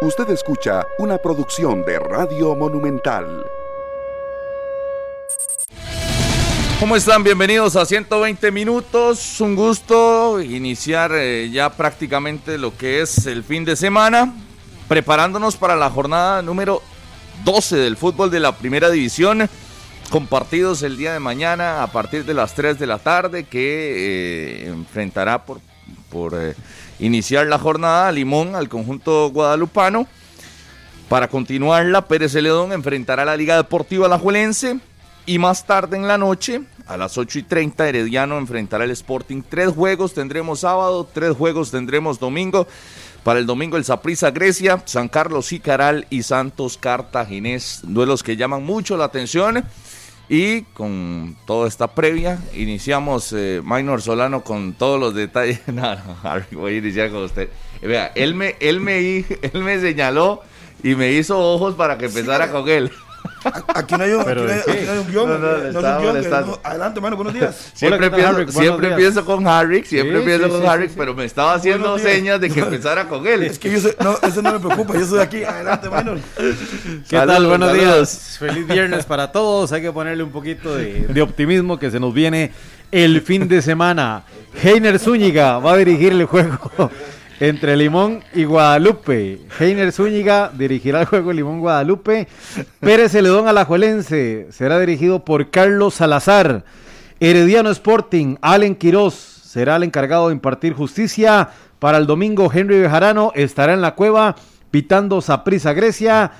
Usted escucha una producción de Radio Monumental. ¿Cómo están? Bienvenidos a 120 minutos. Un gusto iniciar eh, ya prácticamente lo que es el fin de semana, preparándonos para la jornada número 12 del fútbol de la primera división, compartidos el día de mañana a partir de las 3 de la tarde, que eh, enfrentará por, por eh, iniciar la jornada Limón al conjunto guadalupano. Para continuarla, Pérez Celedón enfrentará a la Liga Deportiva Alajuelense. Y más tarde en la noche, a las 8 y 30, Herediano enfrentará al Sporting. Tres juegos tendremos sábado, tres juegos tendremos domingo. Para el domingo el Saprissa Grecia, San Carlos Icaral y Santos Cartaginés. Duelos que llaman mucho la atención. Y con toda esta previa, iniciamos eh, Minor Solano con todos los detalles. no, no, voy a iniciar con usted. Vea, él me, él me, él me señaló y me hizo ojos para que empezara con él. Aquí no hay un, aquí no hay, aquí no hay un guion. No, no, le no es estaba un guion, molestando. no- adelante, mano, buenos días. Siempre, días. pienso con Harrick, siempre Sí, pienso sí, con sí, Harrick, pero me estaba haciendo señas de que empezara con él. Es que yo soy, no, eso no me preocupa, yo soy aquí. Adelante, Minor. ¿Qué tal? Buenos saludos. días. Feliz viernes para todos. Hay que ponerle un poquito de, de optimismo que se nos viene el fin de semana. Heiner Zúñiga va a dirigir el juego entre Limón y Guadalupe. Heiner Zúñiga dirigirá el juego Limón-Guadalupe. Pérez Celedón Alajuelense será dirigido por Carlos Salazar. Herediano Sporting, Allen Quiroz será el encargado de impartir justicia. Para el domingo, Henry Bejarano estará en la cueva pitando Saprissa Grecia.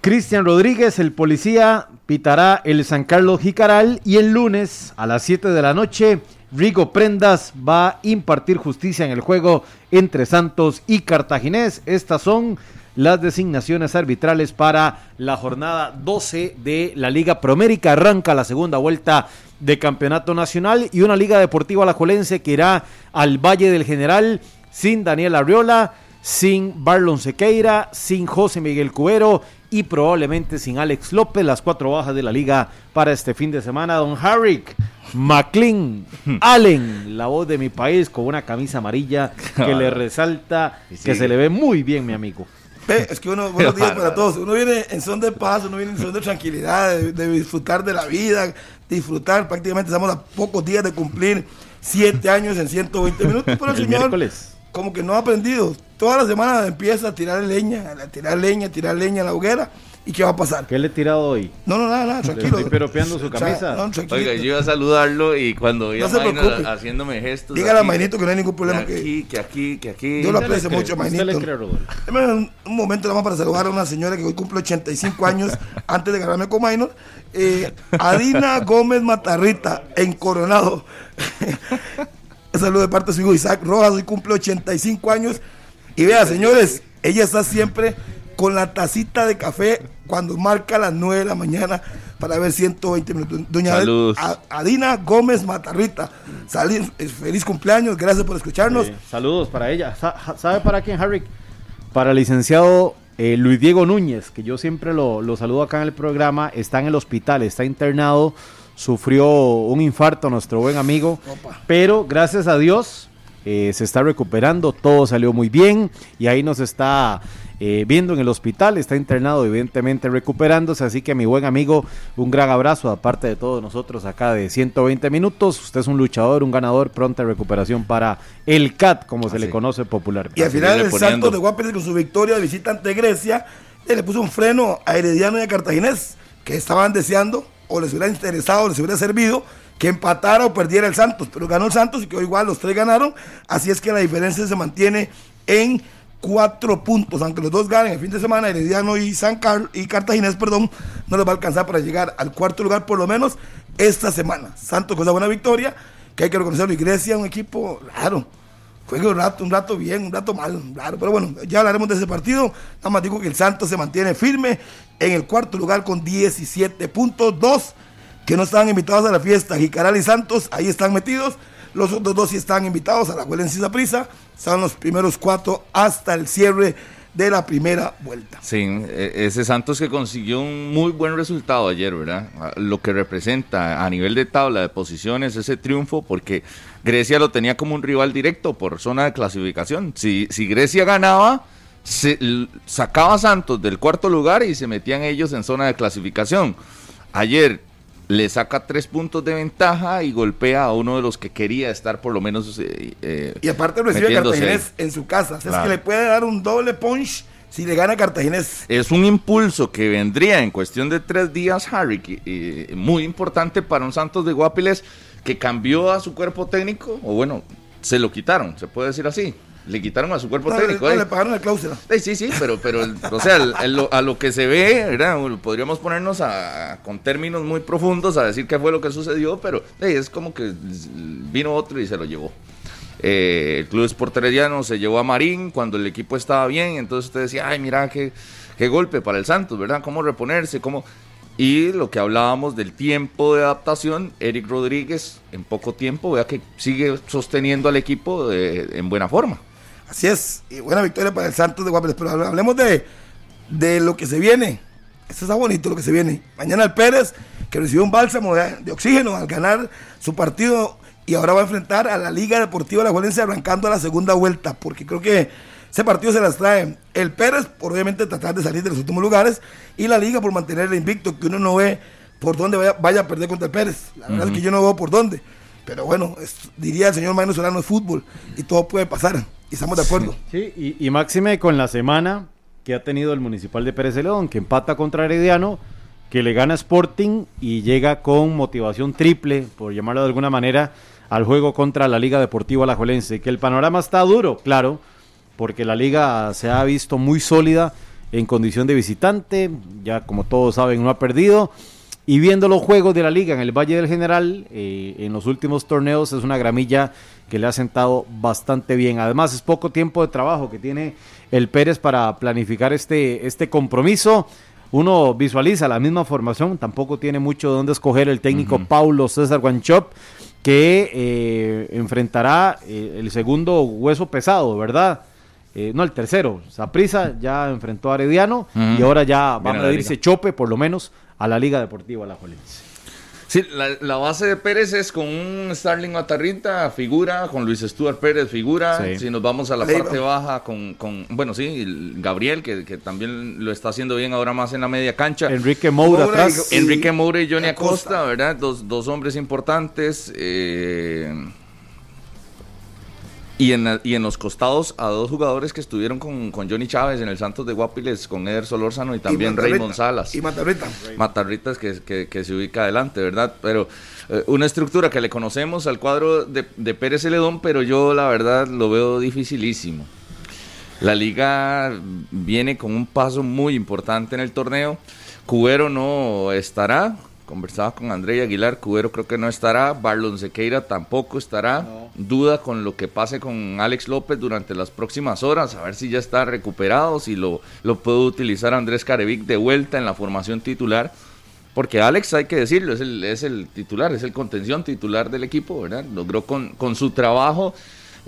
Cristian Rodríguez, el policía, pitará el San Carlos Jicaral y el lunes a las 7 de la noche, Rigo Prendas va a impartir justicia en el juego entre Santos y Cartaginés. Estas son las designaciones arbitrales para la jornada 12 de la Liga Promérica. Arranca la segunda vuelta de Campeonato Nacional y una Liga Deportiva Alajuelense que irá al Valle del General sin Daniel Arriola, sin Barlon Sequeira, sin José Miguel Cubero y probablemente sin Alex López, las cuatro bajas de la liga para este fin de semana. Don Harrick, McLean, Allen, la voz de mi país con una camisa amarilla que le resalta que se le ve muy bien, mi amigo. Es que uno, buenos días para todos. Uno viene en son de paz, uno viene en son de tranquilidad, de, de disfrutar de la vida, disfrutar. Prácticamente estamos a pocos días de cumplir siete años en 120 minutos. Pero el, El señor, miércoles. Como que no ha aprendido. Toda la semana empieza a tirar leña, a tirar leña, a tirar leña a la hoguera. ¿Y qué va a pasar? ¿Qué le he tirado hoy? No, no, nada, nada, tranquilo. estoy piropeando su O sea, camisa. no, tranquilo. Oiga, yo iba a saludarlo y cuando vi No a se Maynor preocupe. haciéndome gestos. Dígale a Mainito que no hay ningún problema. Que aquí, que aquí, que aquí. Yo lo ¿Usted le aprecio cree? mucho, ¿Usted le Mainito. cree, un, un momento nada más para saludar a una señora que hoy cumple 85 años antes de ganarme con Minor. Eh, Adina Gómez Matarrita, en Coronado. Un saludo de parte de su hijo Isaac Rojas, hoy cumple 85 años. Y vea, señores, ella está siempre con la tacita de café cuando marca las 9 de la mañana para ver 120 minutos. Doña Saludos. Adina Gómez Matarrita, salid- eh, feliz cumpleaños, gracias por escucharnos. Eh, saludos para ella. ¿Sabe para quién, Harry? Para el licenciado eh, Luis Diego Núñez, que yo siempre lo, lo saludo acá en el programa. Está en el hospital, está internado. Sufrió un infarto nuestro buen amigo. Opa. Pero gracias a Dios eh, se está recuperando. Todo salió muy bien. Y ahí nos está eh, viendo en el hospital. Está internado, evidentemente recuperándose. Así que mi buen amigo, un gran abrazo. Aparte de todos nosotros acá de 120 minutos. Usted es un luchador, un ganador. Pronta recuperación para el CAT, como se le conoce popularmente. Y al final el poniendo. Santos de Guapiles con su victoria de visita ante Grecia eh, le puso un freno a Herediano y a Cartaginés que estaban deseando o les hubiera interesado, les hubiera servido que empatara o perdiera el Santos, pero ganó el Santos y quedó igual, los tres ganaron, así es que la diferencia se mantiene en cuatro puntos, aunque los dos ganen el fin de semana, Herediano y San Carlos y Cartaginés, perdón, no les va a alcanzar para llegar al cuarto lugar por lo menos esta semana. Santos con esa buena victoria, que hay que reconocerlo, y Grecia un equipo raro, juega un rato, un rato bien, un rato mal, claro. Pero bueno, ya hablaremos de ese partido. Nada más digo que el Santos se mantiene firme en el cuarto lugar con 17 puntos. Dos que no estaban invitados a la fiesta, Jicaral y Santos, ahí están metidos. Los otros dos sí están invitados a la Juelense Prisa. Están los primeros cuatro hasta el cierre de la primera vuelta. Sí, e- ese Santos que consiguió un muy buen resultado ayer, ¿verdad? Lo que representa a nivel de tabla de posiciones ese triunfo, porque Grecia lo tenía como un rival directo por zona de clasificación. Si, si Grecia ganaba, se sacaba a Santos del cuarto lugar y se metían ellos en zona de clasificación. Ayer le saca tres puntos de ventaja y golpea a uno de los que quería estar por lo menos eh, eh, Y aparte recibe a Cartaginés en su casa. Es que le puede dar un doble punch si le gana Cartaginés. Es un impulso que vendría en cuestión de tres días, Harry, que, eh, muy importante para un Santos de Guapiles que cambió a su cuerpo técnico, o bueno, se lo quitaron, se puede decir así. Le quitaron a su cuerpo No, técnico. no, eh. le pagaron la cláusula. Sí, sí, sí, pero, pero el- o sea, el- el- lo- a lo que se ve, ¿verdad? Podríamos ponernos a, con términos muy profundos a decir qué fue lo que sucedió, pero eh, es como que vino otro y se lo llevó. Eh, el Club Sport Herediano se llevó a Marín cuando el equipo estaba bien, entonces usted decía, ay, mira, qué, qué golpe para el Santos, ¿verdad? ¿Cómo reponerse? ¿Cómo...? Y lo que hablábamos del tiempo de adaptación, Eric Rodríguez en poco tiempo, vea que sigue sosteniendo al equipo eh, en buena forma. Así es. Y buena victoria para el Santos de Guapiles. Pero hablemos de, de lo que se viene. Esto está bonito lo que se viene. Mañana el Pérez, que recibió un bálsamo de, de oxígeno al ganar su partido y ahora va a enfrentar a la Liga Deportiva La Juelense arrancando la segunda vuelta, porque creo que ese partido se las trae el Pérez por obviamente tratar de salir de los últimos lugares y la Liga por mantener el invicto, que uno no ve por dónde vaya, vaya a perder contra el Pérez. La verdad es que yo no veo por dónde. Pero bueno, es- diría el señor Magnus Solano es fútbol y todo puede pasar. Y estamos de acuerdo. Sí, y, y máxime con la semana que ha tenido el Municipal de Pérez de León, que empata contra Herediano, que le gana Sporting y llega con motivación triple, por llamarlo de alguna manera, al juego contra la Liga Deportiva Alajuelense. Que el panorama está duro, claro, porque la liga se ha visto muy sólida en condición de visitante, ya como todos saben no ha perdido. Y viendo los juegos de la liga en el Valle del General, eh, en los últimos torneos es una gramilla que le ha sentado bastante bien. Además es poco tiempo de trabajo que tiene el Pérez para planificar este, este compromiso. Uno visualiza la misma formación, tampoco tiene mucho de dónde escoger el técnico Paulo César Guanchop, que eh, enfrentará eh, el segundo hueso pesado, ¿verdad? Eh, no, el tercero. Saprisa ya enfrentó a Arediano y ahora ya va Viene a medirse chope, por lo menos, a la Liga Deportiva Alajuelense. Sí, la, la base de Pérez es con un Starling Matarrita, figura, con Luis Stuart Pérez, figura. Sí. Si nos vamos a la Leiva. parte baja, con, con bueno, sí, el Gabriel, que, que también lo está haciendo bien ahora más en la media cancha. Enrique Moura Moura atrás. y- Enrique Moura y Johnny Acosta. Acosta, ¿verdad? Dos, dos hombres importantes. eh, y, en, la- y en los costados a dos jugadores que estuvieron con, con Johnny Chávez en el Santos de Guapiles, con Eder Solórzano y también. Raymond Salas. Y Matarrita. Matarritas que, que- que se ubica adelante, ¿verdad? Pero eh, una estructura que le conocemos al cuadro de, de Pérez Celedón, pero yo la verdad lo veo dificilísimo. La liga viene con un paso muy importante en el torneo. Cubero no estará. Conversaba con André Aguilar, Cubero creo que no estará. Barlon Sequeira tampoco estará. Duda con lo que pase con Alex López durante las próximas horas, a ver si ya está recuperado, si lo, lo puede utilizar Andrés Carevic de vuelta en la formación titular. Porque Alex, hay que decirlo, es el, es el titular, es el contención titular del equipo, ¿verdad? Logró con, con su trabajo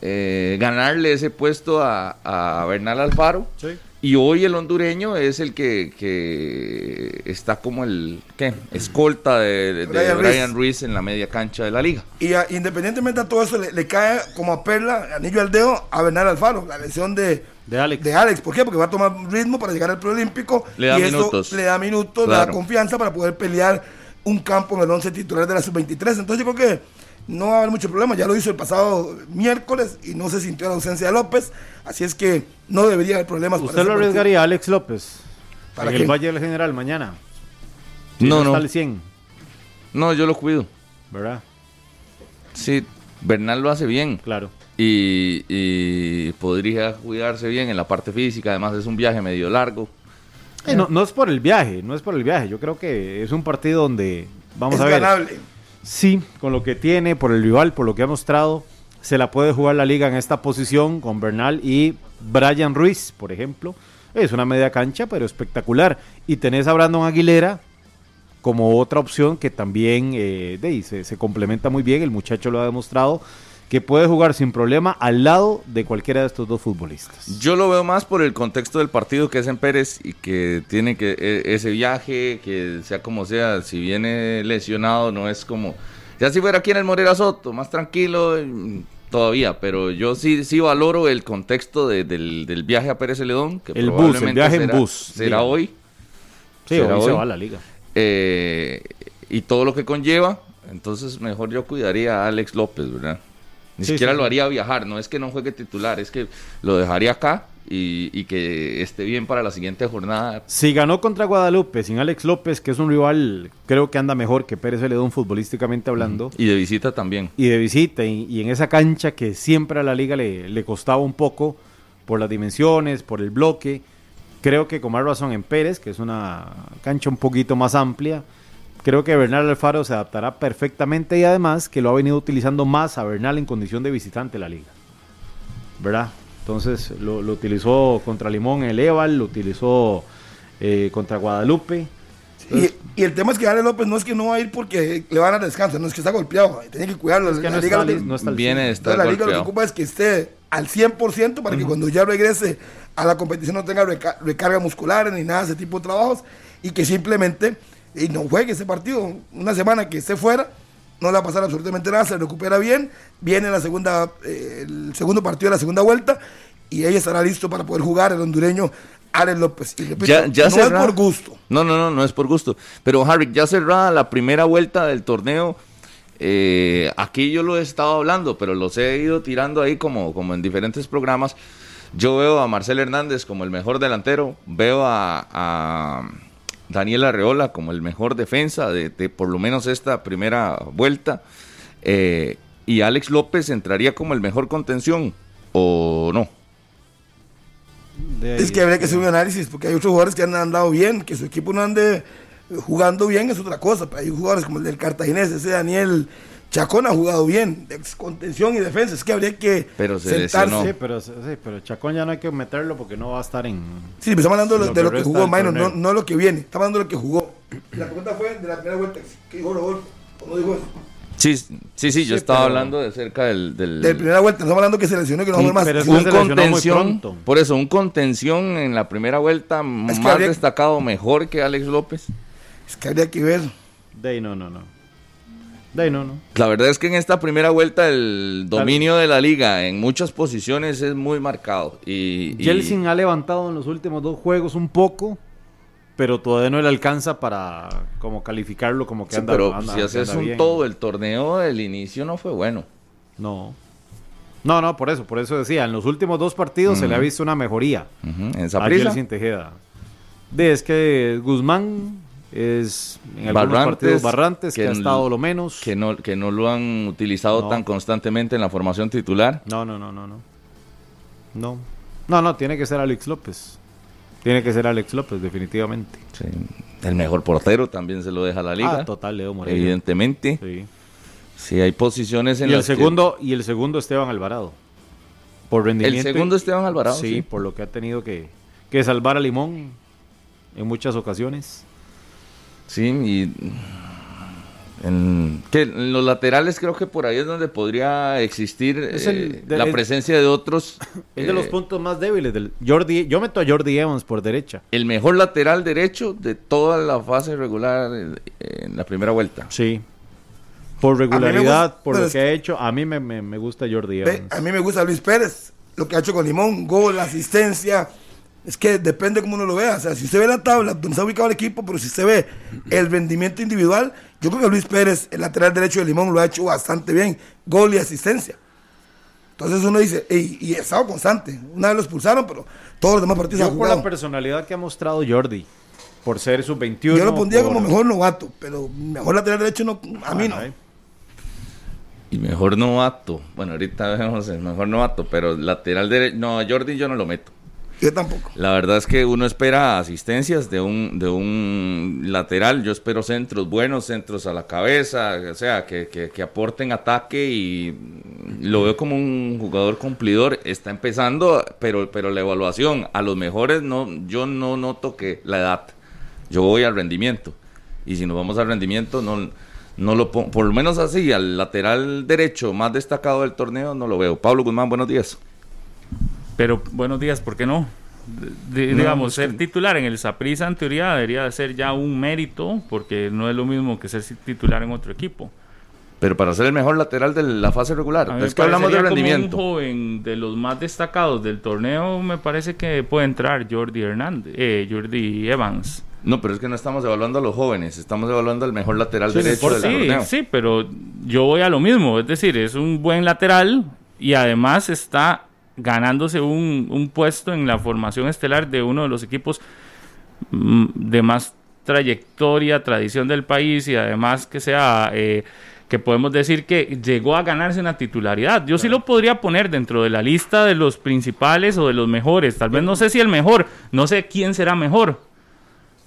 eh, ganarle ese puesto a, a Bernal Alfaro. Sí. Y hoy el hondureño es el que, que está como el ¿qué? escolta de, de- de Brian Brian, Ruiz. Ruiz en la media cancha de la liga. Y a- independientemente de todo eso, le, le cae como a perla, anillo al dedo, a Bernal Alfaro, la lesión de, De Alex. de Alex. ¿Por qué? Porque va a tomar ritmo para llegar al preolímpico. Le da y eso minutos. le da minutos, le da confianza para poder pelear un campo en el 11 titular de la sub-23. Entonces yo creo que no va a haber mucho problema. Ya lo hizo el pasado miércoles y no se sintió la ausencia de López. Así es que no debería haber problemas. ¿Usted lo arriesgaría a Alex López? ¿Para en qué? el Valle del General mañana. Si No, está no. al 100, No, yo lo cuido. ¿verdad? Sí, Bernal lo hace bien. Claro. Y, y podría cuidarse bien en la parte física. Además es un viaje medio largo. Eh, no, no es por el viaje, no es por el viaje. Yo creo que es un partido donde, vamos es a ver, ganable. Sí, con lo que tiene, por el rival, por lo que ha mostrado, se la puede jugar la liga en esta posición con Bernal y Brian Ruiz, por ejemplo. Es una media cancha, pero espectacular. Y tenés a Brandon Aguilera como otra opción que también eh, de se, se complementa muy bien. El muchacho lo ha demostrado que puede jugar sin problema al lado de cualquiera de estos dos futbolistas. Yo lo veo más por el contexto del partido que es en Pérez y que tiene que e- ese viaje, que sea como sea, si viene lesionado no es como... Ya si fuera aquí en el Morera Soto, más tranquilo, mm, todavía, pero yo sí sí valoro el contexto de- del, del viaje a Pérez Celedón. Que El bus, el probablemente viaje en bus, Será hoy. Sí, ¿Será hoy se va a la liga. eh, y todo lo que conlleva. Entonces, mejor yo cuidaría a Alex López, ¿verdad? Ni Sí, siquiera sí. lo haría viajar, no es que no juegue titular, es que lo dejaría acá y, y que esté bien para la siguiente jornada. Si ganó contra Guadalupe sin Alex López, que es un rival, creo que anda mejor que Pérez Celedón futbolísticamente hablando, Y de visita también. y de visita, y, y en esa cancha que siempre a la liga le, le costaba un poco por las dimensiones, por el bloque, creo que con más razón en Pérez, que es una cancha un poquito más amplia, creo que Bernal Alfaro se adaptará perfectamente y además que lo ha venido utilizando más a Bernal en condición de visitante la liga. ¿Verdad? Entonces lo, lo utilizó contra Limón el Eval, lo utilizó eh, contra Guadalupe. Y, y el tema es que Ale López no es que no va a ir porque le van a dar descanso, no es que está golpeado, tiene que cuidarlo. Es que la no liga está, lo que- li- no está al Viene de 100. estar la liga lo que ocupa es que esté al 100% para que cuando ya regrese a la competición no tenga reca- recarga muscular ni nada de ese tipo de trabajos y que simplemente y no juegue ese partido. Una semana que esté fuera, no le va a pasar absolutamente nada, se recupera bien, viene la segunda, eh, el segundo partido de la segunda vuelta y ella estará listo para poder jugar el hondureño Alex López. Y repito, Ya, ya no es por gusto. No, no, no, no es por gusto. Pero Harry, ya cerrada la primera vuelta del torneo, eh, aquí yo lo he estado hablando, pero los he ido tirando ahí como, como en diferentes programas. Yo veo a Marcel Hernández como el mejor delantero, veo a, a Daniel Arreola como el mejor defensa de, de por lo menos esta primera vuelta, eh, y Alex López entraría como el mejor contención, ¿o no? Ahí- Es que habría que hacer un análisis, porque hay otros jugadores que han andado bien, que su equipo no ande jugando bien es otra cosa. pero Hay jugadores como el del Cartaginés, ese Daniel Chacón ha jugado bien, de contención y defensa. Es que habría que Pero se sentarse. lesionó. Sí, pero, sí, pero Chacón ya no hay que meterlo porque no va a estar en... Sí, pero estamos hablando de lo, de que lo que resta jugó Minor, no, no lo que viene. Estamos hablando de lo que jugó. La pregunta fue de la primera vuelta. ¿Qué dijo Rodolfo? ¿O no dijo eso? Sí, sí, sí, yo Sí, estaba hablando de cerca del... del- De primera vuelta, estamos hablando que se lesionó y que no va a más. pero un contención, pronto. por eso, un contención en la primera vuelta Es que más habría- destacado, mejor que Alex López. Es que habría que ver. De ahí no, no, no. De ahí no, no. La verdad es que en esta primera vuelta el dominio de la liga en muchas posiciones es muy marcado. Y, y- Jelsin ha levantado en los últimos dos juegos un poco, pero todavía no le alcanza para como calificarlo como que sí, anda, pero anda- si haces anda un bien. todo el torneo, el inicio no fue bueno. No. No, no, por eso, por eso decía, en los últimos dos partidos se le ha visto una mejoría Ujú, En a Saprissa, Jelsin Tejeda. De, es que Guzmán es en algunos Barrantes, partidos Barrantes, que, que ha el- estado lo menos. que no, que no lo han utilizado No. tan constantemente en la formación titular. No, no, no, no, no. No. No, no, tiene que ser Alex López. Tiene que ser Alex López, definitivamente. Sí. El mejor portero también se lo deja la liga. Ah, total, Leo Moreira. evidentemente. Sí. Sí, hay posiciones en Y el las que- segundo, y el segundo Esteban Alvarado. Por rendimiento. El segundo Esteban Alvarado, Sí, sí. por lo que ha tenido que, que salvar a Limón en muchas ocasiones. Sí, y en, que en los laterales creo que por ahí es donde podría existir Es eh, el de- la es- presencia de otros. Es de los eh, puntos más débiles del Jordi. Yo meto a Jordi Evans por derecha. El mejor lateral derecho de toda la fase regular eh, en la primera vuelta. Sí. Por regularidad, gusta- por lo que ha hecho, a mí me, me- me gusta Jordi Ve, Evans. a mí me gusta Luis Pérez, lo que ha hecho con Limón, gol, asistencia. Es que depende cómo uno lo vea. O sea, si usted ve la tabla donde está ubicado el equipo, pero si usted ve el rendimiento individual, yo creo que Luis Pérez, el lateral derecho de Limón, lo ha hecho bastante bien. Gol y asistencia. Entonces uno dice, y, y ha estado constante. Una vez lo expulsaron, pero todos los demás partidos Yo han por la jugado. personalidad que ha mostrado Jordi, por ser sub-21. Yo lo pondría por- como mejor novato, pero mejor lateral derecho no, a mí no. Y mejor novato. Bueno, ahorita vemos el mejor novato, pero lateral derecho. No, a Jordi yo no lo meto. Yo tampoco. La verdad es que uno espera asistencias de un, de un lateral. Yo espero centros buenos, centros a la cabeza, o sea, que, que- aporten ataque y lo veo como un jugador cumplidor. Está empezando, pero, pero la evaluación a los mejores, no, yo no noto que la edad. Yo voy al rendimiento. Y si nos vamos al rendimiento, no, no lo pongo, por lo menos así, al lateral derecho más destacado del torneo, no lo veo. Pablo Guzmán, buenos días. Pero buenos días, ¿por qué no? De- No, digamos, ser que- titular en el Saprissa en teoría debería de ser ya un mérito, porque no es lo mismo que ser titular en otro equipo. Pero para ser el mejor lateral de la fase regular. Es que hablamos de parecería como rendimiento. un joven de los más destacados del torneo, me parece que puede entrar Jordi Hernández, eh, Jordi Evans. No, pero es que no estamos evaluando a los jóvenes, estamos evaluando al mejor lateral Sí, derecho del Sí, torneo. sí, pero yo voy a lo mismo, es decir, es un buen lateral y además está ganándose un, un puesto en la formación estelar de uno de los equipos mm, de más trayectoria, tradición del país y además que sea eh, que podemos decir que llegó a ganarse una titularidad. Yo sí lo podría poner dentro de la lista de los principales o de los mejores. Tal vez no sé si el mejor, no sé quién será mejor.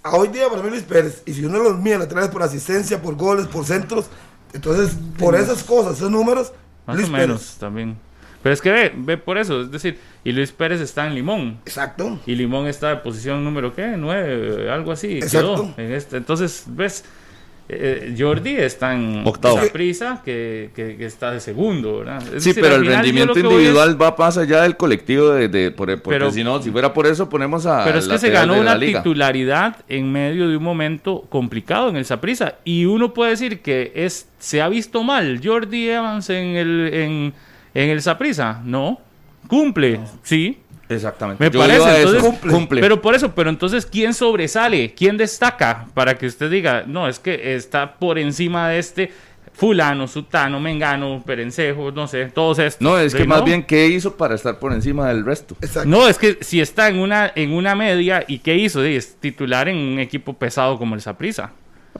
A hoy día para mí Luis Pérez, y si uno los mide laterales por asistencia, por goles, por centros, entonces por esas cosas, esos números, Más Luis o menos Pérez. también. Pero es que ve, ve por eso, es decir, y Luis Pérez está en Limón. Exacto. Y Limón está en posición número qué, nueve, algo así. Exacto. quedó en este. Entonces, ves, Eh, Jordi está en Octavo. prisa que, que, que está de segundo, ¿verdad? Es Sí, decir, pero el rendimiento es- individual va más allá del colectivo de, de- por- porque Pero- si no, si fuera por eso ponemos a Pero es que se ganó una liga. titularidad en medio de un momento complicado en el Saprissa. Y uno puede decir que es se ha visto mal Jordi Evans en el en, en el Saprissa. No. Cumple, sí. Exactamente. Me Yo parece, eso. cumple. Pero por eso, pero entonces, ¿quién sobresale? ¿Quién destaca? Para que usted diga, no, es que está por encima de este fulano, sutano, mengano, perencejo, no sé, todos estos. no, es que más bien, ¿qué hizo para estar por encima del resto? Exacto. No, es que si está en una, en una media, ¿y qué hizo? Sí, Es titular en un equipo pesado como el Saprissa.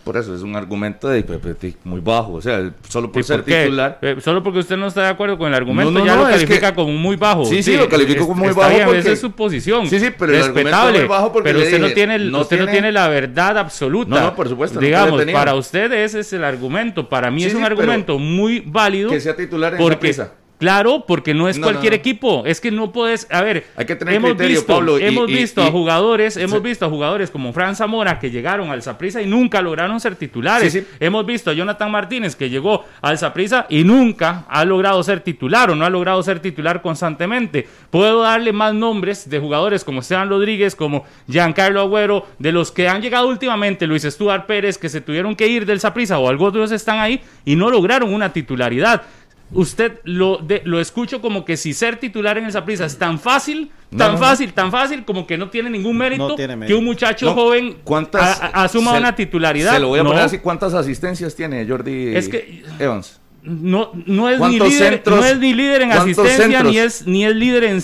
Por eso es un argumento de, de- de- muy bajo. O sea, solo por ¿Y ser por titular. Eh, Solo porque usted no está de acuerdo con el argumento, No, no, ya no, lo califica que- como muy bajo. Sí, sí, lo calificó como muy bajo bien, porque- esa es su posición. Sí, sí, pero respetable. muy bajo porque pero usted no tiene, el- usted no tiene- la verdad absoluta. No, no, por supuesto, la Digamos, para usted ese es el argumento. Para mí Sí, es un argumento muy válido. que sea titular en porque Saprissa. Claro, porque no es No, cualquier no, no. equipo. Es que no puedes. A ver, Hay que tener hemos criterio, visto, Pablo, hemos y- visto y- a jugadores, hemos Sí. visto a jugadores como Fran Zamora que llegaron al Saprissa y nunca lograron ser titulares. Sí, sí. Hemos visto a Jonathan Martínez que llegó al Saprissa y nunca ha logrado ser titular o no ha logrado ser titular constantemente. Puedo darle más nombres de jugadores como Esteban Rodríguez, como Giancarlo Agüero, de los que han llegado últimamente, Luis Estuar Pérez, que se tuvieron que ir del Saprissa o algunos están ahí y no lograron una titularidad. Usted lo, de- lo escucho como que si ser titular en el Saprissa es tan fácil, tan no, no. fácil, tan fácil como que no tiene ningún mérito No tiene que un muchacho No, joven ¿cuántas- a- a- asuma se- una titularidad. Se lo voy a No. poner así. ¿Cuántas asistencias tiene Jordi Es que- Evans? No, no es ni ¿Cuántos líder, centros- no es ni líder en asistencia, centros? ni es, ni es líder en, en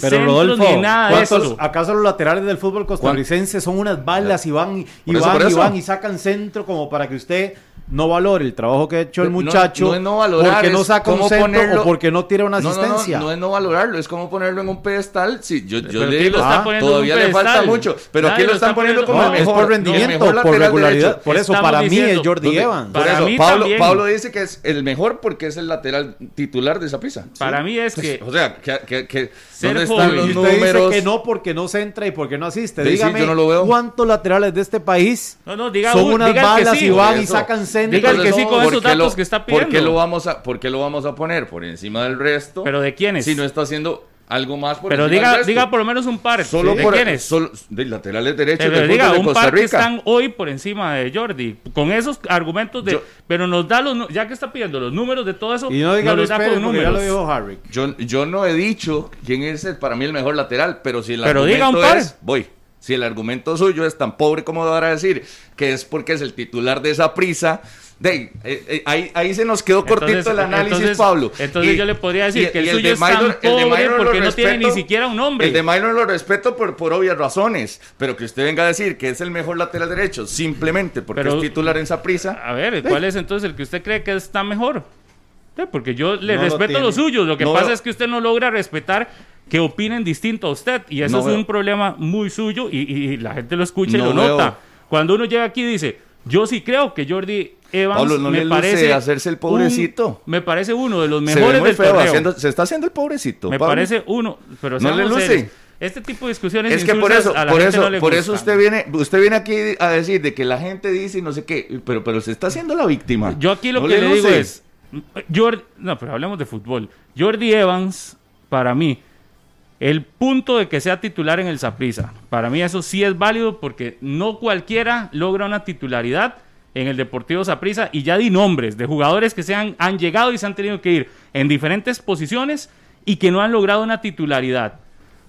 centros, Rodolfo, ni nada de ¿cuántos- eso. ¿acaso los laterales del fútbol costarricense son unas balas y van y van y van y sacan centro como para que usted no valore el trabajo que ha hecho el No- muchacho no es no valorar, porque no saca un centro ponerlo- o porque no tira una No, no, no, asistencia? No, es no valorarlo, es como ponerlo en un pedestal. Sí, yo, yo le ¿quién digo, ah, todavía le falta mucho. Pero aquí lo lo están está poniendo como el No, mejor, es por rendimiento, mejor por regularidad. derecho. Por eso, Estamos para mí es Jordi Por- Evans. Por Para eso, mí Pablo, también. Pablo dice que es el mejor porque es el lateral titular de esa prisa. Para mí es que O sea, que, que, que Ser ¿dónde joven. están los Y usted números? dice que no porque no centra y porque no asiste. Sí, sí, Dígame, yo no lo veo. ¿cuántos laterales de este país No, no, diga son un- unas diga el que balas sí, y van y sacan centro? Diga el que sí con ¿por esos datos que está ¿por qué, pidiendo? lo vamos a, ¿Por qué lo vamos a poner por encima del resto? ¿Pero de quiénes? Si no está haciendo algo más por Pero diga, diga por lo menos un par. Solo ¿De por quiénes? solo- de laterales derechos Pero del diga, de un Costa par que Rica. están hoy por encima de Jordi. Con esos argumentos de. Yo- pero nos da los. Ya que está pidiendo los números de todo eso. Y no diga nos Luis da con porque ya lo números. dijo Harry. Yo, yo no he dicho quién es el- para mí el mejor lateral, pero si el Pero diga argumento un par. es, voy, si el argumento suyo es tan pobre como para decir que es porque es el titular de esa prisa, de, eh, eh, ahí, ahí se nos quedó cortito Entonces- el análisis, entonces- Pablo. entonces yo le podría decir que el de suyo es tan el de pobre lo porque no tiene ni siquiera un nombre. El de Minor lo respeto por, por obvias razones, pero que usted venga a decir que es el mejor lateral derecho simplemente porque Pero- es titular en esa prisa. A ver, ¿cuál es entonces el que usted cree que está mejor? Porque yo le No lo respeto tiene. los suyos. Lo que No pasa es que usted no logra respetar que opinen distinto a usted. Y eso No es veo. un problema muy suyo y, y la gente lo escucha y lo veo. nota. Cuando uno llega aquí y dice, yo sí creo que Jordi Evans Pablo, no me le parece hacerse el pobrecito. un- me parece uno de los se mejores muy del feo, torneo. haciendo- se está haciendo el pobrecito. me Pablo. parece uno, pero No le luce. Este tipo de discusiones Es que por eso, por eso, no le por eso usted viene, usted viene aquí a decir de que la gente dice y no sé qué, pero, pero se está haciendo la víctima. Yo aquí lo ¿No que le, digo luce? es, Jordi, no, pero hablemos de fútbol. Jordi Evans, para mí, el punto de que sea titular en el Saprissa, para mí eso sí es válido porque no cualquiera logra una titularidad en el Deportivo Saprissa y ya di nombres de jugadores que se han, han llegado y se han tenido que ir en diferentes posiciones y que no han logrado una titularidad.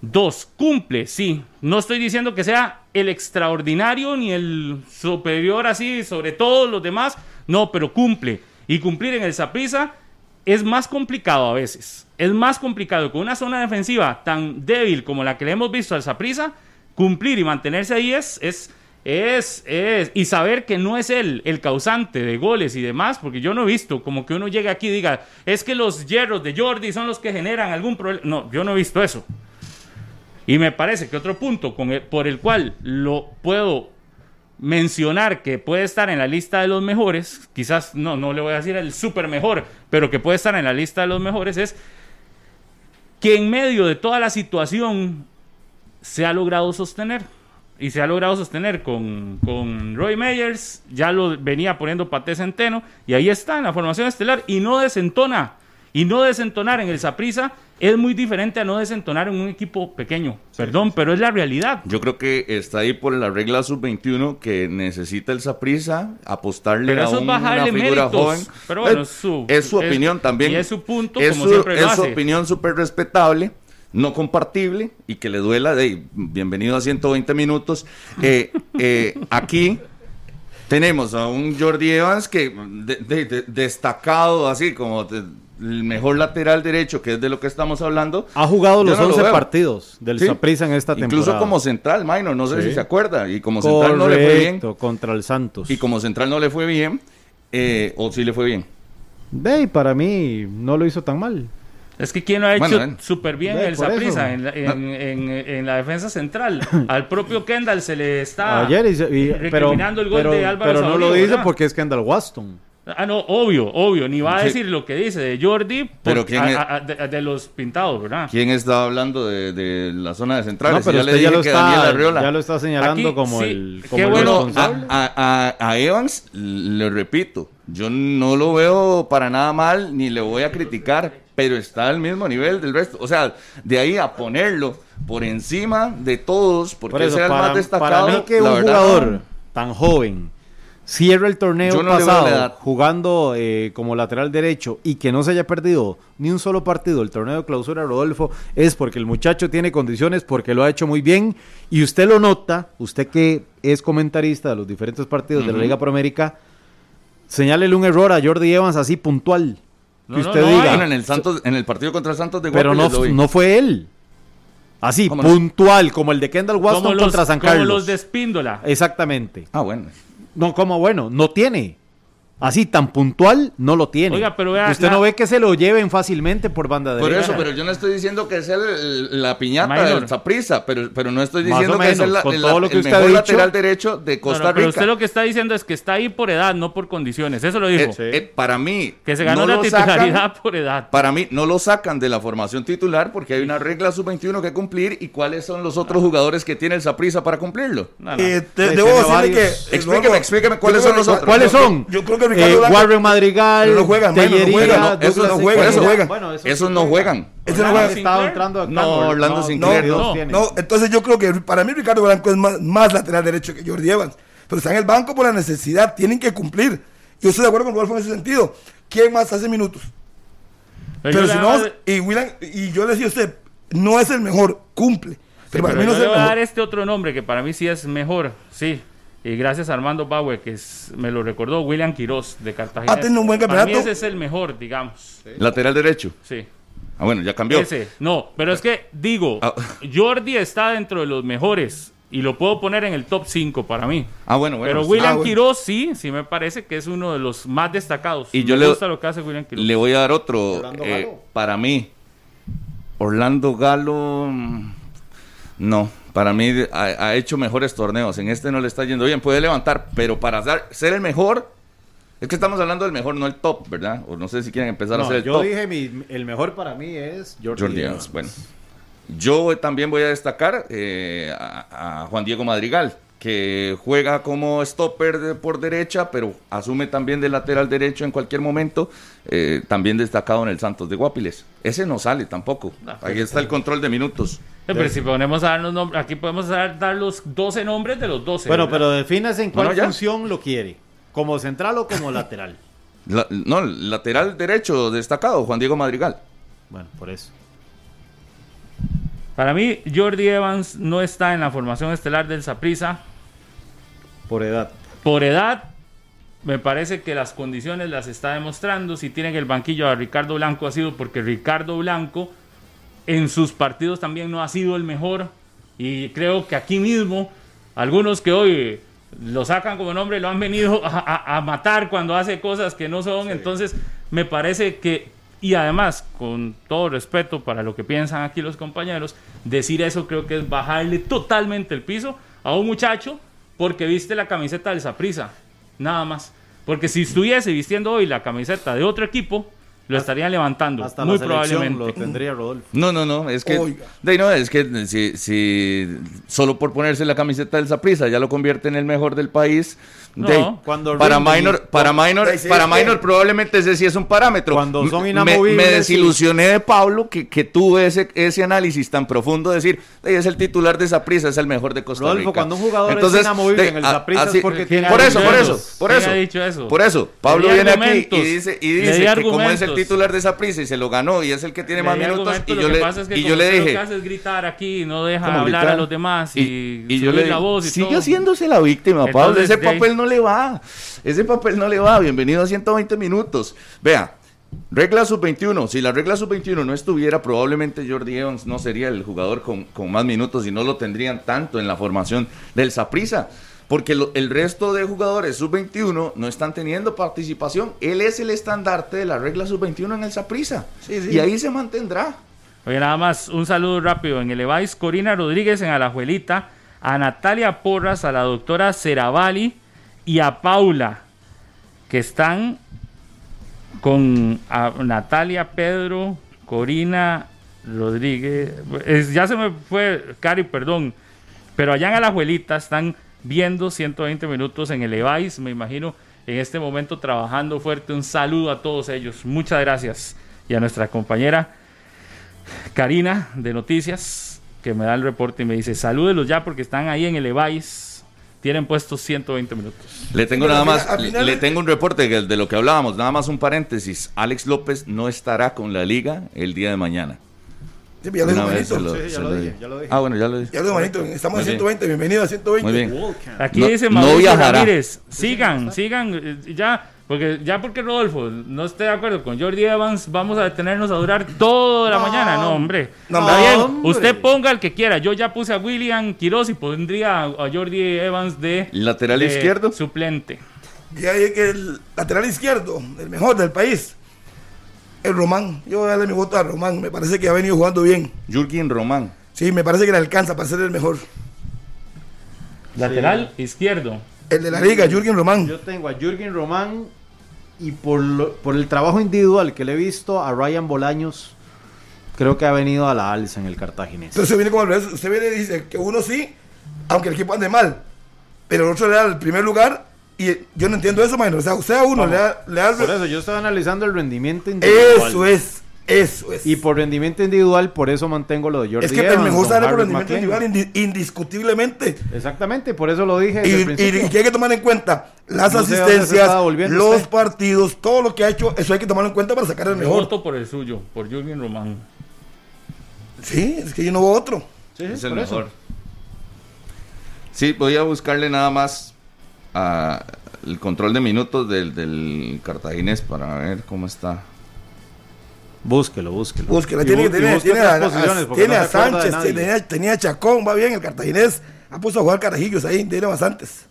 Dos, cumple, sí. No estoy diciendo que sea el extraordinario ni el superior así sobre todos los demás. No, pero cumple. Y cumplir en el Saprissa es más complicado a veces. Es más complicado con una zona defensiva tan débil como la que le hemos visto al Saprissa. Cumplir y mantenerse ahí es, es, es, es, y saber que no es él el causante de goles y demás, porque yo no he visto como que uno llegue aquí y diga, es que los hierros de Jordi son los que generan algún problema. No, yo no he visto eso. Y me parece que otro punto por el cual lo puedo mencionar que puede estar en la lista de los mejores, quizás no, no le voy a decir el super mejor, pero que puede estar en la lista de los mejores, es que en medio de toda la situación se ha logrado sostener. Y se ha logrado sostener con, con Roy Meyers, ya lo venía poniendo Paté Centeno, y ahí está en la formación estelar, y no desentona. Y no desentonar en el Saprisa es muy diferente a no desentonar en un equipo pequeño. Perdón, pero es la realidad. Yo creo que está ahí por la regla sub-21 que necesita el Saprisa apostarle Pero a eso es una bajarle figura méritos. joven. Pero bueno, es su- es su es- opinión también. y es su punto, es como su, siempre lo es su hace. opinión súper respetable, no compartible y que le duela. De, bienvenido a 120 minutos. Eh, eh, aquí tenemos a un Jordi Evans que de- de- de- destacado así como el mejor lateral derecho, que es de lo que estamos hablando. Ha jugado los no lo 11 veo. partidos del Sí. Saprissa en esta temporada. Incluso como central, Minor, no sé Sí. si se acuerda. Y como central no le fue bien. Contra el Santos. Y como central no le fue bien. eh, o sí le fue bien. De ahí, para mí no lo hizo tan mal. Es que quien lo ha hecho Bueno, súper bien el. Saprissa en, la- en, en- en la defensa central. Al propio Kendall se le está Ayer, y pero, el gol pero, de Álvaro pero no Saurio, lo dice ¿verdad? porque es Kendall Waston. Ah, no, obvio, obvio. Ni va a Sí. decir lo que dice de Jordi por- Pero ¿quién a- es? a- de, de los pintados, ¿verdad? ¿Quién estaba hablando de, de la zona de centrales? No, pero ya le usted ya dije lo, que Daniel está, Arriola. ya lo está señalando Aquí, como sí, el, qué como el bueno, a, a- a- a Evans, le repito, yo no lo veo para nada mal, ni le voy a criticar, pero está al mismo nivel del resto. O sea, de ahí a ponerlo por encima de todos, porque Por eso, era el para, más destacado. para mí que un verdad, jugador tan joven cierra el torneo no pasado jugando eh, como lateral derecho y que no se haya perdido ni un solo partido del torneo de clausura, Rodolfo, es porque el muchacho tiene condiciones, porque lo ha hecho muy bien y usted lo nota, usted que es comentarista de los diferentes partidos de la Liga Proamérica, señálele un error a Jordi Evans así puntual. No, que no, usted no diga, en el Santos, en el partido contra el Santos de pero vi. no fue él. Así, puntual, como el de Kendall Como los, contra San como Carlos. los de Espíndola. Exactamente. Ah, bueno. No, como bueno, no tiene. Así tan puntual no lo tiene. Oiga, pero vea, Usted la- no ve que se lo lleven fácilmente por banda Por derecha. eso, pero yo no estoy diciendo que sea el- la piñata del Zaprisa, pero, pero no estoy diciendo o que es el, menos, con todo lo que el usted mejor ha dicho. lateral derecho de No, Costa no, pero Rica. usted lo que está diciendo es que está ahí por edad, no por condiciones. Eso lo dijo. Eh, eh, para mí, que se ganó no la sacan- titularidad por edad. Para mí, no lo sacan de la formación titular porque hay una regla sub-21 que cumplir y cuáles son los otros jugadores que tiene el Zaprisa para cumplirlo. No, no. Eh, te- debo decirle varios. que. Explíqueme, no, explíqueme cuáles son los otros. ¿Cuáles son? Yo creo que Ricardo Eh, Blanco- Warren Madrigal, No juegan, Minor, no Tellería, juegan. No, esos no juegan, Esos no juegan. Bueno, esos Esos sí no juegan. Ese no Orlando juega. Sinclair. Estaba entrando. No, Orlando Sinclair, no, no. entonces yo creo que para mí Ricardo Blanco es más, más lateral derecho que Jordi Evans. Pero está en el banco por la necesidad, tienen que cumplir. Yo estoy de acuerdo con Rodolfo en ese sentido. ¿Quién más hace minutos? Pero Pero si no, a- y William, y yo le decía a usted, no es el mejor, cumple. Pero para pero mí no yo es le voy a dar este otro nombre que para mí sí es mejor. Sí. Y gracias a Armando Bauer, que es- me lo recordó, William Quiroz de Cartagena. Ha tenido un buen Para mí campeonato. ese es el mejor, digamos. Lateral derecho. Sí. Ah, bueno, ya cambió. Ese. No, pero es que digo, Ah. Jordi está dentro de los mejores y lo puedo poner en el top 5 para mí. Ah, bueno, bueno. pero. William Ah, bueno. Quiroz sí, sí me parece que es uno de los más destacados. Y yo me le- gusta lo que hace William Quiroz. Le voy a dar otro. Orlando eh, Galo. para mí, Orlando Galo. mm, No, para mí ha, ha hecho mejores torneos. En este no le está yendo bien. Puede levantar, pero para dar- ser el mejor. Es que estamos hablando del mejor, no el top, ¿verdad? O no sé si quieren empezar a hacer el yo top. dije, mi- el mejor para mí es Jordi, Jordi. Evans, bueno. Yo también voy a destacar eh, a, a Juan Diego Madrigal, que juega como stopper de- por derecha, pero asume también de lateral derecho en cualquier momento, eh, también destacado en el Santos de Guapiles. Ese no sale tampoco. Ahí está el control de minutos. Pero si ponemos a dar los nombres, aquí podemos dar, dar los 12 nombres de los 12. Bueno, ¿verdad? pero defínase en cuál Bueno, función lo quiere. ¿Como central o como lateral? La- no, lateral derecho destacado, Juan Diego Madrigal. Bueno, por eso. Para mí, Jordi Evans no está en la formación estelar del Saprissa. Por edad. Por edad, me parece que las condiciones las está demostrando. Si tienen el banquillo a Ricardo Blanco ha sido porque Ricardo Blanco en sus partidos también no ha sido el mejor. Y creo que aquí mismo, algunos que hoy lo sacan como nombre lo han venido a, a- a matar cuando hace cosas que no son. Entonces, me parece que, y además, con todo respeto para lo que piensan aquí los compañeros, decir eso creo que es bajarle totalmente el piso a un muchacho porque viste la camiseta del Saprisa. Nada más. Porque si estuviese vistiendo hoy la camiseta de otro equipo, lo estarían levantando. Hasta muy la probablemente. lo tendría Rodolfo. No, no, no, es que, Oiga. de no, es que si, si solo por ponerse la camiseta del Saprissa ya lo convierte en el mejor del país, No, de cuando para minor, para minor, para minor probablemente ese sí es un parámetro. Cuando son inamovibles, Me, desilusioné de Pablo que, que tuvo ese, ese análisis tan profundo de decir, "Ey, es el titular de Saprissa, es el mejor de Costa Rodolfo, Rica. cuando un jugador es inamovible de- en el a- Saprissa es así- porque ¿Quién tiene por eso, por eso? eso, por ¿Quién eso. ha dicho eso? Por eso, Pablo viene aquí y dice, y dice di que como es el titular de Saprissa y se lo ganó y es el que tiene más minutos y yo le, es que y yo le dije, Lo que hace es gritar aquí y no deja ¿Cómo hablar gritar? a los demás y, y, y yo subir le la voz y sigue haciéndose la víctima, Pablo. Entonces, Ese papel no le va. Ese papel no le va. Bienvenido a 120 minutos. Vea, regla sub-21. Si la regla sub-21 no estuviera, probablemente Jordi Evans no sería el jugador con, con más minutos y no lo tendrían tanto en la formación del Saprissa. Porque lo- el resto de jugadores sub-21 no están teniendo participación. Él es el estandarte de la regla sub-21 en el. Sí, sí. Y ahí se mantendrá. Oye, nada más, un saludo rápido. En el Evais, Corina Rodríguez en Alajuelita, a Natalia Porras, a la doctora Ceravali y a Paula, que están con Natalia, Pedro, Corina Rodríguez. Ya se me fue, Cari, perdón. Pero allá en Alajuelita están viendo 120 minutos en el Evais, me imagino, en este momento trabajando fuerte. Un saludo a todos ellos. Muchas gracias. Y a nuestra compañera Karina de Noticias, que me da el reporte y me dice, salúdelos ya porque están ahí en el Evais. Tienen puestos 120 minutos. Le tengo nada más, le tengo un reporte de, lo que hablábamos, nada más un paréntesis. Alex López no estará con la liga el día de mañana. Sí, ya lo dijo lo- Sí, ya lo lo dije, dije. ya lo dije. Ah, bueno, ya lo dije. Ya lo dijo Manito. Estamos en bien. 120. Bienvenido a 120. Muy bien. Aquí No- dice no Mauricio viajará. Ramírez, sigan, sigan, eh, ya, porque ya porque Rodolfo no esté de acuerdo con Jordi Evans, vamos a detenernos a durar toda la No. mañana. No, hombre. No, Está bien, hombre. usted ponga el que quiera. Yo ya puse a William Quiroz y pondría a, Jordi Evans de Lateral de izquierdo. suplente. Ya dije que el lateral izquierdo, el mejor del país, el Román. Yo voy a darle mi voto a Román. Me parece que ha venido jugando bien. Jürgen Román. Sí, me parece que le alcanza para ser el mejor. Lateral izquierdo. El de la liga, Jürgen Román. Yo tengo a Jürgen Román y por, lo- por el trabajo individual que le he visto a Ryan Bolaños, creo que ha venido a la alza en el cartaginés. Entonces usted viene como al revés. Usted viene y dice que uno sí, aunque el equipo ande mal. Pero el otro le da el primer lugar. Y yo no entiendo eso, man. O sea, usted a uno le da, le da el- Por eso yo estaba analizando el rendimiento individual. Eso es. Eso es. Y por rendimiento individual, por eso mantengo lo de Jordi es que el Evans, mejor sale por rendimiento McLean. individual indi- indiscutiblemente. Exactamente, por eso lo dije Y, el hay que tomar en cuenta las No asistencias, los usted. partidos, todo lo que ha hecho, eso hay que tomarlo en cuenta para sacar el Yo mejor. voto por el suyo, por Jürgen Román. Sí, es que yo no veo otro. Sí, Es el por eso. mejor. Sí, voy a buscarle nada más a el control de minutos del, del cartaginés para ver cómo está. Búsquelo, búsquelo. Búsquela, Y tiene, bu- y tiene, tiene a, posiciones, a- porque tiene no a de Sánchez, nadie. tenía, tenía a Chacón, va bien, el cartaginés ha puesto a jugar carajillos ahí, tiene bastantes.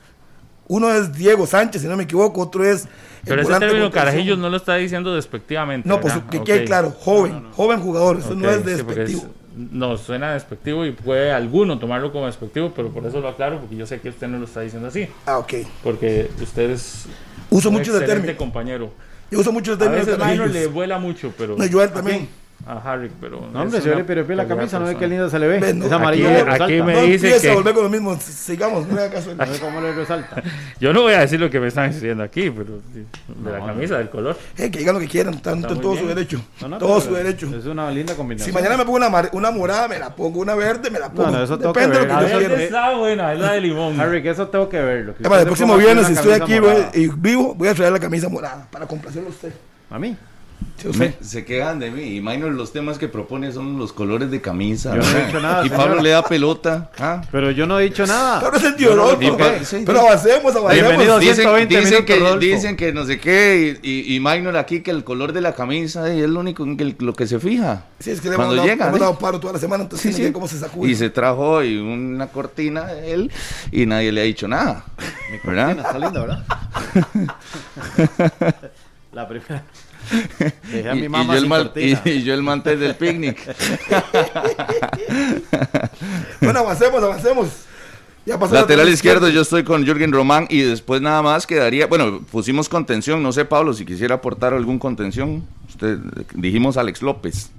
Uno es Diego Sánchez, si no me equivoco, otro es... Pero ese término carajillos no lo está diciendo despectivamente. No, pues ¿verdad? que Ok. quede claro, joven, joven jugador, eso no es sí, despectivo. es- no, suena despectivo y puede alguno tomarlo como despectivo, pero por eso lo aclaro, porque yo sé que usted no lo está diciendo así. Ah, ok. Porque usted es Uso un mucho excelente término. compañero. Yo uso mucho el A término veces Minor le vuela mucho, pero No, yo a él también. A Harry, pero... No, hombre, ve una pero la camisa, no ve qué linda se le ve. Ven, no, es amarilla. aquí- le me no dice a que- volver con lo mismo. Sigamos, no le haga caso. No ve cómo le resalta. Yo no voy a decir lo que me están diciendo aquí, pero de la No, camisa, del color. Eh, que digan lo que quieran, están Está en muy todo bien. su derecho. No, no, todo su derecho. Es una linda combinación. Si mañana me pongo una, mar- una morada, me la pongo. Una verde, me la pongo. no, eso tengo que Depende de ver. lo que A yo ver, quiera. está buena, es la de limón. Harry, que eso tengo que verlo. el próximo viernes, si estoy aquí y vivo, voy a traer la camisa morada para complacerlo a usted. ¿A mí? Me- se quejan de mí. Y Minor, los temas que propone son los colores de camisa. Yo no he dicho nada, Y señora. Pablo le da pelota. ¿ah? Pero yo no he dicho nada. Ahora es el tío no. Sí, Pero avancemos, Dicen, 120 dicen minutos, que, Rodolfo. dicen que no sé qué, y, y, y Minor aquí que el color de la camisa y es lo único en que, lo que se fija. Sí, es que le hemos Cuando dado, llega. hemos ¿sí? dado paro toda la semana, entonces Sí, cómo se sacude. Y se trajo hoy una cortina de él y nadie le ha dicho nada. ¿Verdad? Está linda, ¿verdad? la primera. Dejé a Y, mi y mamá yo el sin mal- cortina. y- y yo el mantel del picnic. Bueno, avancemos, avancemos. Ya pasó Lateral la izquierdo, yo estoy con Jürgen Román y después nada más quedaría, bueno, pusimos contención, no sé Pablo si quisiera aportar algún contención. Usted dijimos Alex López.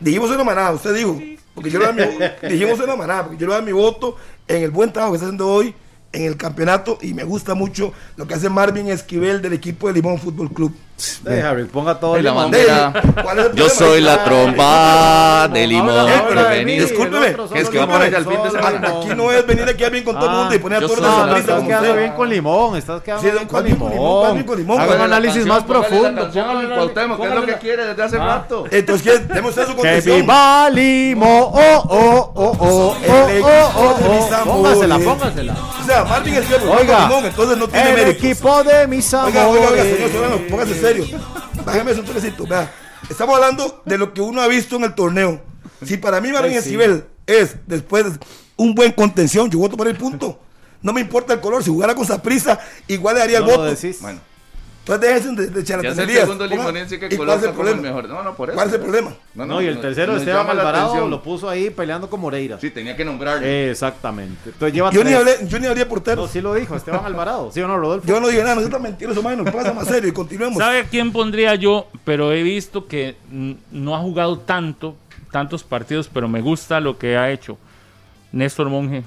Dijimos una manada, usted dijo. Porque yo le doy mi, dijimos una manada, porque yo le doy mi voto en el buen trabajo que está haciendo hoy en el campeonato y me gusta mucho lo que hace Marvin Esquivel del equipo de Limón Fútbol Club. Deje, Harry, ponga todo la limón. bandera. ¿Cuál es el Yo soy la tromba de limón. De Discúlpeme, el es que vamos a limón, ir al fin de semana. limón. Aquí no es venir aquí a bien con todo el mundo y poner a todos los sonrisas estás quedando bien con limón, estás quedando bien con ¿cuál bien con limón? ¿Cuál bien con limón? Haga un análisis más profundo. Póngale el Cuauhtémoc, que es lo que quiere desde hace rato. Entonces, ¿qué? Demos eso con Que viva Limo, oh, oh, oh, oh, oh, El oh, oh, de oh. Póngasela, póngasela. O sea, Marvin Oiga, con limón, entonces no tiene el mérito. equipo de mis amores. Oiga, oiga, oiga, señor Solano, póngase serio. Bájeme eso un toquecito, vea. Estamos hablando de lo que uno ha visto en el torneo. Si para mí Marvin sí. Esquivel es después un buen contención, yo voto por el punto. No me importa el color, si jugara con prisa, igual le daría el No voto. decís. Bueno, Entonces déjense de, de ya es el charlatanerías. segundo Ponga- limonense que ¿Y cuál es coloca el como el problema? mejor. No, no, por eso. ¿Cuál es el problema? No, y el tercero, nos Esteban Alvarado, lo puso ahí peleando con Moreira. Sí, tenía que nombrarlo. Exactamente. Entonces lleva Yo ni, hablé, yo ni hablé portero. No, sí lo dijo, Esteban Alvarado. ¿Sí o no, Rodolfo? Yo no dije nada, no es tan mentiroso, mano. Pasa más serio y continuemos. ¿Sabe a quién pondría yo? Pero he visto que no ha jugado tanto, tantos partidos, pero me gusta lo que ha hecho Néstor Monge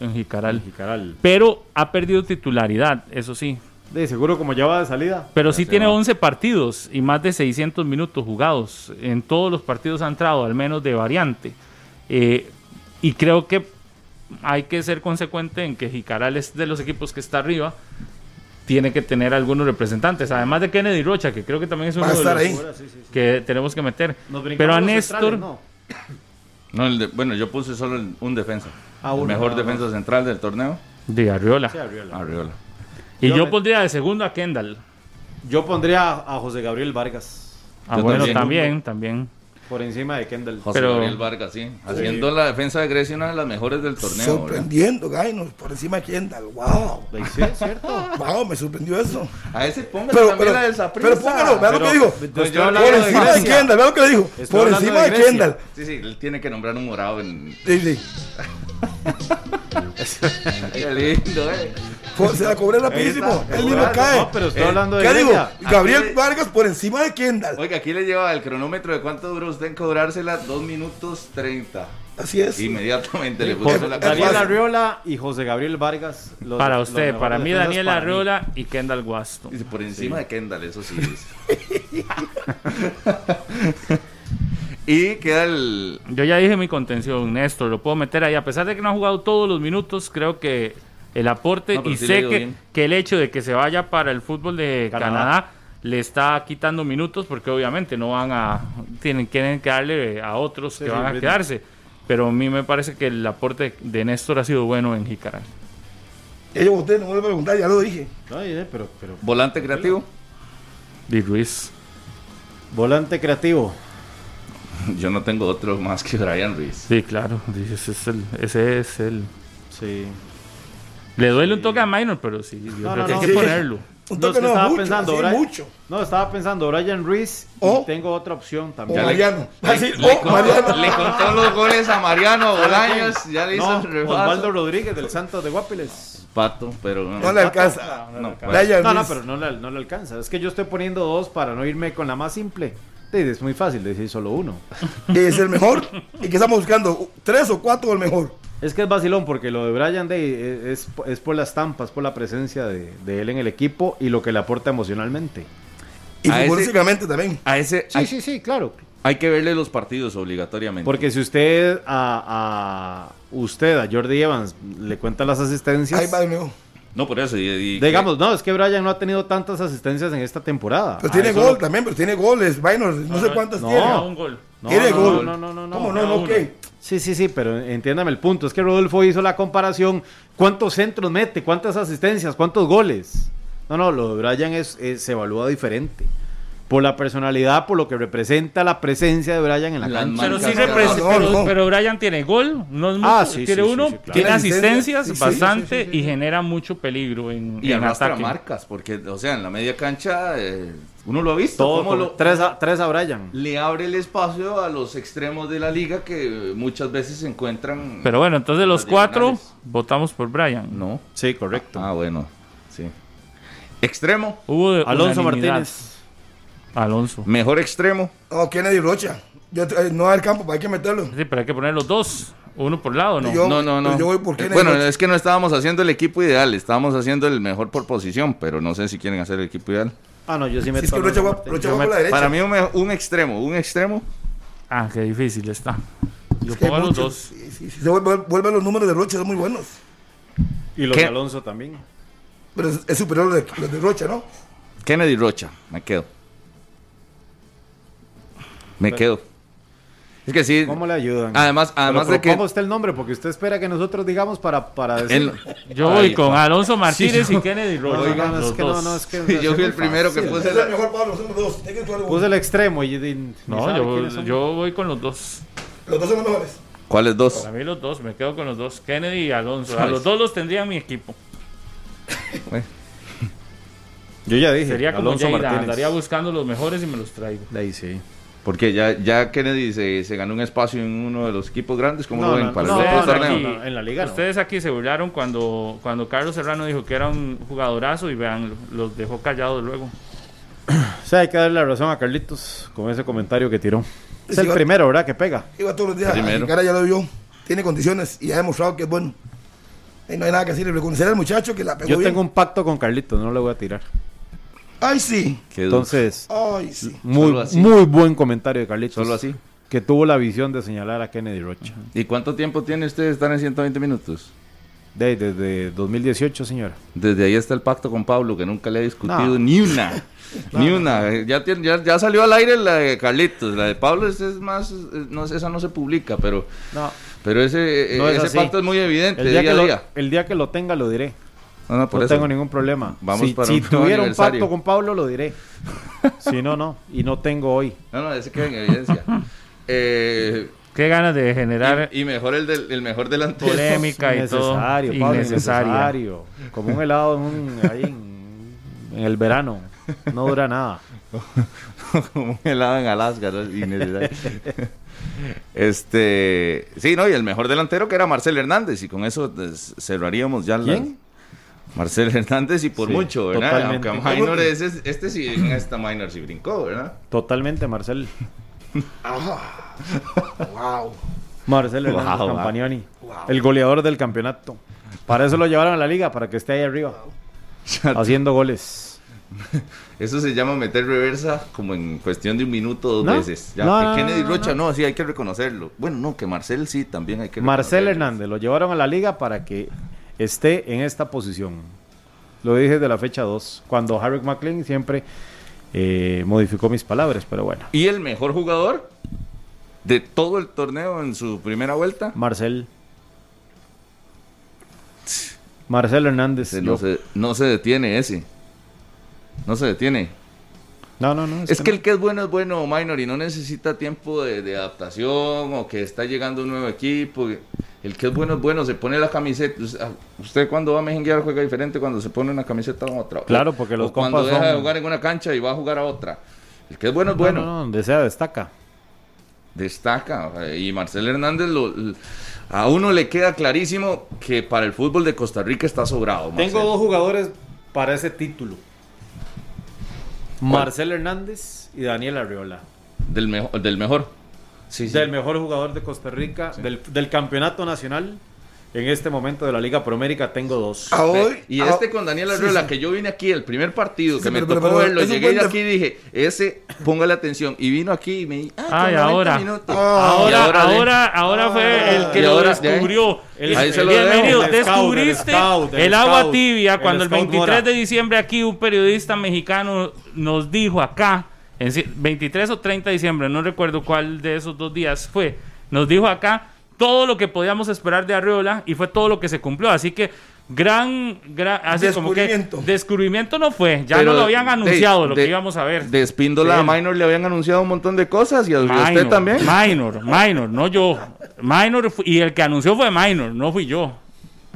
en Jicaral. Jicaral. Pero ha perdido titularidad, eso sí. De seguro como ya va de salida. Pero sí tiene va. 11 partidos y más de 600 minutos jugados. En todos los partidos ha entrado, al menos de variante. Eh, y creo que hay que ser consecuente en que Jicaral es de los equipos que está arriba. Tiene que tener algunos representantes, además de Kennedy Rocha, que creo que también es uno de los ahí. que tenemos que meter. Pero a Néstor, no. No, el de- bueno, yo puse solo el- un defensa. Ah, el uno, mejor defensa central del torneo, de Arriola. Sí, Arriola. Arriola. Y Yo yo me- pondría de segundo a Kendall. Yo pondría a José Gabriel Vargas Ah, Yo bueno, también. también, también. por encima de Kendall. José Pero- Gabriel Vargas, sí. Haciendo la defensa de Grecia una de las mejores del torneo. Sorprendiendo, Gainos, por encima de Kendall. Wow. Sí, es cierto. Wow, me sorprendió eso. A ese póngale Pero, también pero, la pero póngalo, vea lo que dijo. Pues Por de encima de. Kendall, vea lo que le dijo. Estoy Por encima de de. Kendall. Sí, sí, él tiene que nombrar un morado en... Sí, sí. Qué lindo, eh. Se la cobré rapidísimo. Él mismo cae. No, pero estoy Eh, hablando de ¿Qué digo? Gabriel Vargas por encima de Kendall. Oiga, aquí le lleva el cronómetro de cuánto duró usted en cobrársela. Dos minutos 30. Así es. Inmediatamente le puso la Daniel. Arriola y José Gabriel Vargas. los- para usted, para mí Daniel para mí. Arriola y Kendall Guasto. Por encima de Kendall, eso sí. dice. y queda el... Yo ya dije mi contención, Néstor, lo puedo meter ahí. A pesar de que no ha jugado todos los minutos, creo que el aporte No, y sí sé que, que el hecho de que se vaya para el fútbol de Canadá. Canadá, le está quitando minutos porque obviamente no van a tienen tienen que darle a otros Sí, que sí, van a quedarse. Pero a mí me parece que el aporte de Néstor ha sido bueno en Jicaral. Ellos usted no me a preguntar, ya lo dije. Ay, eh, pero, pero. Volante creativo. Di Ruiz. Volante creativo. Yo no tengo otro más que Brian Ruiz. Sí, claro. Ese es el. Ese es el Sí. le duele un toque a Minor, pero sí, yo No, creo no, que no. hay que ponerlo. Un No, es toque que no, estaba mucho, pensando, así, Brian- mucho. No, estaba pensando Brian Ruiz O- y tengo otra opción O también. Mariano. Así, Le, o contó, Mariano. le contó los goles a Mariano Bolaños, ya le hizo No, el repaso. Osvaldo Rodríguez del Santos de Guapiles. Pato, pero no. No le alcanza. No, No, no, Ruiz. pero no le, no le alcanza. Es que yo estoy poniendo dos para no irme con la más simple. Es muy fácil decir solo uno. Es el mejor. ¿Y que estamos buscando? ¿Tres o cuatro o el mejor? Es que es vacilón porque lo de Brian Day es, es por la estampa, es por la presencia de, de él en el equipo y lo que le aporta emocionalmente. Y futbolísticamente también. A ese Sí, hay, sí, sí, claro. hay que verle los partidos obligatoriamente. Porque si usted a, a usted, a Jordi Evans, le cuenta las asistencias, Ahí va de nuevo. No, por eso. y- y- digamos, no, es que Brian no ha tenido tantas asistencias en esta temporada. Pero Ah, tiene eso gol lo- también, pero tiene goles. Vainor, no sé cuántas no. tiene. Un gol. No, tiene no, gol. No, no, no, no. ¿Cómo no? ¿No qué? Sí, sí, sí, pero entiéndame el punto. Es que Rodolfo hizo la comparación. ¿Cuántos centros mete? ¿Cuántas asistencias? ¿Cuántos goles? No, no, lo de Brian es, es- se evalúa diferente. Por la personalidad, por lo que representa la presencia de Brian en la Las cancha. Pero sí pero, Brian tiene gol, no es mucho, Ah, sí, tiene sí, uno, sí, claro. tiene asistencias asistencias, sí, sí, bastante sí, sí, sí. y genera mucho peligro en, y en ataque. marcas, porque, o sea, en la media cancha, eh, uno lo ha visto. Todo lo- tres, a, tres a Brian. le abre el espacio a los extremos de la liga que muchas veces se encuentran. Pero bueno, entonces los cuatro diagonales. votamos por Brian. No. Sí, correcto. Ah, bueno. Sí. Extremo. Hubo Alonso. Martínez. Alonso. Mejor extremo. No, Kennedy Rocha. Yo, eh, no hay campo, hay que meterlo. Sí, pero hay que poner los dos. Uno por lado, ¿no? Yo- no, no, no. pero yo voy por Kennedy bueno, Rocha. es que no estábamos haciendo el equipo ideal, estábamos haciendo el mejor por posición, pero no sé si quieren hacer el equipo ideal. Ah, no, yo sí Si meto es que a Rocha va. Rocha va por me- la derecha. Para mí un, me- un extremo, un extremo. Ah, qué difícil está. Yo Es que pongo a los muchos- dos. sí, se vuelve- vuelven los números de Rocha, son muy buenos. Y los ¿Qué? de Alonso también. Pero es, es superior los de, los de Rocha, ¿no? Kennedy Rocha, me quedo. Me quedo. Es que sí. ¿Cómo le ayudan? Además, además de que. ¿Cómo está el nombre? Porque usted espera que nosotros digamos para, para decir. Yo voy con. Alonso Martínez Sí, y Kennedy No, Rocha. no, no, es los que dos. no, no, es que. Sí, yo fui el primero que puse Es la- el mejor Pablo, son los dos. Tiene que jugar Puse el extremo y. No, yo, yo voy con los dos. Los dos son los mejores. ¿Cuáles dos? Para mí los dos, me quedo con los dos. Kennedy y Alonso. A los dos los tendría en mi equipo. Yo ya dije. Sería como Alonso Lleida, Martínez. andaría buscando los mejores y me los traigo. De ahí sí. Porque ya, ya Kennedy se, se ganó un espacio en uno de los equipos grandes, como No, lo ven no, para no, el otro no, torneo. aquí- no, en la liga no. Ustedes aquí se burlaron cuando, cuando Carlos Serrano dijo que era un jugadorazo y vean, los dejó callados luego. O sea, hay que darle la razón a Carlitos con ese comentario que tiró. Es Sí, el primero, ¿verdad? Que pega. Iba todos los días. Primero. Cara ya lo vio. Tiene condiciones y ha demostrado que es bueno. Y no hay nada que decirle. Reconocer al muchacho que la pegó Yo bien. tengo un pacto con Carlitos, no le voy a tirar. Ay, sí. Entonces, Ay, sí. muy, muy buen comentario de Carlitos. Solo así. Que tuvo la visión de señalar a Kennedy Rocha. ¿Y cuánto tiempo tiene usted de estar en 120 minutos? De, desde 2018, señora. Desde ahí está el pacto con Pablo, que nunca le ha discutido No. ni una. ni una. Ya, tiene- ya, ya salió al aire la de Carlitos. La de Pablo es, es más. no, esa no se publica, pero, No. pero ese, No es ese así. pacto es muy evidente El día, día, que a lo, día. el día que lo tenga, lo diré. No, no, por no eso. tengo ningún problema. Vamos si para si un tuviera un pacto con Pablo, lo diré. si no, no. Y no tengo hoy. No, no, ese queda en evidencia. Eh, Qué ganas de generar y, y mejor el, del, el mejor delantero. polémica y todo. Innecesario, Pablo, Innecesaria. innecesario. Como un helado en, un- ahí en, en el verano. No dura nada. Como un helado en Alaska, ¿no? Innecesario. este, sí, no, y el mejor delantero que era Marcel Hernández, y con eso pues, cerraríamos ya la- ¿Quién? Marcel Hernández y por Sí, mucho, ¿verdad? totalmente. Aunque a Minor ese- este sí, en esta Minor sí brincó, ¿verdad? Totalmente, Marcel. Wow. Marcel Hernández Wow, wow. Campagnoni. El goleador del campeonato. Para eso lo llevaron a la liga, para que esté ahí arriba. Haciendo goles. Eso se llama meter reversa como en cuestión de un minuto dos No. veces. Ya, No, que Kennedy Rocha, no. no, sí, hay que reconocerlo. Bueno, no, que Marcel sí, también hay que Marcel reconocerlo. Hernández lo llevaron a la liga para que esté en esta posición. Lo dije desde la fecha 2, cuando Harry McLean siempre eh, modificó mis palabras, pero bueno. Y el mejor jugador de todo el torneo en su primera vuelta. Marcel. Marcel Hernández. Se- no, se, no se detiene ese. No se detiene. No, no, no, Es que no. el que es bueno es bueno, Minor, y no necesita tiempo de, de adaptación o que está llegando un nuevo equipo. El que es bueno es bueno, se pone la camiseta. Usted cuando va a mejenguear juega diferente cuando se pone una camiseta a otra. Claro, porque los o cuando deja de jugar en una cancha y va a jugar a otra. El que es bueno es bueno. No, no, no, donde sea destaca. Destaca. Y Marcel Hernández, lo- a uno le queda clarísimo que para el fútbol de Costa Rica está sobrado. Tengo dos jugadores para ese título. Marcel Hernández y Daniel Arriola. Del, mejor del mejor. Sí, sí. Del mejor jugador de Costa Rica, del, del campeonato nacional. En este momento de la Liga Promérica tengo dos. A hoy. Y a- este con Daniel sí, Arriola, sí. que yo vine aquí el primer partido, Sí, que sí, me pero- tocó pero- verlo, llegué de aquí y dije, ese, póngale atención. Y vino aquí y me di, ah, Ay, que 90 ahora. minutos. Ah, Y Ahora, ahora, ahora, de- ahora, fue el que lo ahora, descubrió. El- Ahí se lo bienvenido. El descubriste el scout, el el agua tibia cuando el scout 23 Mora. de diciembre aquí un periodista mexicano nos dijo acá, en ci- 23 o 30 de diciembre, no recuerdo cuál de esos dos días fue, nos dijo acá todo lo que podíamos esperar de Arreola y fue todo lo que se cumplió. Así que gran, gran así como que Descubrimiento. descubrimiento no fue, ya Pero no lo habían de- anunciado lo de- que íbamos a ver. De Espíndola Sí. a Minor le habían anunciado un montón de cosas y a usted también. Minor, Minor, no yo. Minor y el que anunció fue Minor, no fui yo.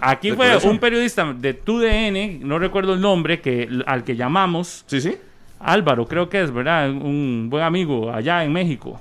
Aquí ¿De fue un periodista de TUDN, no recuerdo el nombre, que al que llamamos Sí, sí. Álvaro, creo que es, ¿verdad? Un buen amigo allá en México.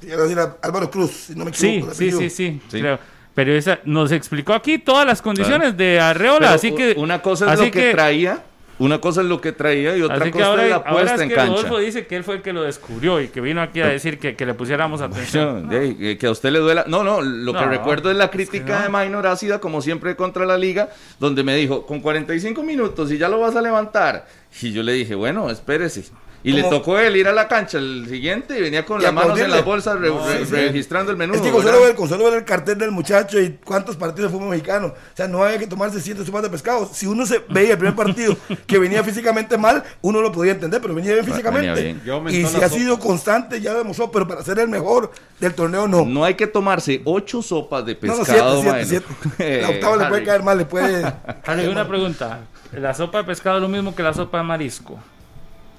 Quiero decir a Álvaro Cruz, si no me Sí, equivoco. sí, apellido. sí, sí, Sí. creo. Pero esa, nos explicó aquí todas las condiciones de Arreola, Pero así que una cosa es así lo que, traía, una cosa es lo que traía y otra Así que cosa ahora, es la ahora puesta es en que cancha. Rodolfo dice que él fue el que lo descubrió y que vino aquí a decir que, que le pusiéramos atención. No, de- que- que a usted le duela. No, no, lo que No, recuerdo es la es que crítica no. de Minor ácida, como siempre, contra la liga, donde me dijo, con 45 minutos y ya lo vas a levantar. Y yo le dije, bueno, espérese. Y le tocó él ir a la cancha el siguiente y venía con Y las manos en aplaudirle. las bolsas re- No, re- sí, sí. registrando el menú. Es que con solo, ver, con solo ver el cartel del muchacho y cuántos partidos de fútbol mexicano, o sea, no había que tomarse cientos sopas de pescado. Si uno se veía el primer partido que venía físicamente mal, uno lo podía entender, pero venía bien físicamente. venía bien. Y la si ha sido constante, ya demostró, pero para ser el mejor del torneo, no. No hay que tomarse ocho sopas de No, no, pescado, siete, siete, siete. La octava le puede caer mal, le puede. Harry, una pregunta. ¿La sopa de pescado es lo mismo que la sopa de marisco?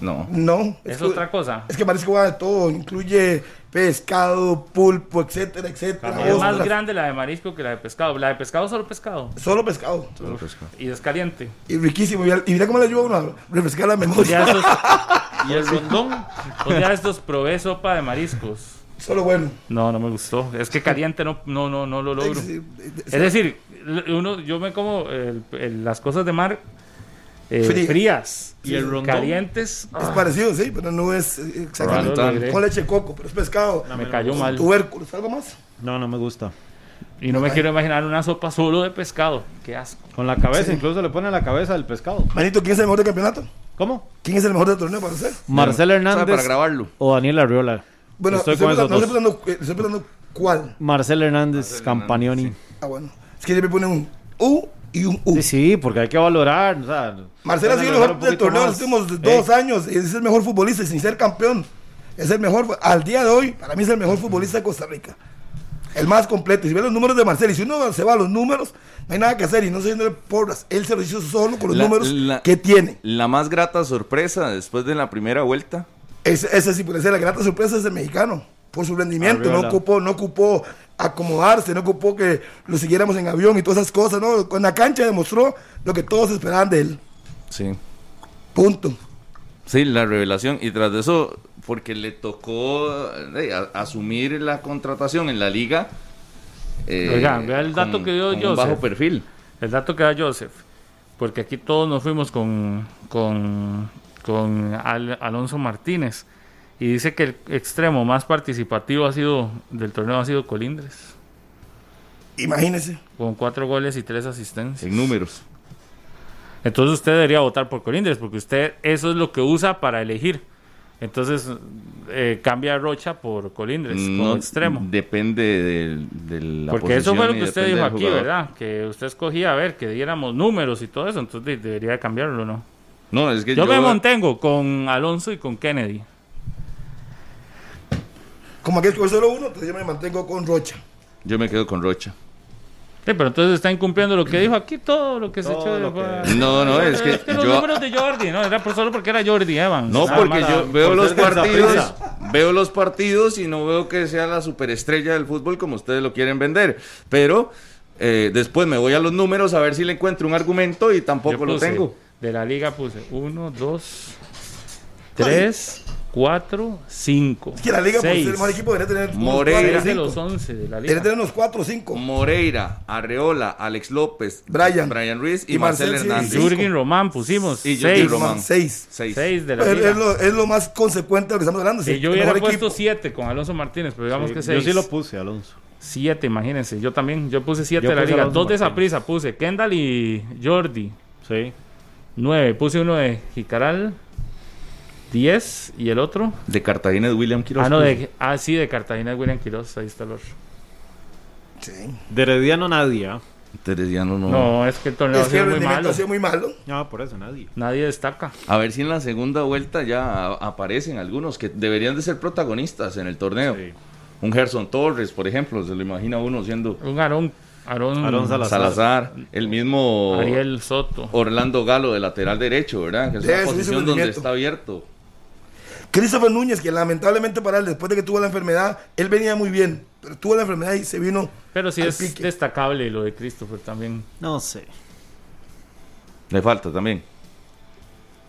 No. No. ¿Es, otra cosa? Es que marisco va de todo, incluye pescado, pulpo, etcétera, etcétera. Es más grande la de marisco que la de pescado. La de pescado es solo pescado. Solo pescado. Y es caliente. Y riquísimo. Y, mira cómo le ayuda a uno a refrescar la memoria. estos, ¿Y el rondón? un día estos probé sopa de mariscos. Solo bueno. No, no me gustó. Es que caliente no, no, no, no lo logro. Es decir, uno, yo me como el- el- las cosas de mar eh, Frías. frías ¿Y el rondón? calientes. Es parecido, sí, pero no es Ah, exactamente. Con leche de coco, pero es pescado. me cayó mal. Tubérculos, ¿algo más? No, no me gusta. Y no me quiero imaginar una sopa solo de pescado. Qué asco. Con la cabeza, Sí. incluso le ponen la cabeza del pescado. Manito, ¿quién es el mejor del campeonato? ¿Cómo? ¿Quién es el mejor del torneo para usted? Marcel O sea, Hernández para grabarlo. o Daniel Arriola. Bueno, Estoy estoy con esos preguntando- no estoy preguntando, eh, estoy preguntando cuál. Marcel Hernández, Campanioni. Ah, bueno. Es que siempre pone un U y un U. Sí, sí, porque hay que valorar. O sea, Marcelo ha sido el mejor del torneo los últimos dos Eh, años. Es el mejor futbolista sin ser campeón. Es el mejor, al día de hoy, para mí es el mejor futbolista de Costa Rica. El más completo. Si ve los números de Marcelo, y si uno se va a los números, no hay nada que hacer. Y no estoy haciéndole porras. Él se lo hizo solo con los La- números la- que tiene. La más grata sorpresa después de la primera vuelta. Ese, ese sí puede ser la grata sorpresa es el mexicano. Por su rendimiento. No ocupó, no ocupó acomodarse, no ocupó que lo siguiéramos en avión y todas esas cosas. ¿no? En la cancha demostró lo que todos esperaban de él. Sí. Punto. Sí, la revelación. Y tras de eso, porque le tocó eh, a- asumir la contratación en la liga. eh, Oigan, vea el dato que dio con un Joseph. bajo perfil. El dato que da Joseph. Porque aquí todos nos fuimos con, con, con Al- Alonso Martínez. Y dice que el extremo más participativo ha sido del torneo ha sido Colindres. Imagínese. Con cuatro goles y tres asistencias. En números. Entonces usted debería votar por Colindres, porque usted eso es lo que usa para elegir. Entonces eh, cambia Rocha por Colindres como No, extremo. Depende de, de la Porque eso fue lo que usted dijo aquí. ¿verdad? Que usted escogía, a ver, que diéramos números y todo eso, entonces de- debería de cambiarlo, ¿no? No, es que Yo, yo, me mantengo con Alonso y con Kennedy. Como aquí escogió solo uno, entonces yo me mantengo con Rocha. yo me quedo con Rocha. Sí, pero entonces está incumpliendo lo que dijo aquí, todo lo que se echó de lo que- No, no, es que los yo- números de Jordi, no, era por solo porque era Jordi Evans. No, Nada porque yo veo por los partidos, veo los partidos y no veo que sea la superestrella del fútbol como ustedes lo quieren vender. Pero eh, después me voy a los números a ver si le encuentro un argumento y tampoco Yo lo tengo. De la liga puse 1, 2, 3, 4, 5. Es que la liga, por ser el seis. mejor equipo, debería tener unos Moreira. Es de los cinco. 11 de la Debería liga. tener unos 4 o 5. Moreira, Arreola, Alex López, Brian. Brian Ruiz y, Y Marcel, Marcel, Hernández. sí. Jürgen Román pusimos Y Jürgen 6. Román. 6. Seis. 6 de la Es, liga. es lo, es lo más consecuente de lo que estamos hablando. Sí, yo hubiera puesto equipo. 7 con Alonso Martínez, pero digamos Sí, que yo 6. sí lo puse, Alonso. 7, imagínense. Yo también. Yo puse 7 Yo de la liga. Alonso Dos de esa prisa puse. Kendall y Jordi. Sí. 9. Puse uno de Jicaral. 10. ¿Y el otro? De Cartagena de William Quiroz. Ah, no, de, ah, sí, de Cartagena William Quiroz. Ahí está el otro. Sí. De Herediano nadie. ¿ah? Teresiano no. No, es que el torneo Es ha que sido el muy malo. ha sido muy malo. No, por eso nadie. Nadie destaca. A ver si en la segunda vuelta ya aparecen algunos que deberían de ser protagonistas en el torneo. Sí. Un Gerson Torres, por ejemplo, se lo imagina uno siendo Un Aarón. Aarón, Salazar. Salazar, el mismo Ariel Soto. Orlando Galo de lateral derecho, ¿verdad? Que es una posición donde está abierto. Christopher Núñez, que lamentablemente para él, después de que tuvo la enfermedad, él venía muy bien, pero tuvo la enfermedad y se vino. Pero sí al es pique. destacable lo de Christopher también. No sé. Le falta también.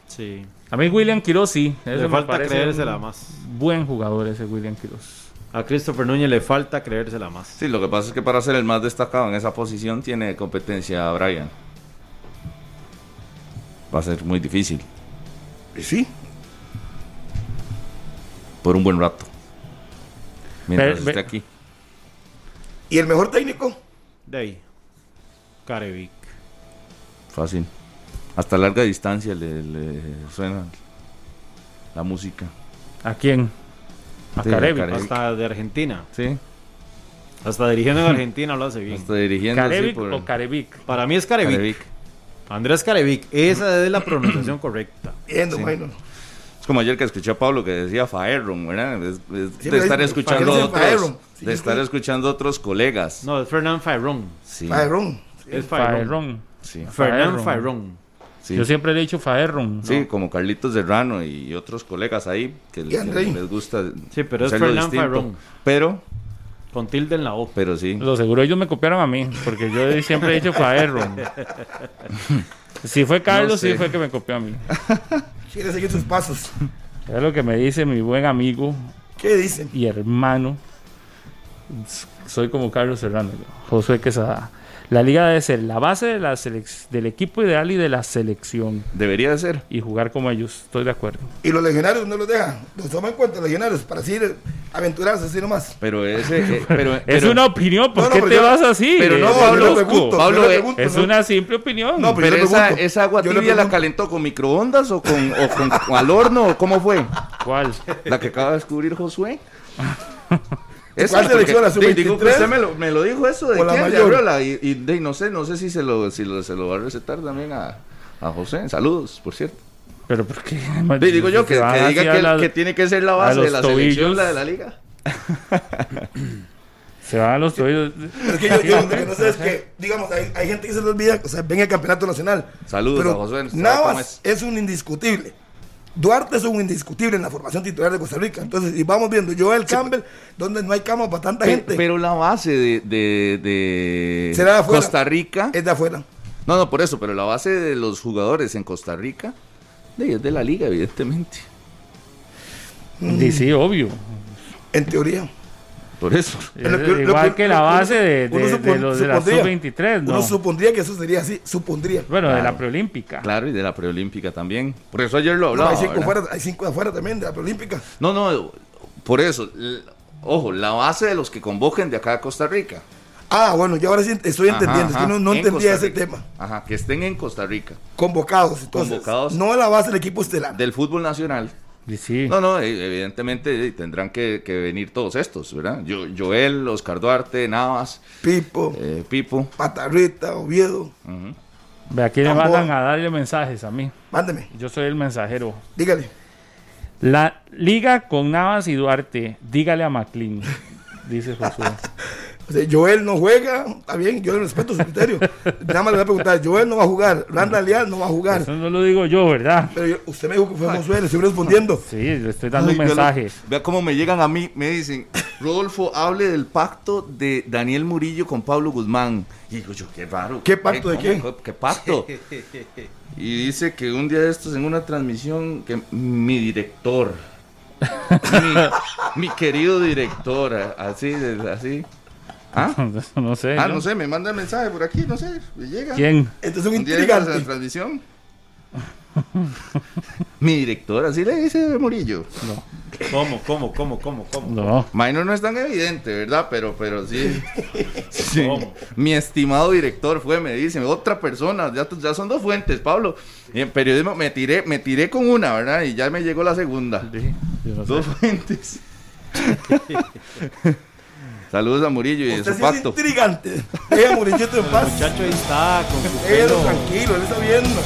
Sí. A mí William Quiroz sí. Le me falta creérsela un más. Buen jugador ese William Quiroz. A Christopher Núñez le falta creérsela más. Sí, lo que pasa es que para ser el más destacado en esa posición tiene competencia a Brian. Va a ser muy difícil, Y sí, por un buen rato. Mientras esté aquí. y el mejor técnico, De ahí. Carevic. Fácil. Hasta larga distancia le, le suena la música. ¿A quién? A Sí, Carevic. Hasta de Argentina. Sí, Hasta dirigiendo en Argentina lo hace bien. hasta dirigiendo. sí, ¿Carevic por- o Carevic? Para mí es Carevic. Carevic. Andrés Carevic. Esa es la pronunciación correcta. viendo, Sí. bueno. Es como ayer que escuché a Pablo que decía Faerron, ¿verdad? Es- es de estar dice, escuchando Faerron, otros, Faerron. Sí, de sí, estar sí. escuchando otros colegas. No, es Fernán Fairón. Sí, Byron. Es. Faerron. sí, Fernán Faerron. Sí. Yo siempre le he dicho Faerron. Sí, como Carlitos Serrano y otros colegas ahí que, les gusta. Sí, pero es Fernán. Fairón. Pero, Con tilde en la O. pero sí. Lo seguro ellos me copiaron a mí, porque yo siempre he dicho Faerron. Si fue Carlos, No sé. sí fue que me copió a mí. Quiere seguir sus pasos. Es lo que me dice mi buen amigo ¿Qué dicen? y hermano. Soy como Carlos Serrano, Josué Quesada. La liga debe ser la base de la selec- del equipo ideal y de la selección. Debería de ser. Y jugar como ellos. Estoy de acuerdo. Y los legionarios no los dejan. Los toman en cuenta los legionarios para así aventurarse así nomás. Pero ese. eh, pero, es pero- una opinión, ¿por No, no, qué te yo- vas así? pero no, Pablo, yo pregunto, Pablo, yo pregunto, Es ¿no? una simple opinión. No, pero Pero yo le esa, esa agua tibia la calentó con microondas o con, o con, o al horno o cómo fue? ¿Cuál? La que acaba de descubrir Josué. ¿Cuál selección, la di- digo que sub-23? usted me lo, me lo dijo eso de ¿O la quién, de mayor? Arreola, y, y de- no sé, no sé si se lo, si lo, se lo va a recetar también a, a José. Saludos, por cierto. Pero ¿por qué? Di- digo yo que, que diga que, las- que tiene que ser la base de la selección, tobillos. la de la liga. Se van a los tobillos. Es que yo, yo lo que no sé es que, digamos, hay, hay gente que se le olvida, o sea, ven el campeonato nacional. Saludos Pero a Josué, ¿sabe cómo Navas es un indiscutible. Duarte es un indiscutible en la formación titular de Costa Rica. Entonces, y vamos viendo, Joel Campbell, donde no hay cama para tanta gente, Pero la base de, de, de Será de afuera. Costa Rica. es de afuera. No, no, por eso, pero la base de los jugadores en Costa Rica es de la liga, evidentemente. Sí, sí, obvio. En teoría. Por eso. Es Lo que- lo igual que- que la uno- base de, de- uno de supon- los de la supondría. sub-23, ¿no? Uno supondría que eso sería así, supondría. Bueno, de la preolímpica. Claro, y de la preolímpica también. Por eso ayer lo No, hablaba. hay, cinco afuera, hay cinco de afuera también, de la preolímpica. No, no, por eso. Ojo, la base de los que convoquen de acá a Costa Rica. Ah, bueno, yo ahora sí estoy entendiendo, ajá, es que no, no en entendía ese tema. Ajá, que estén en Costa Rica. Convocados, entonces. Convocados. No a la base del equipo estelar. Del fútbol nacional. Sí. No, no, e- evidentemente eh, tendrán que, que venir todos estos, ¿verdad? Yo, Joel, Oscar Duarte, Navas, Pipo, eh, Pipo. Patarrita, Oviedo. ujú. Ve, aquí le Tambor. mandan a darle mensajes a mí. Mándeme, Yo soy el mensajero. dígale. La liga con Navas y Duarte, dígale a McLean, dice Josué. O sea, Joel no juega, está bien, yo le respeto su criterio. Nada más le voy a preguntar, Joel no va a jugar, Randall Leal no va a jugar. Eso no lo digo yo, ¿verdad? Pero yo- usted me dijo que fue Josué, le estoy respondiendo. Sí, le estoy dando Ay, un mensaje. vea cómo me llegan a mí, me dicen, Rodolfo, hable del pacto de Daniel Murillo con Pablo Guzmán. Y digo yo, qué raro. ¿Qué pacto de cómo? qué? ¿Qué pacto? Y dice que un día de estos en una transmisión que mi director, mi, mi querido director, así, de- así. ¿Ah? No sé. Ah, yo. no sé, me manda el mensaje por aquí, no sé, me llega. ¿Quién? Este es un Un día de la intrigante. transmisión. mi director, así le dice Murillo. ¿Cómo, cómo, cómo, cómo, cómo? No. Minor no es tan evidente, ¿verdad? Pero, pero sí. Sí. ¿Cómo? Mi estimado director fue, me dice, otra persona, ya, ya son dos fuentes, Pablo. Y en periodismo me tiré, me tiré con una, ¿verdad? Y ya me llegó la segunda. Sí, no sé. Dos fuentes. Saludos a Murillo y Usted su sí es pacto. intrigante. Deja Murillo en paz. Muchacho ahí está, con su pelo. tranquilo, él está viendo.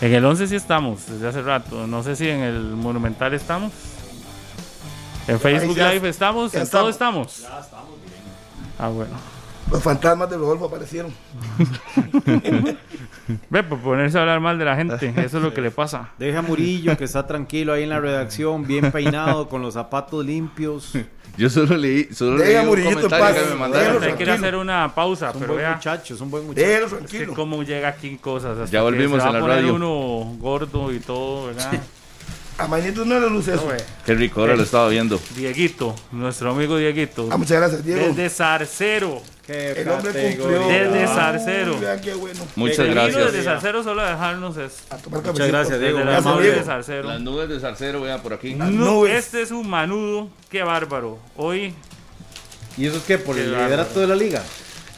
En el 11 sí estamos, desde hace rato. No sé si en el Monumental estamos. En Facebook ya- Live estamos, ya en todo estamos. Ah, bueno. Los fantasmas de Rodolfo aparecieron. Ve, por ponerse a hablar mal de la gente, eso es lo que le pasa. Deja a Murillo que está tranquilo ahí en la redacción, bien peinado, con los zapatos limpios. Es Yo solo leí, solo Deja leí a un Murillito en comentario paz. que me mandaron. Quiere tranquilo. hacer una pausa, un pero buen vea, muchacho, es un buen muchacho. Es que cómo llega aquí cosas. hasta Ya que volvimos se va en la a poner radio. uno gordo y todo, ¿verdad? A Mañito no le luce eso. Qué rico, ahora lo estaba viendo. Dieguito, nuestro amigo Dieguito. Ah, muchas gracias, Diego. Desde Zarcero. Qué El hombre cumplió. Desde Uy, Zarcero. vea qué bueno. Muchas Vino gracias. desde Zarcero solo a dejarnos es, A tomar Muchas gracias, Diego. desde la Gracias, amable Diego. de Zarcero. Las nubes de Zarcero, vean por aquí. Las No, nubes. este es un manudo, qué bárbaro. Hoy ¿Y eso es qué? ¿Por el liderato de la liga?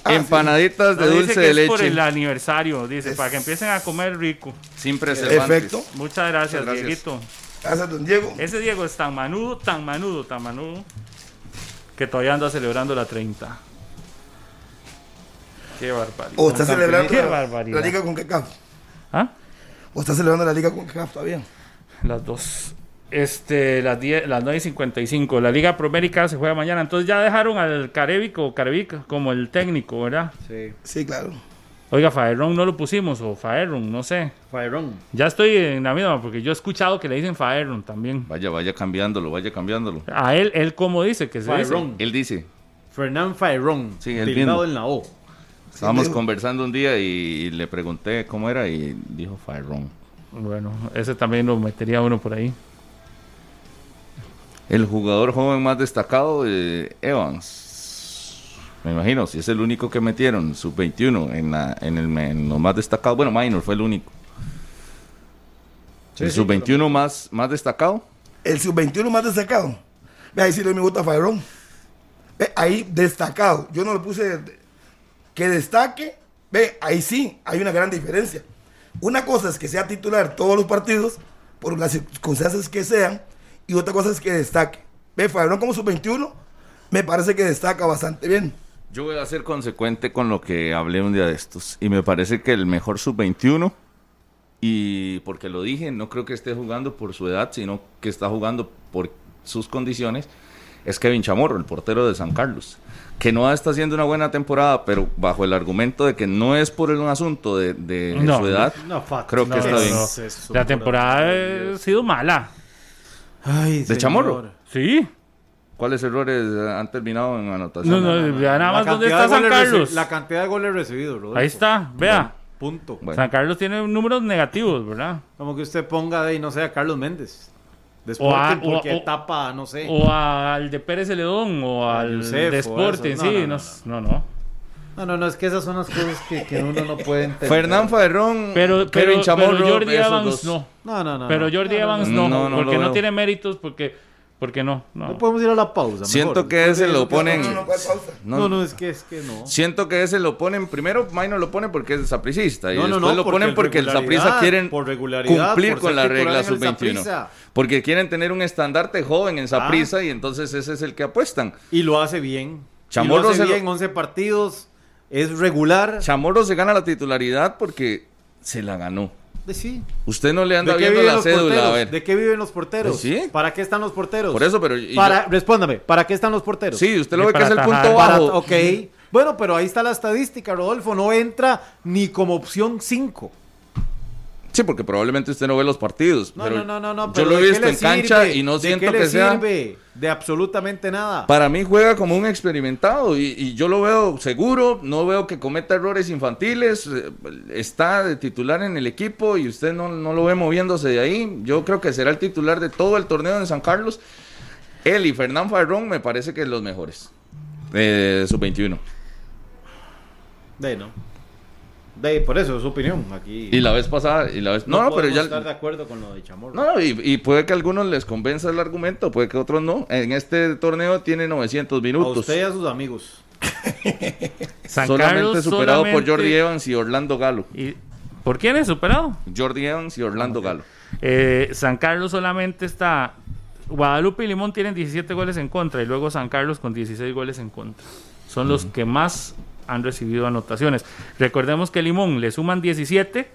Ah, Empanaditas de no, dice dulce que de es leche. por el aniversario, dice, Es- para que empiecen a comer rico. Sin preservantes. Efecto. Muchas gracias, Muchas gracias. Dieguito. Gracias, don Diego. Ese Diego es tan manudo, tan manudo, tan manudo, que todavía anda celebrando la 30. Qué barbaridad. O está celebrando Qué la, barbaridad. la liga con CACAF. ¿Ah? O está celebrando la liga con CACAF todavía. Las dos. Este, las, 10, las 9 y 55. La Liga Promérica se juega mañana. Entonces ya dejaron al Carevic o Carevic como el técnico, ¿verdad? Sí. Sí, claro. Oiga, Faerron no lo pusimos, o Faerron, no sé. Fairón. Ya estoy en la misma, porque yo he escuchado que le dicen Faerron también. Vaya, vaya cambiándolo, vaya cambiándolo. A él, él como dice que se dice. Él dice, Fernán Fairón. Sí, el tildado mismo. en la O. estábamos conversando un día y, le pregunté cómo era y dijo Fireron. Bueno, ese también lo metería uno por ahí. El jugador joven más destacado, eh, Evans. Me imagino, si es el único que metieron, sub-21, en, la, en, el, en los más destacados. Bueno, Minor fue el único. Sí, el sí, sub-21 más, más destacado. El sub-21 más destacado. Ve, ahí sí le me gusta Fairón. Ve, ahí destacado. Yo no le puse que destaque. Ve, ahí sí, hay una gran diferencia. Una cosa es que sea titular todos los partidos, por las circunstancias que sean, y otra cosa es que destaque. Ve, Fairón como sub-21, me parece que destaca bastante bien. Yo voy a ser consecuente con lo que hablé un día de estos. Y me parece que el mejor sub-21, y porque lo dije, no creo que esté jugando por su edad, sino que está jugando por sus condiciones, es Kevin Chamorro, el portero de San Carlos. Que no está haciendo una buena temporada, pero bajo el argumento de que no es por un asunto de, de No, su edad, No, Fat, creo que no, está no, bien. no. La por temporada ha sido mala. Ay, ¿De Chamorro? Sí. ¿Cuáles errores han terminado en anotación? No, no, vea nada La más dónde cantidad está de San Carlos. La cantidad de goles recibidos, Rodolfo. Ahí está, vea. Punto. Bueno. San Carlos tiene números negativos, ¿verdad? Como que usted ponga de ahí, no sé, a Carlos Méndez. De O a- Sporting, o- porque o- tapa, no sé. O al de Pérez Celedón o al Yusef, de Sporting, sí, No, no, no, no, no. No, no, no, es que esas son las cosas que, que uno no puede entender. Fernán Faerrón, Pero, Kevin pero, Chamorro, pero Jordi Evans dos. no. No, no, no. Pero no. Jordi No, no, Evans no. no, No, no porque no tiene méritos, porque ¿Por qué no? No No. podemos ir a la pausa. Siento mejor. que ese lo ponen. No, no, no, ¿cuál pausa? No, no, es que es que no. Siento que ese lo ponen, primero Maino lo pone porque es sapricista y No, no, después no, lo porque ponen porque el Saprissa quieren por regularidad, cumplir por con la regla en el sub-21. Saprissa. Porque quieren tener un estandarte joven en Saprissa y entonces ese es el que apuestan. Y lo hace bien. Chamorro y lo hace se lo- bien, 11 partidos, es regular. Chamorro se gana la titularidad porque se la ganó. De sí. Usted no le anda ¿De qué viendo viven la los cédula, porteros? a ver. ¿De qué viven los porteros? Pues sí. ¿Para qué están los porteros? Por eso, pero Para, yo- respóndame, ¿para qué están los porteros? sí, usted lo Y ve que es el punto. Para, bajo. ok. Bueno, pero ahí está la estadística, Rodolfo. No entra ni como opción 5. Sí, porque probablemente usted no ve los partidos. No, pero no, no, no, no. Yo lo he ¿de qué visto en cancha sirve? y no ¿De siento que sea. sirve? De absolutamente nada. Para mí juega como un experimentado y, y yo lo veo seguro, no veo que cometa errores infantiles, eh, está de titular en el equipo y usted no, no lo ve moviéndose de ahí. Yo creo que será el titular de todo el torneo en San Carlos. Él y Fernán Farrón me parece que los mejores de sub-21. De no. De, por eso es su opinión. Aquí. Y la vez pasada, y la vez... No, no, pero ya... estar de acuerdo con lo de Chamorro. No, y, y puede que a algunos les convenza el argumento, puede que a otros no. En este torneo tiene 900 a minutos. usted y a sus amigos. San solamente Carlos superado por solamente- Jordi Evans y Orlando Galo. ¿Y ¿Por quién es superado? Jordi Evans y Orlando Galo. Eh, San Carlos solamente está. Guadalupe y Limón tienen 17 goles en contra y luego San Carlos con 16 goles en contra. Son los que más han recibido anotaciones. Recordemos que Limón le suman 17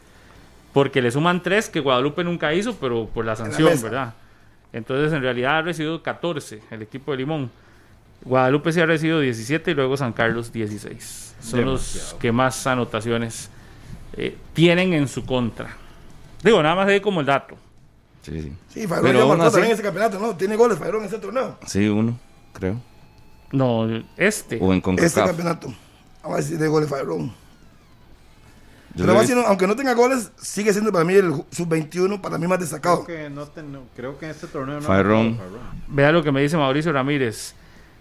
porque le suman 3 que Guadalupe nunca hizo, pero por la sanción. ¿verdad? Entonces en realidad ha recibido 14 el equipo de Limón. Guadalupe sí ha recibido 17 y luego San Carlos 16. Son los que más anotaciones eh, tienen en su contra. Digo, nada más ahí como el dato. Sí, sí. Sí, Fabrón ya marcó así- también ese campeonato, ¿no? Tiene goles Fabrón en ese torneo. Sí, uno, creo. No, este. O en Este CONCACAF. campeonato. Vamos a ver si tiene goles Fabrón. Pero más aunque no tenga goles, sigue siendo para mí el ju- sub-21, para mí más destacado. Creo que, no ten- no- creo que en este torneo no. Farrón. Vea lo que me dice Mauricio Ramírez.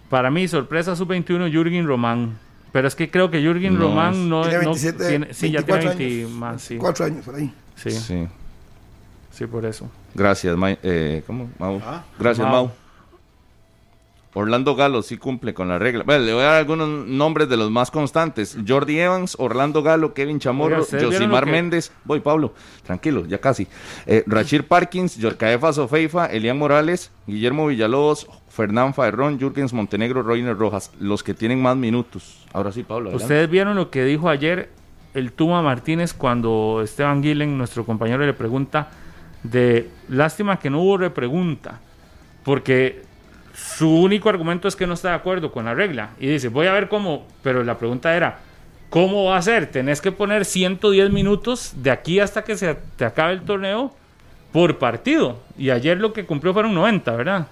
Para mí, sorpresa sub-21, Jürgen Román. Pero es que creo que Jürgen No, Román no, Tiene no 27, tiene- sí, ya tiene 24 20 años. más, sí. Cuatro años por ahí. Sí, sí, Sí. por eso. Gracias, Mai- eh, ¿cómo? Mau. Ah, Gracias, Mau. Mau. Orlando Galo sí cumple con la regla. Bueno, le voy a dar algunos nombres de los más constantes. Jordi Evans, Orlando Galo, Kevin Chamorro, Oiga, ¿ustedes vieron Josimar que- Méndez. Voy, Pablo. Tranquilo, ya casi. Eh, Rachir Parkins, Yorcaefa Sofeifa, Elian Morales, Guillermo Villalobos, Fernán Faerrón, Jürgens Montenegro, Roiner Rojas. Los que tienen más minutos. Ahora sí, Pablo. adelante. Ustedes vieron lo que dijo ayer el Tuma Martínez cuando Esteban Guilen, nuestro compañero, le pregunta de lástima que no hubo repregunta, porque su único argumento es que no está de acuerdo con la regla. Y dice, voy a ver cómo, pero la pregunta era, ¿cómo va a ser? Tenés que poner 110 minutos de aquí hasta que se te acabe el torneo por partido. Y ayer lo que cumplió fueron 90, ¿verdad?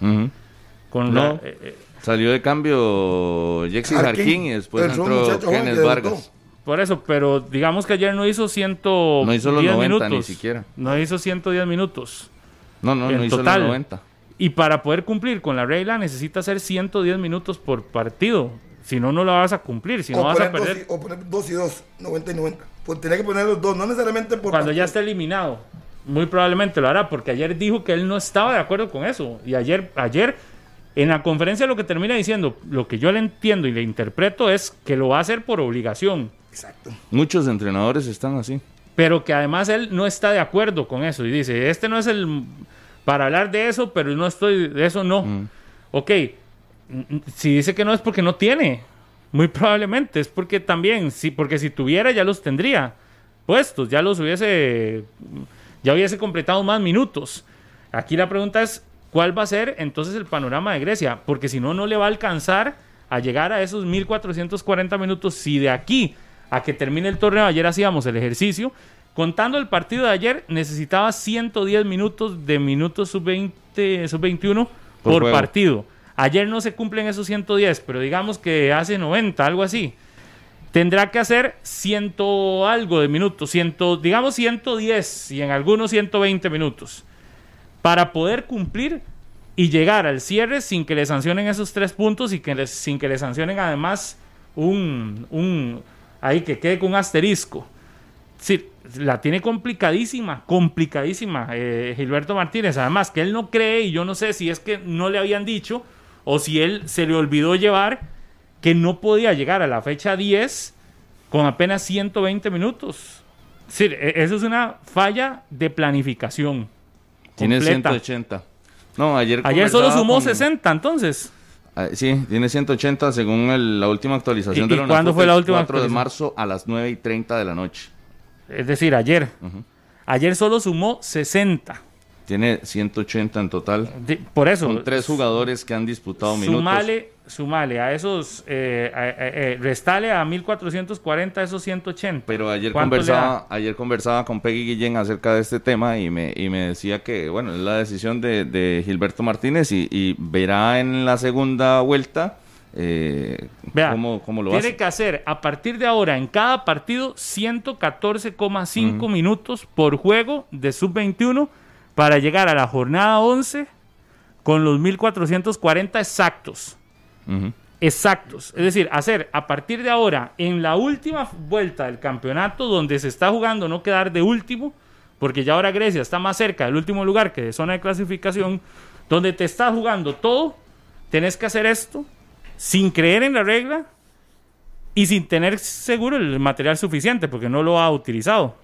Con No. la- eh, eh, Salió de cambio Jexy Jarquín. Y después entró Kenneth Vargas. Por eso, pero digamos que ayer no hizo 110 No hizo los 90 minutos. ni siquiera. No hizo 110 minutos. No, no, En no hizo total. los 90. Y para poder cumplir con la regla necesita hacer 110 minutos por partido. Si no, no la vas a cumplir. Si no, o, vas a poner dos perder y, o poner dos y dos, 90 y 90. Pues tenía que poner los dos, no necesariamente por cuando ya esté eliminado. Muy probablemente lo hará, porque ayer dijo que él no estaba de acuerdo con eso. Y ayer, ayer en la conferencia lo que termina diciendo, lo que yo le entiendo y le interpreto es que lo va a hacer por obligación. Exacto. Muchos entrenadores están así. pero que además él no está de acuerdo con eso y dice, este no es el para hablar de eso, pero no estoy de eso no. Mm. Ok, si dice que no es porque no tiene, muy probablemente es porque también, sí, porque si tuviera ya los tendría puestos, ya los hubiese, ya hubiese completado más minutos. Aquí la pregunta es, ¿cuál va a ser entonces el panorama de Grecia? Porque si no, no le va a alcanzar a llegar a esos 1440 minutos si de aquí a que termine el torneo, ayer hacíamos el ejercicio, contando el partido de ayer, necesitaba 110 minutos de minutos sub-20, sub-21 Por partido. Ayer no se cumplen esos 110, pero digamos que hace 90, algo así. Tendrá que hacer ciento algo de minutos, ciento, digamos 110 y en algunos 120 minutos para poder cumplir y llegar al cierre sin que le sancionen esos tres puntos y que les- sin que le sancionen además un, un ahí que quede con un asterisco. Sí, la tiene complicadísima, complicadísima eh, Gilberto Martínez. Además que él no cree, y yo no sé si es que no le habían dicho o si él se le olvidó llevar que no podía llegar a la fecha 10 con apenas 120 minutos. Sí, e, eso es una falla de planificación. Tiene completa. 180. No, ayer Ayer solo sumó con- 60, entonces. Ah, Sí, tiene 180 según el- la última actualización ¿Y- de la cuándo fue la última 4 de actualización? marzo a las 9 y 30 de la noche. Es decir, ayer. Ayer solo sumó 60. Tiene 180 en total. De- por eso. Son tres jugadores que han disputado minutos. Sumale, sumale a esos, eh, eh, restale a 1440 esos 180. Pero ayer ¿Cuánto le conversaba, ayer conversaba con Peggy Guillén acerca de este tema y me, y me decía que, bueno, es la decisión de, de Gilberto Martínez y, y verá en la segunda vuelta eh, Vea, cómo, cómo lo tiene hace. que hacer a partir de ahora en cada partido 114,5 minutos por juego de sub-21 para llegar a la jornada 11 con los 1440 exactos. Ujú. Exactos. Es decir, hacer a partir de ahora, en la última vuelta del campeonato, donde se está jugando no quedar de último, porque ya ahora Grecia está más cerca del último lugar que de zona de clasificación, donde te estás jugando todo, tenés que hacer esto sin creer en la regla y sin tener seguro el material suficiente, porque no lo ha utilizado.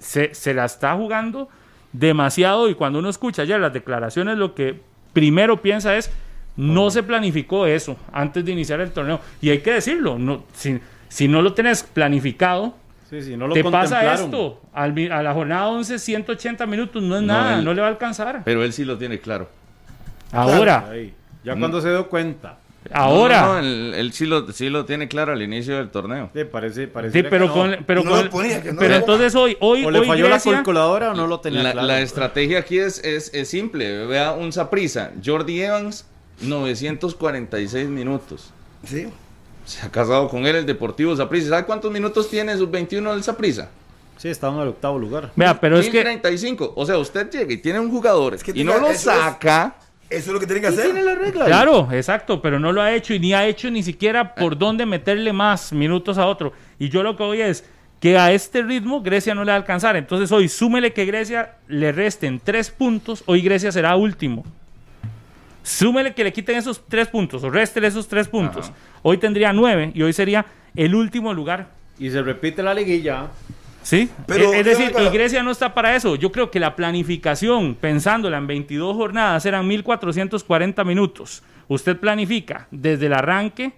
Se, se la está jugando demasiado y cuando uno escucha ya las declaraciones, lo que primero piensa es, no se planificó eso antes de iniciar el torneo. Y hay que decirlo, no, si, si no lo tenés planificado, Sí, sí, no lo te pasa esto. Al a la jornada 11, 180 minutos, no es No, nada, él- no le va a alcanzar. Pero él sí lo tiene claro. Ahora, Ahí. Ya cuando se dio cuenta. Ahora. No, no, él, él sí, lo, sí lo tiene claro al inicio del torneo. Sí, parece, parece Sí, pero con, pero No con- lo ponía, que no pero entonces hoy, hoy, O le hoy falló Grecia- la calculadora o no lo tenía La, claro. la estrategia aquí es, es, es simple. Vea un Saprisa. Jordi Evans, 946 minutos. Sí. Se ha casado con él el Deportivo Saprissa. ¿Sabe cuántos minutos tiene sus 21 del Saprissa? Sí, estaba en el octavo lugar. Vea, pero es que 35. O sea, usted llega y tiene un jugador que y no lo eso es- saca. Eso es lo que tienen que hacer. tiene la regla. Claro, exacto, pero no lo ha hecho y ni ha hecho ni siquiera por dónde meterle más minutos a otro. Y yo lo que voy es que a este ritmo Grecia no le va a alcanzar. Entonces hoy súmele que Grecia le resten tres puntos, hoy Grecia será último. Súmele que le quiten esos tres puntos o réstele esos tres puntos. Hoy tendría nueve y hoy sería el último lugar. Y se repite la liguilla. ¿Sí? Pero, es, es decir, y Grecia no está para eso. Yo creo que la planificación, pensándola en 22 jornadas, eran 1440 minutos. Usted planifica desde el arranque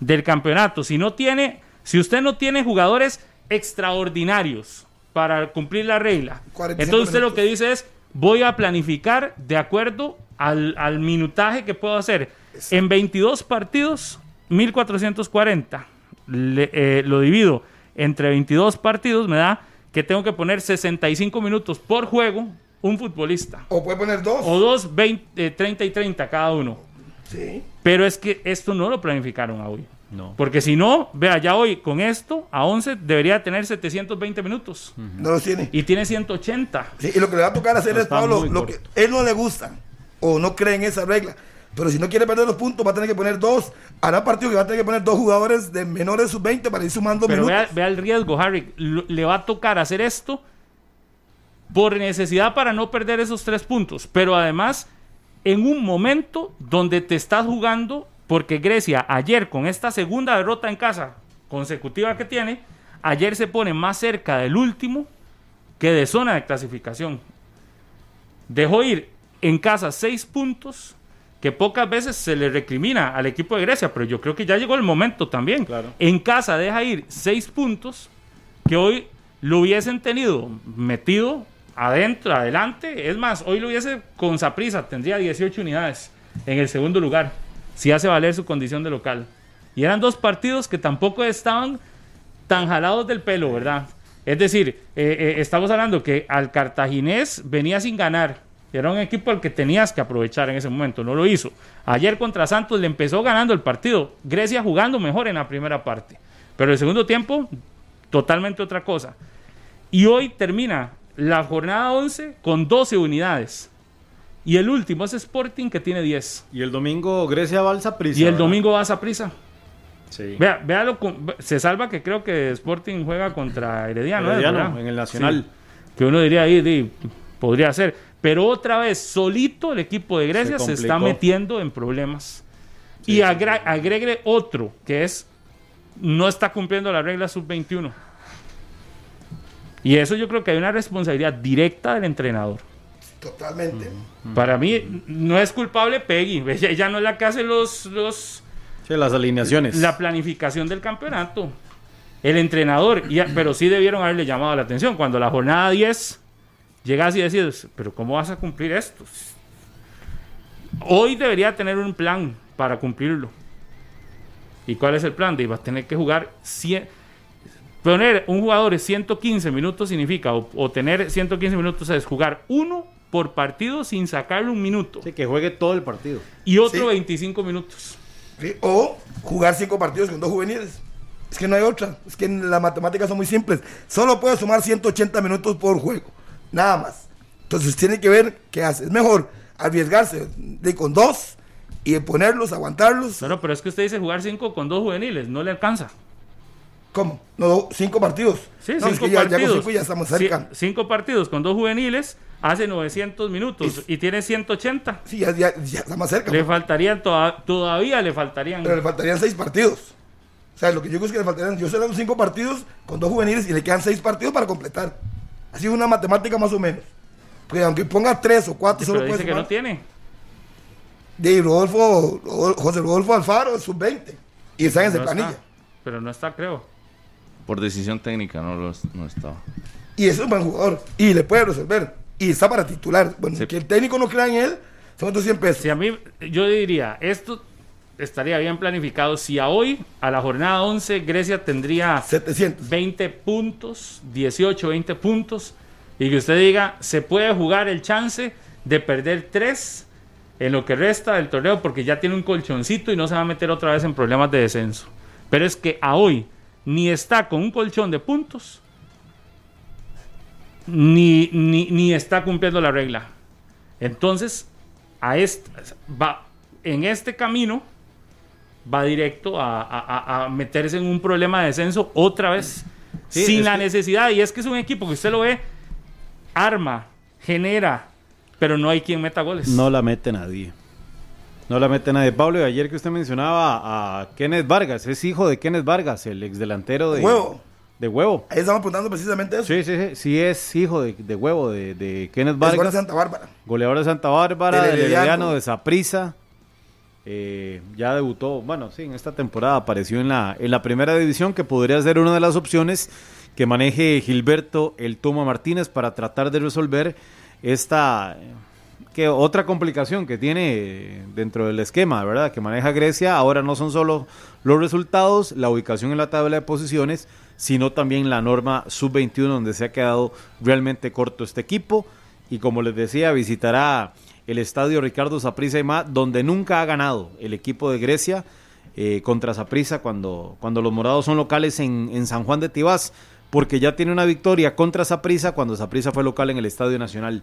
del campeonato. Si no tiene, si usted no tiene jugadores extraordinarios para cumplir la regla, 45 entonces usted lo que dice es voy a planificar de acuerdo al, al minutaje que puedo hacer. En 22 partidos, 1440. Le- eh, lo divido entre 22 partidos, me da que tengo que poner 65 minutos por juego un futbolista. O puede poner dos. O dos, 20, eh, 30 y 30 cada uno. Sí. Pero es que esto no lo planificaron a hoy. No. Porque si no, vea, ya hoy con esto, a 11 debería tener 720 minutos. No los tiene. Y tiene 180. Sí, y lo que le va a tocar hacer No, es, Pablo, lo que corto. él no le gusta o no cree en esa regla. Pero si no quiere perder los puntos, va a tener que poner dos. Hará partido que va a tener que poner dos jugadores de menores sub-20 para ir sumando Pero minutos. vea, vea el riesgo, Harry. Le va a tocar hacer esto por necesidad para no perder esos tres puntos. Pero además, en un momento donde te estás jugando, porque Grecia ayer con esta segunda derrota en casa consecutiva que tiene, ayer se pone más cerca del último que de zona de clasificación. Dejó ir en casa seis puntos que pocas veces se le recrimina al equipo de Grecia, pero yo creo que ya llegó el momento también. Claro. En casa deja ir seis puntos que hoy lo hubiesen tenido metido adentro, adelante. Es más, hoy lo hubiese con Saprisa, tendría 18 unidades en el segundo lugar, si hace valer su condición de local. Y eran dos partidos que tampoco estaban tan jalados del pelo, ¿verdad? Es decir, eh, eh, estamos hablando que al cartaginés venía sin ganar. Era un equipo al que tenías que aprovechar en ese momento, no lo hizo. Ayer contra Santos le empezó ganando el partido. Grecia jugando mejor en la primera parte. Pero el segundo tiempo, totalmente otra cosa. Y hoy termina la jornada 11 con 12 unidades. Y el último es Sporting que tiene 10. Y el domingo Grecia Balsa Prisa. Y el domingo vas a prisa. Sí. Vea, véalo se salva que creo que Sporting juega contra Herediano, ¿eh? Herediano, ¿verdad? en el Nacional. Sí. Que uno diría ahí, podría ser. Pero otra vez, solito el equipo de Grecia se, está metiendo en problemas. y agregue otro, que es, no está cumpliendo la regla sub-21. Y eso yo creo que hay una responsabilidad directa del entrenador. Totalmente. Para mí, no es culpable Peggy. Ella, ella no es la que hace los, los, Sí, las alineaciones. la planificación del campeonato. El entrenador, y- pero sí debieron haberle llamado la atención. Cuando la jornada 10 llegas y decides, pero ¿cómo vas a cumplir esto? Hoy debería tener un plan para cumplirlo. ¿Y cuál es el plan? De, va a tener que jugar 100, poner un jugador en 115 minutos significa, o, o tener 115 minutos es jugar uno por partido sin sacarle un minuto. Sí, que juegue todo el partido. Y otro Sí. 25 minutos. ¿sí? O jugar cinco partidos con dos juveniles. Es que no hay otra. Es que las matemáticas son muy simples. Solo puedes sumar 180 minutos por juego. Nada más. Entonces tiene que ver qué hace. Es mejor arriesgarse de con dos y ponerlos, aguantarlos. Claro, pero es que usted dice jugar 5 con dos juveniles, no le alcanza. ¿Cómo? No, cinco partidos. Sí, no, cinco es que ya, ya con partidos. cinco ya estamos Sí, cerca. cinco partidos con dos juveniles hace 900 minutos y tiene 180. Sí, ya, ya, ya estamos cerca. Le faltarían toda- todavía le faltarían. Pero le faltarían seis partidos. O sea, lo que yo digo es que le faltarían, yo serán cinco partidos con dos juveniles y le quedan seis partidos para completar. Así una matemática más o menos. Porque aunque ponga tres o cuatro, pero solo dice puede que no tiene. De Rodolfo, Rodol- José Rodolfo Alfaro, sub-20. Y está en esa No planilla. está, pero no está, creo. Por decisión técnica no, lo, no estaba. Y es un buen jugador. Y le puede resolver. Y está para titular. Bueno, Sí. que el técnico no crea en él, son otros 100 pesos. Si a mí, yo diría, esto estaría bien planificado. Si a hoy, a la jornada 11, Grecia tendría 700. 20 puntos, 18, 20 puntos, y que usted diga, se puede jugar el chance de perder 3 en lo que resta del torneo porque ya tiene un colchoncito y no se va a meter otra vez en problemas de descenso. Pero es que a hoy ni está con un colchón de puntos, ni, ni, ni está cumpliendo la regla. Entonces, a va, en este camino va directo a, a- a- meterse en un problema de descenso otra vez, Sí, sin la que- necesidad. Y es que es un equipo que usted lo ve, arma, genera, pero no hay quien meta goles. No la mete nadie. No la mete nadie. Pablo, y ayer que usted mencionaba a Kenneth Vargas, es hijo de Kenneth Vargas, el ex delantero de Huevo. De huevo. Ahí estamos apuntando precisamente eso. Sí, sí, sí. Sí es hijo de, de huevo de, de Kenneth Es gol de Vargas. Santa Bárbara. Goleador de Santa Bárbara, Del del Herediano. Saprissa. ya debutó, bueno, sí, en esta temporada apareció en la, en la primera división, que podría ser una de las opciones que maneje Gilberto El Toma Martínez para tratar de resolver esta eh, que otra complicación que tiene eh, dentro del esquema, ¿verdad? Que maneja Grecia. Ahora no son solo los resultados, la ubicación en la tabla de posiciones, sino también la norma sub-21 donde se ha quedado realmente corto este equipo. Y como les decía, visitará el estadio Ricardo Saprissa y más, donde nunca ha ganado el equipo de Grecia eh, contra Saprissa cuando, cuando los morados son locales en, en San Juan de Tibás, porque ya tiene una victoria contra Saprissa cuando Saprissa fue local en el Estadio Nacional.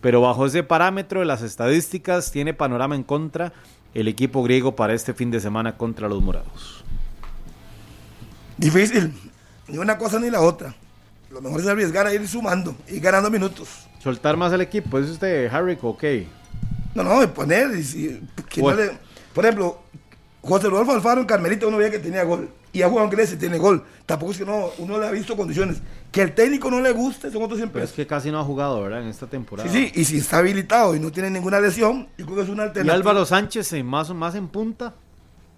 Pero bajo ese parámetro de las estadísticas, tiene panorama en contra el equipo griego para este fin de semana contra los morados. Difícil. Ni una cosa ni la otra. Lo mejor es arriesgar a ir sumando y ganando minutos. Soltar más al equipo, ¿es usted Harry ok? No, no, de poner. y si- que no Bueno. le- por ejemplo, José Rodolfo Alfaro en Carmelita uno veía que tenía gol. Y ha jugado en Grecia y tiene gol. Tampoco es que no, uno le ha visto condiciones. Que el técnico no le guste son otros 100 Pero es que casi no ha jugado, ¿verdad? En esta temporada. Sí, sí, y si está habilitado y no tiene ninguna lesión, yo creo que es una Y alternativa. Álvaro Sánchez eh, más, más en punta,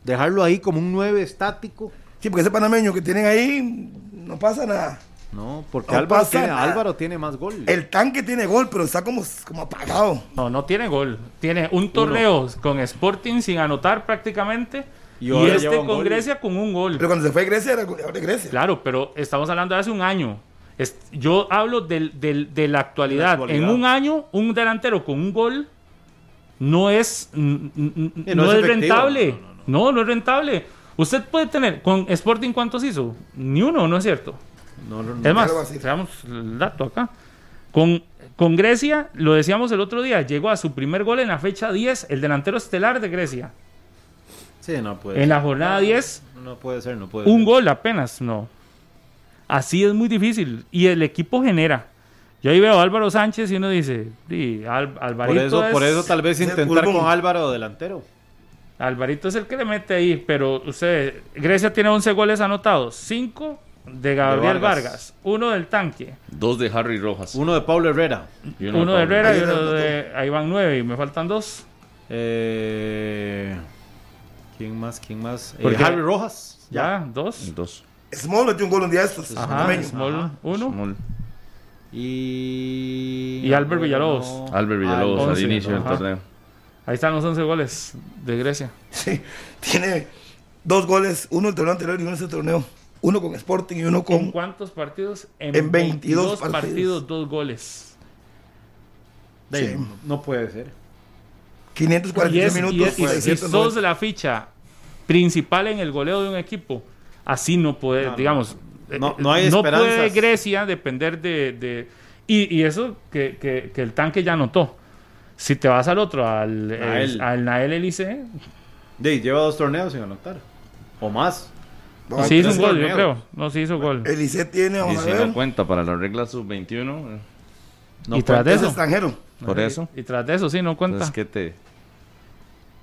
dejarlo ahí como un 9 estático. Sí, porque ese panameño que tienen ahí, no pasa nada. No, porque No Álvaro, tiene, nada. Álvaro tiene más gol. El tanque tiene gol, pero está como, como apagado. No, no tiene gol. Tiene un torneo con Sporting sin anotar prácticamente. Y este con gol. Grecia con un gol. Pero cuando se fue a Grecia era goleador de Grecia. Claro, pero estamos hablando de hace un año. Es- yo hablo del- del- de la actualidad. En un año, un delantero con un gol no es, no no es rentable. No, No no, es rentable. Usted puede tener, con Sporting, ¿cuántos hizo? Ni uno, ¿no es cierto? No, no. Es más, el dato acá. Con, con Grecia, lo decíamos el otro día, llegó a su primer gol en la fecha 10, el delantero estelar de Grecia. Sí, no puede En la jornada 10, No puede ser, no puede un ser. gol apenas, no. Así es muy difícil. Y el equipo genera. Yo ahí veo a Álvaro Sánchez y uno dice, sí, Al- Por Alvarito, eso, es, por eso tal vez intentar con Álvaro delantero. Alvarito es el que le mete ahí, pero usted, Grecia tiene 11 goles anotados, 5 de Gabriel Vargas. Vargas, uno del tanque, Dos de Harry Rojas. Uno de Pablo Herrera. y uno, de Pablo. Herrera y uno de... Ahí van 9 y me faltan dos. Eh, ¿Quién más? ¿Quién más? Eh, Porque- Harry Rojas. Ya, dos. Dos. Small metió un gol un día de estos. Ajá. Small, uno. Small. Y. Y Albert Villalobos. Albert Villalobos al once, inicio del torneo. Ahí están los 11 goles de Grecia. Sí, tiene dos goles, uno el torneo anterior y uno este torneo. Uno con Sporting y uno ¿En con... cuántos partidos? En 22 partidos. partidos. dos goles. De- Sí. no, no puede ser. 546 Y, es, minutos. y es- y si 690. sos la ficha principal en el goleo de un equipo, así no puede, No, no. digamos, No- eh, no hay puede esperanzas. Grecia depender de... de- y, y eso que, que- que el tanque ya notó. Si te vas al otro, al Nael. el- al Nael Elise, De, lleva dos torneos sin anotar. O más. No, sí hizo un gol, yo creo. No, sí hizo gol. Elise tiene, Y vamos si a ver, no cuenta para la regla sub-21, eh, No y tras de es eso, extranjero. por eso. y tras de eso, sí, no cuenta. Entonces, ¿qué te,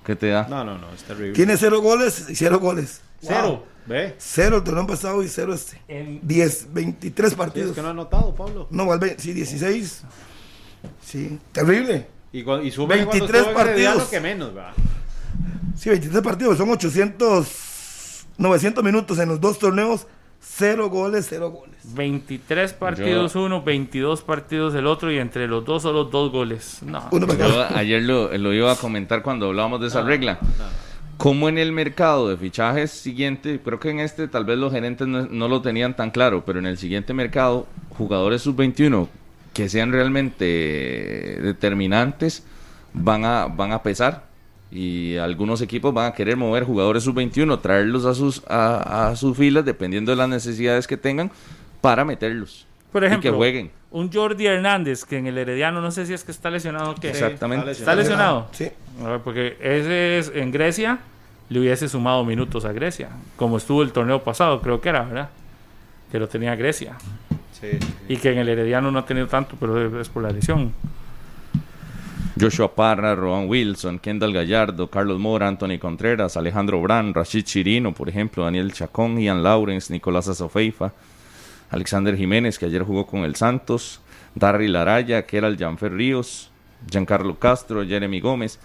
¿qué te da? No, no, no, es terrible. Tiene cero goles y cero goles. Cero. Wow. ¿Ve? Cero el torneo pasado y cero este. En- 10, 23 Sí, partidos. es que no ha anotado, Pablo. No, sí, 16. Sí, terrible. Y, y sube 23 partidos. que menos, va. Sí, 23 partidos, son 800, 900 minutos en los dos torneos. Cero goles, cero goles. 23 partidos uno, 22 partidos el otro y entre los dos solo dos goles. No. Yo ayer lo, lo iba a comentar cuando hablábamos de esa regla. Como en el mercado de fichajes siguiente, creo que en este tal vez los gerentes no, no lo tenían tan claro, pero en el siguiente mercado, jugadores sub-21 que sean realmente determinantes van a, van a pesar. Y algunos equipos van a querer mover jugadores sub-21, traerlos a sus, a, a sus filas, dependiendo de las necesidades que tengan, para meterlos. Por y ejemplo, que jueguen. un Jordi Hernández que en el Herediano no sé si es que está lesionado o qué. Exactamente. ¿Está lesionado? Sí. A ver, porque ese es en Grecia le hubiese sumado minutos a Grecia, como estuvo el torneo pasado, creo que era, ¿verdad? Que lo tenía Grecia. Sí, sí, sí. Y que en el Herediano no ha tenido tanto, pero es por la lesión. Joshua Parra, Rowan Wilson, Kendall Gallardo, Carlos Mora, Anthony Contreras, Alejandro Brand, Rashid Chirino, por ejemplo, Daniel Chacón, Ian Lawrence, Nicolás Azofeifa, Alexander Jiménez, que ayer jugó con el Santos, Darry Laraya, que era el Janfer Ríos, Giancarlo Castro, Jeremy Gómez,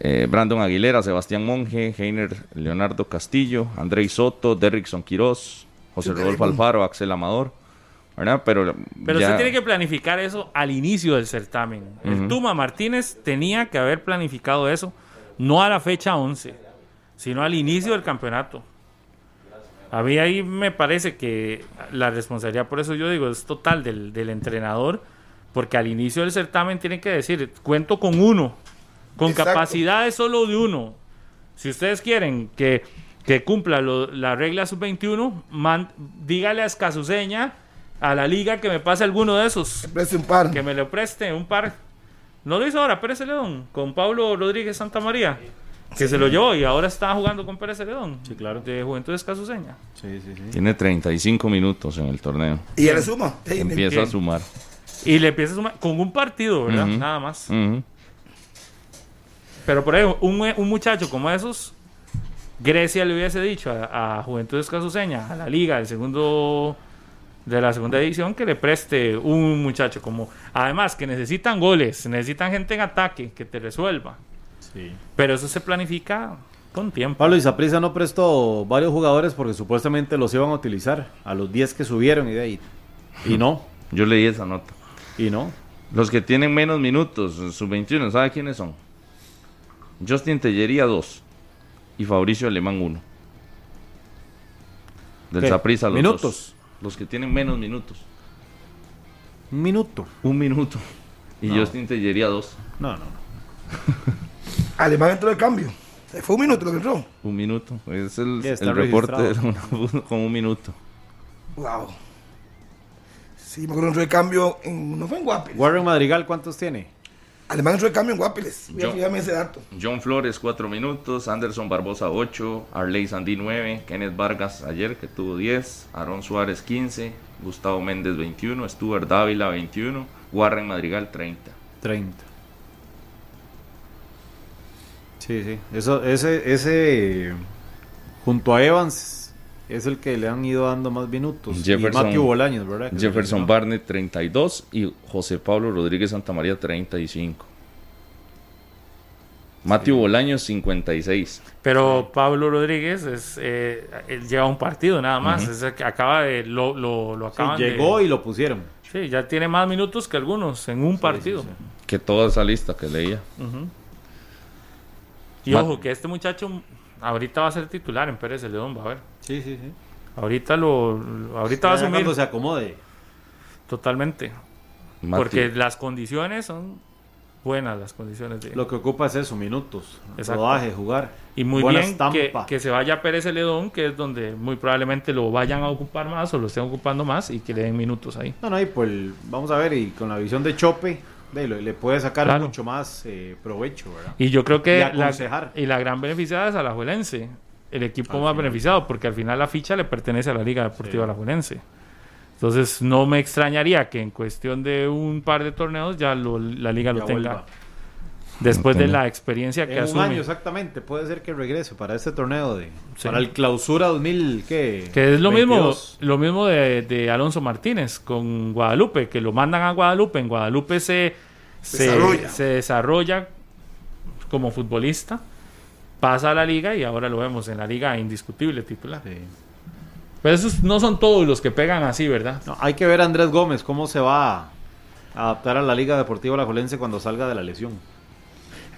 eh, Brandon Aguilera, Sebastián Monge, Heiner Leonardo Castillo, Andrei Soto, Derrickson Quiroz, José Rodolfo Alfaro, Axel Amador, ¿verdad? Pero, Pero ya- usted tiene que planificar eso al inicio del certamen. El Tuma Martínez tenía que haber planificado eso, no a la fecha 11, sino al inicio del campeonato. A mí ahí me parece que la responsabilidad, por eso yo digo, es total del, del entrenador, porque al inicio del certamen tiene que decir, cuento con uno, con Exacto. capacidades solo de uno. Si ustedes quieren que, que cumpla lo- la regla sub-21, man- dígale a Escasuseña, a la liga, que me pase alguno de esos, Preste un par. que me lo preste un par. No lo hizo ahora Pérez Celedón, con Pablo Rodríguez Santamaría, que se lo llevó y ahora está jugando con Pérez Celedón, Sí, claro. de Juventud Escasuseña. Sí, sí, sí. tiene 35 minutos en el torneo. Y él le suma. Sí, Empieza a sumar. Y le empieza a sumar con un partido, ¿verdad? Nada más. Pero por ejemplo, un, un muchacho como esos, Grecia le hubiese dicho a, a Juventud Escasuseña, a la liga del segundo de la segunda edición, que le preste un muchacho como, además que necesitan goles, necesitan gente en ataque que te resuelva. Sí. Pero eso se planifica con tiempo. Pablo Isaprisa no prestó varios jugadores porque supuestamente los iban a utilizar a los 10 que subieron y de ahí. Y no, Yo leí esa nota. y no. Los que tienen menos minutos, sub-21, ¿sabe quiénes son? Justin Tellería 2 y Fabricio Alemán 1. Del ¿Qué? Saprissa los ¿Minutos? dos. Los que tienen menos minutos. Un minuto. Un minuto. Y No. Justin Tellería 2. No, no, no. Alemán entró de cambio. Fue un minuto lo que entró. Un minuto. Es el, el reporte de registrado. una- con un minuto. Wow. Sí, me acuerdo entró de cambio. En, no fue en Guapi. Warren Madrigal, ¿cuántos tiene? Alemán entró de cambio en Guapiles. Yo- Fíjame ese dato. John Flores, 4 minutos. Anderson Barbosa, 8. Arley Sandí, 9. Kenneth Vargas, ayer, que tuvo 10. Aaron Suárez, 15. Gustavo Méndez, 21. Stuart Dávila, 21. Warren Madrigal, 30. 30. Sí, sí. Eso, ese, ese, junto a Evans, es el que le han ido dando más minutos. Jefferson- y Matthew Bolaños, ¿verdad? Que Jefferson. Barnett, 32. Y José Pablo Rodríguez Santamaría, 35. Matthew Bolaños, 56. Pero Pablo Rodríguez es, eh, él lleva un partido nada más. Es el que acaba de. Lo, lo, lo Sí, acaban de- llegó y lo pusieron. Sí, ya tiene más minutos que algunos en un partido. sí, Que toda esa lista que leía. Y Ma- ojo, que este muchacho ahorita va a ser titular en Pérez Celedón, va a ver. Sí, sí, sí. Ahorita lo, lo- ahorita va a asumir Cuando se acomode. totalmente. Porque las condiciones son buenas, las condiciones de... Lo que ocupa es eso, minutos. Exacto. Rodaje, jugar. Y muy Buena bien que, estampa. que se vaya a Pérez Celedón, que es donde muy probablemente lo vayan a ocupar más o lo estén ocupando más y que le den minutos ahí. No, no, y pues vamos a ver, y con la visión de Chope, de, le puede sacar Claro. mucho más eh, provecho, ¿verdad? Y yo creo que Y la, aconsejar. y la gran beneficiada es Alajuelense, el equipo Al más final. beneficiado, porque al final la ficha le pertenece a la Liga Deportiva Alajuelense. Entonces no me extrañaría que en cuestión de un par de torneos ya lo- la liga lo tenga. vuelva. Después de la experiencia que En un asume. año exactamente, puede ser que regrese para este torneo de Sí. para el clausura 2000, ¿qué? Que es lo mismo, 22. lo mismo de, de Alonso Martínez con Guadalupe, que lo mandan a Guadalupe. En Guadalupe se, se, Desarrolla. se desarrolla como futbolista, pasa a la liga y ahora lo vemos en la liga indiscutible titular. Sí. Pero esos no son todos los que pegan así, ¿verdad? No, hay que ver a Andrés Gómez cómo se va a adaptar a la Liga Deportiva Alajuelense cuando salga de la lesión.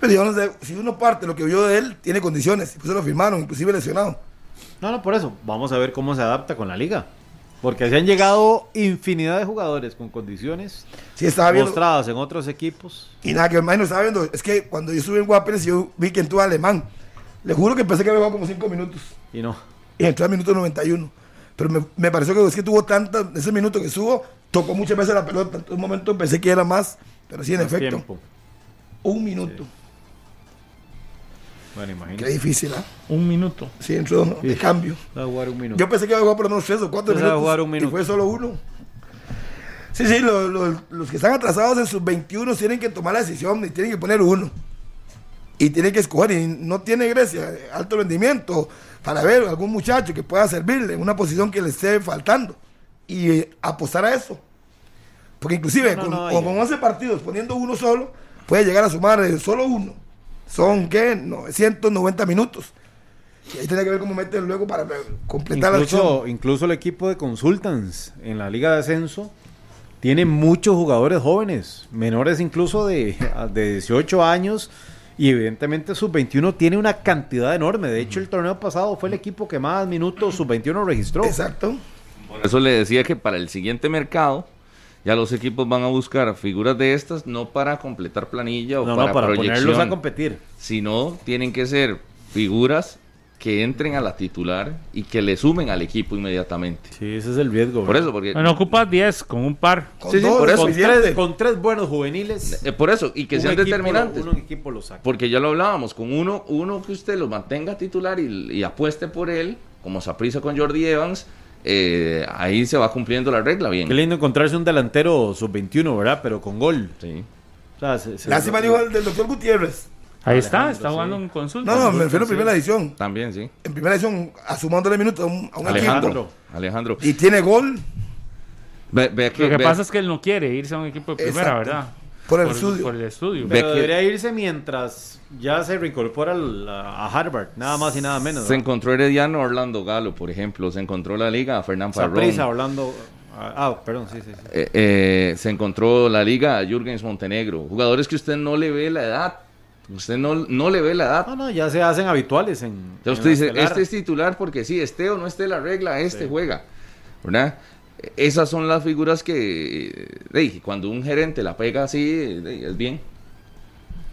Pero yo no sé, si uno parte lo que vio de él, tiene condiciones. Pues se lo firmaron, inclusive lesionado. No, no, por eso. Vamos a ver cómo se adapta con la liga. Porque se han llegado infinidad de jugadores con condiciones Sí, estaba viendo. mostradas en otros equipos. Y nada, que más no estaba viendo. Es que cuando yo estuve en Guapiles, yo vi que entró alemán. Le juro que pensé que había jugado como 5 minutos. Y no. Y entró al minuto 91. Pero me, me pareció que es que tuvo tanto, ese minuto que estuvo, tocó muchas veces la pelota. En un momento pensé que era más, pero sí, en más efecto, tiempo. un minuto. Bueno, Qué difícil, ¿ah? Un minuto. Sí, entró de Sí. cambio. Va a jugar un minuto. Yo pensé que iba a jugar por lo menos 3 o 4 Pensé que iba a minutos. jugar un Y minuto. fue solo uno. Sí, sí, lo- lo- los que están atrasados en sus 21 tienen que tomar la decisión y tienen que poner uno. Y tienen que escoger. Y no tiene Grecia eh, alto rendimiento para ver algún muchacho que pueda servirle en una posición que le esté faltando. Y eh, apostar a eso. Porque inclusive No, no, con, no, y- con 11 partidos, poniendo uno solo, puede llegar a sumar eh, solo uno. Son, ¿qué? 990 minutos. Y ahí tiene que ver cómo meten luego para completar la acción. Incluso, incluso el equipo de Consultants en la Liga de Ascenso tiene muchos jugadores jóvenes, menores incluso de, de 18 años. Y evidentemente Sub-21 tiene una cantidad enorme. De hecho, el torneo pasado fue el equipo que más minutos Sub-21 registró. Exacto. Por eso le decía que para el siguiente mercado ya los equipos van a buscar figuras de estas no para completar planilla o No, para, no, para proyección, ponerlos a competir. sino tienen que ser figuras que entren a la titular y que le sumen al equipo inmediatamente. Sí, ese es el riesgo. Por eso, porque Bueno, ocupas 10 con un par. Con Sí, sí, dos por es eso. con, tres, con tres buenos juveniles. eh, por eso y que un sean equipo determinantes. uno equipo lo saca. Porque ya lo hablábamos, con uno, uno que usted lo mantenga titular y, y apueste por él, como Saprisa con Jordi Evans, eh, ahí se va cumpliendo la regla bien. Qué lindo encontrarse un delantero Sub-21, ¿verdad? Pero con gol. Sí. O sea, se- se- Lástima dijo el del doctor Gutiérrez. Ahí está, Alejandro, está sí. jugando en consulta. No, no, me refiero a Sí. primera edición. También, sí. En primera edición, a sumándole minutos a un, a un Alejandro. equipo. Alejandro. Y tiene gol Ve, ve que, Lo que ve- pasa es que él no quiere irse a un equipo de primera, Exacto. ¿verdad? Por el estudio. Por el estudio. Pero debería irse mientras ya se reincorpora al- a Harvard, nada más y nada menos. se encontró Herediano Orlando Galo, por ejemplo. Se encontró la liga a Fernán Farrón. Saprissa, Orlando. Ah, perdón, sí, sí. sí. Eh, eh, se encontró la liga a Jürgens Montenegro. Jugadores que usted no le ve la edad. Usted no, no le ve la edad. No, no, ya se hacen habituales en. Entonces en usted la dice, estelar. este es titular porque sí, esté o no esté la regla, este Sí. juega. ¿Verdad? Esas son las figuras que, eh, ey, cuando un gerente la pega así, es bien.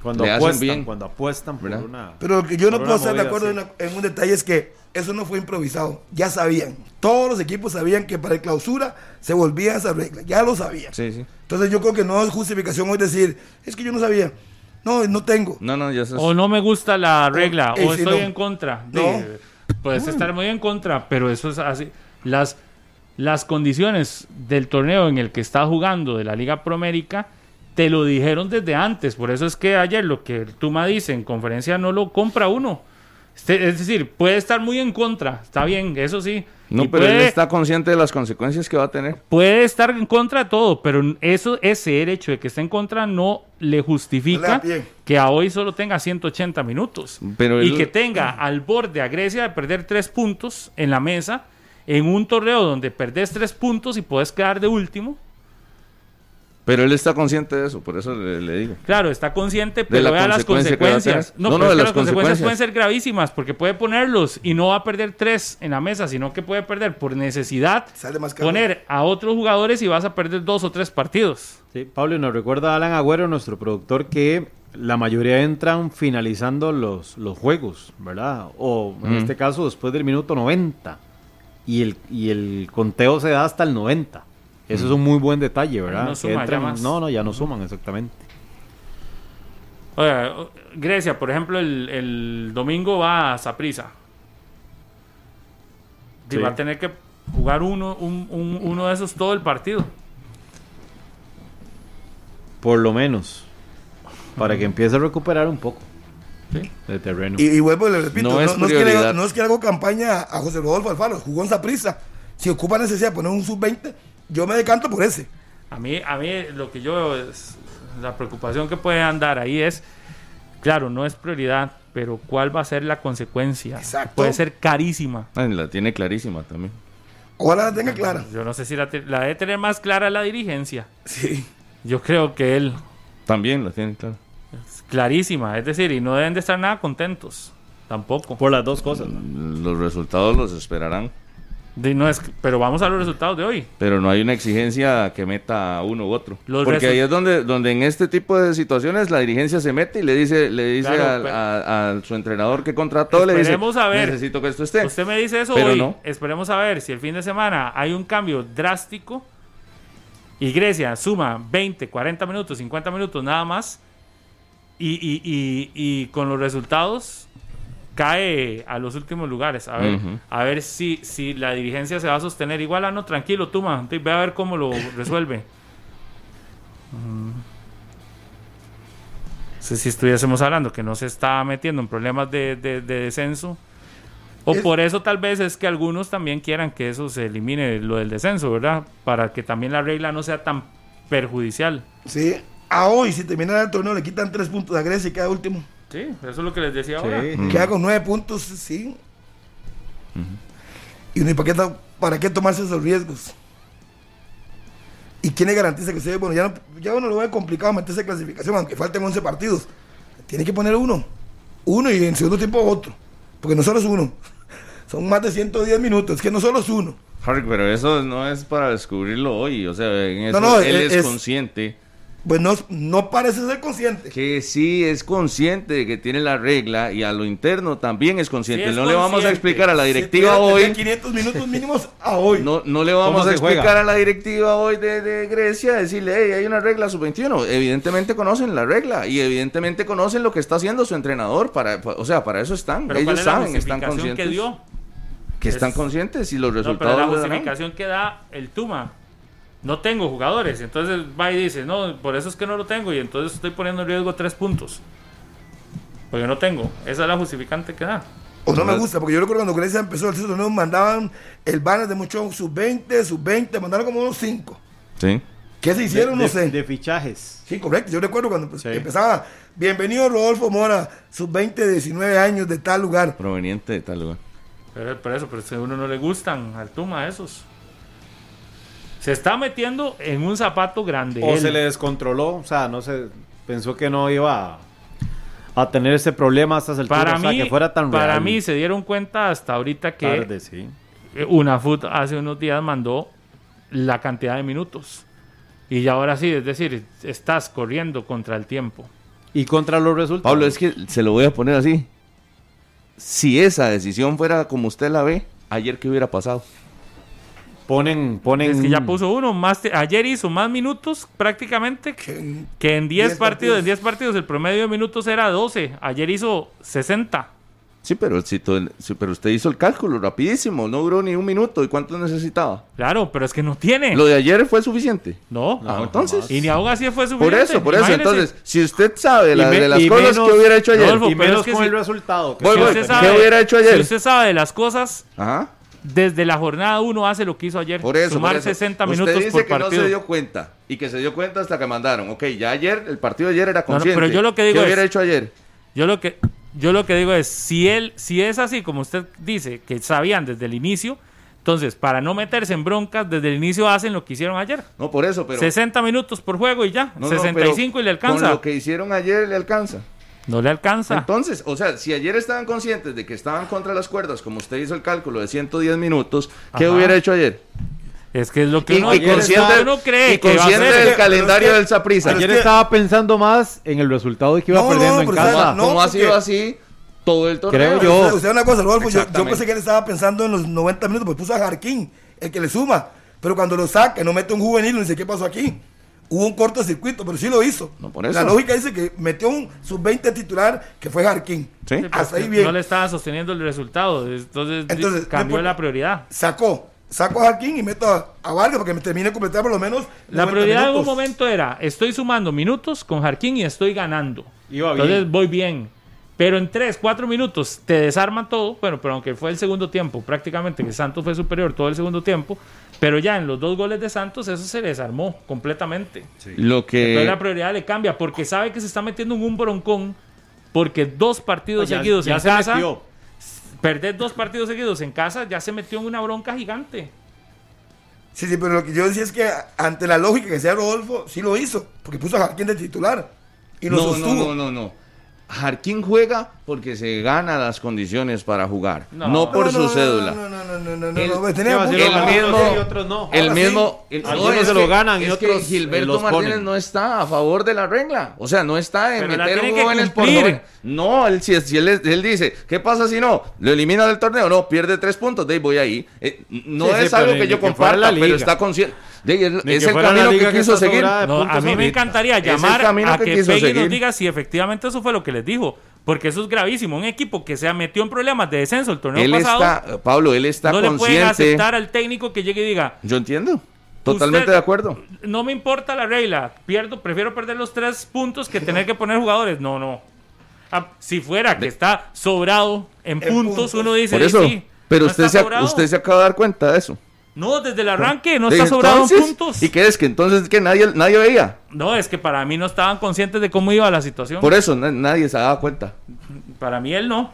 Cuando le hacen apuestan, bien. cuando apuestan por ¿Verdad? una... Pero lo que yo no puedo estar de acuerdo en, en un detalle es que eso no fue improvisado. Ya sabían. Todos los equipos sabían que para el clausura se volvía a esa regla. Ya lo sabían. Sí, sí. Entonces yo creo que no es justificación hoy decir, es que yo no sabía. No, no tengo. No, no, ya se... O no me gusta la regla, eh, o estoy no. en contra. No. De- puedes estar muy en contra, pero eso es así. Las, las condiciones del torneo en el que está jugando de la Liga Promérica te lo dijeron desde antes. Por eso es que ayer lo que Tuma dice en conferencia no lo compra uno. Este- Es decir, puede estar muy en contra, está bien, eso sí. No, Y pero él está consciente de las consecuencias que va a tener. puede estar en contra de todo, pero eso, ese hecho de que esté en contra no le justifica que a hoy solo tenga 180 minutos. Pero y él- que tenga al borde a Grecia de perder tres puntos en la mesa en un torneo donde perdés tres puntos y puedes quedar de último. Pero él está consciente de eso, por eso le, le digo. Claro, está consciente, pero la vea las a consecuencias. No, No, pero no, es de que las las consecuencias consecuencias. pueden ser gravísimas porque puede ponerlos y no va a perder tres en la mesa, sino que puede perder por necesidad Sale más caro. poner a otros jugadores y vas a perder dos o tres partidos. Sí, Pablo, y nos recuerda Alan Agüero, nuestro productor, que la mayoría entran finalizando los, los juegos, ¿verdad? O en Mm. este caso después del minuto 90. Y el, y el conteo se da hasta el 90. Eso es un muy buen detalle, ¿verdad? No suma ya entran- más. no, no, ya no suman exactamente. Oiga, Grecia, por ejemplo, el, el domingo va a Saprisa. Sí. Va a tener que jugar uno, un- un- uno de esos todo el partido. Por lo menos. Para que empiece a recuperar un poco Sí. de terreno. Y, y vuelvo y le repito, No no, es no es que le, prioridad. no es que le hago campaña a José Rodolfo Alfaro, jugó en Saprissa. Si ocupa necesidad de poner un sub-20, yo me decanto por ese. A mí, a mí lo que yo veo es la preocupación que puede andar ahí es, claro, no es prioridad, pero ¿cuál va a ser la consecuencia? Exacto. Puede ser carísima. La tiene clarísima también. Ojalá la tenga clara. Yo no sé si la, te- la debe tener más clara la dirigencia. Sí. Yo creo que él, También la tiene claro. Es clarísima, es decir, y no deben de estar nada contentos, tampoco. Por las dos cosas. Los resultados los esperarán. De- no es, pero vamos a los resultados de hoy. Pero no hay una exigencia que meta a uno u otro. Los Porque ahí es donde, donde en este tipo de situaciones la dirigencia se mete y le dice, le dice Claro, a, a su entrenador que contrató, le dice, Esperemos a ver. necesito que esto esté. Usted me dice eso Pero hoy. no. Esperemos a ver si el fin de semana hay un cambio drástico y Grecia suma 20, 40 minutos, 50 minutos nada más y, y- y- y con los resultados cae a los últimos lugares. A ver, a ver si, si la dirigencia se va a sostener. Igual, ah, no, tranquilo, Tuma. Ve a ver cómo lo resuelve. Mm. Si, si estuviésemos hablando que no se está metiendo en problemas de, de- de descenso. O Es- por eso tal vez es que algunos también quieran que eso se elimine lo del descenso, ¿verdad? Para que también la regla no sea tan perjudicial. Sí. A hoy, si termina el torneo, le quitan tres puntos a Grecia y queda último. Sí, eso es lo que les decía ahora. Sí. Queda con nueve puntos, sí. Y uno, ¿y para qué, para qué tomarse esos riesgos? ¿Y quién le garantiza que usted, bueno, ya, no, ya uno lo ve complicado meterse en clasificación, aunque falten 11 partidos? Tiene que poner uno. Uno y en segundo tiempo otro. Porque no solo es uno. Son más de 110 minutos. Es que no solo es uno. Harry, pero eso no es para descubrirlo hoy. O sea, en eso No, no, él es- es, es- consciente. Pues no, no parece ser consciente. Que sí es consciente de que tiene la regla y a lo interno también es consciente. Sí es no le vamos a explicar a la directiva hoy. 500 minutos mínimos a hoy. No, no le vamos ¿Cómo a juega? explicar a la directiva hoy de, de Grecia, decirle, hey, hay una regla sub-21. Evidentemente conocen la regla y evidentemente conocen lo que está haciendo su entrenador. Para, pa- o sea, para eso están. Pero ¿cuál Ellos saben, están justificación conscientes. que dio? que están Es- conscientes y los No, pero resultados la justificación que da el Tuma. No tengo jugadores. Entonces va y dice, no, por eso es que no lo tengo y entonces estoy poniendo en riesgo tres puntos. Porque no tengo. Esa es la justificante que da. O no me gusta, porque yo recuerdo cuando Grecia empezó el torneo, mandaban el banner de muchos sub-20, sub-20, mandaron como unos 5. Sí. ¿Qué se hicieron? de, no sé. de fichajes. Sí, correcto. Yo recuerdo cuando pues, Sí. empezaba, bienvenido Rodolfo Mora, sub-20 de 19 años de tal lugar. Proveniente de tal lugar. Pero por eso, pero si a uno no le gustan al Tuma esos. Se está metiendo en un zapato grande. O él. se le descontroló, o sea, no se pensó que no iba a, a tener ese problema hasta el para o sea, mí, que fuera tan para real. mí se dieron cuenta hasta ahorita que tarde, sí. una foot hace unos días mandó la cantidad de minutos. Y ya ahora sí, es decir, estás corriendo contra el tiempo. Y contra los resultados. Pablo, es que se lo voy a poner así. Si esa decisión fuera como usted la ve, ayer qué hubiera pasado. Ponen, ponen. Es que ya puso uno. Más te- ayer hizo más minutos prácticamente que, que en 10 10 partidos. En partidos. 10 partidos el promedio de minutos era 12. Ayer hizo 60. Sí, pero, si todo- sí, pero usted hizo el cálculo rapidísimo, no duró ni un minuto. ¿Y cuánto necesitaba? Claro, pero es que no tiene. Lo de ayer fue suficiente. No. Ah, entonces. Y ni aún así fue Por suficiente. eso, por eso. Entonces, si usted sabe la- Y me- de las cosas menos- que hubiera hecho ayer. Rodolfo, y pero menos es que con si- el resultado. que Voy, voy. ¿Qué hubiera hecho ayer? Si usted sabe de las cosas, Ajá. Desde la jornada 1 hace lo que hizo ayer. Por eso, Sumar por eso. 60 Usted minutos dice por que partido. no se dio cuenta y que se dio cuenta hasta que mandaron. Ok, ya ayer, el partido de ayer era no, consciente. pero yo lo que digo ¿Qué es- hubiera hecho ayer? Yo lo que yo lo que digo es si él si es así como usted dice que sabían desde el inicio, entonces para no meterse en broncas desde el inicio hacen lo que hicieron ayer. No, por eso, pero. 60 minutos por juego y ya, no, no, 65 pero y le alcanza. Con lo que hicieron ayer le alcanza. No le alcanza. Entonces, o sea, si ayer estaban conscientes de que estaban contra las cuerdas, como usted hizo el cálculo de 110 minutos, ¿qué Ajá. hubiera hecho ayer? es que es lo que Y, uno, y consciente, uno cree y consciente del calendario del que- Saprissa. Ayer es que- estaba pensando más en el resultado de que iba No, perdiendo no, en casa. sabe- no, como ha sido así todo el torneo. Creo yo. Usted, una cosa, Rodolfo, yo, yo pensé que él estaba pensando en los 90 minutos, pues puso a Jarquín, el que le suma. Pero cuando lo saca, no mete un juvenil, no dice qué pasó aquí. Hubo un cortocircuito, pero sí lo hizo. No, por eso. La lógica dice que metió un sub-20 titular que fue Jarquín. Sí. Sí, Hasta ahí bien. No le estaban sosteniendo el resultado. Entonces, Entonces, cambió la prioridad. Sacó. Saco a Jarquín y meto a, a Vargas porque me termine de completar por lo menos. La 90 prioridad en un momento era, estoy sumando minutos con Jarquín y estoy ganando. Iba bien. Entonces voy bien. Pero en 3, 4 minutos te desarman todo. Bueno, pero aunque fue el segundo tiempo, prácticamente que Santos fue superior todo el segundo tiempo. Pero ya en los dos goles de Santos eso se desarmó completamente. Lo Entonces que. la prioridad le cambia porque sabe que se está metiendo en un broncón. Porque dos partidos Ya- seguidos ya en se casa, metió. perder dos partidos seguidos en casa, ya se metió en una bronca gigante. Sí, sí, pero lo que yo decía es que ante la lógica que sea Rodolfo, sí lo hizo. Porque puso a Jarquín de titular. Y lo No, sostuvo. no, no, no, no. Jarquín juega porque se gana las condiciones para jugar, no, No. por No, su no, cédula. No, no, no, no, no, no, El- no, pues, el mismo- sí y otros no. El Ahora mismo. el- Algunos es se lo que- ganan y es que otros, eh, Gilberto los Martínez ponen. no está a favor de la regla. O sea, no está en Pero meter jóvenes por. No, él, si, si él, él dice, ¿qué pasa si no? ¿Lo elimina del torneo? No, pierde tres puntos. De ahí voy ahí. Eh, no Sí, es sí, algo que yo comparta, pero está consciente. De es el camino que quiso seguir. No, a mí me encantaría llamar a que que, Peggy seguir. nos diga si efectivamente eso fue lo que les dijo. Porque eso es gravísimo. Un equipo que se metió en problemas de descenso el torneo Él pasado, está, Pablo, él está no le pueden consciente. aceptar al técnico que llegue y diga, Yo entiendo. Totalmente Usted- de acuerdo. no me importa la regla, pierdo, prefiero perder los tres puntos que tener que poner jugadores. No, no. Ah, si fuera que está sobrado en, En puntos, puntos. uno dice, Por eso. "Sí, pero no usted, se, sobrado". usted se acaba de dar cuenta de eso. No, desde el arranque no está sobrado puntos. ¿Y qué es? Que entonces que nadie, nadie veía. No, es que para mí no estaban conscientes de cómo iba la situación. Por eso na- nadie se daba cuenta. Para mí él no.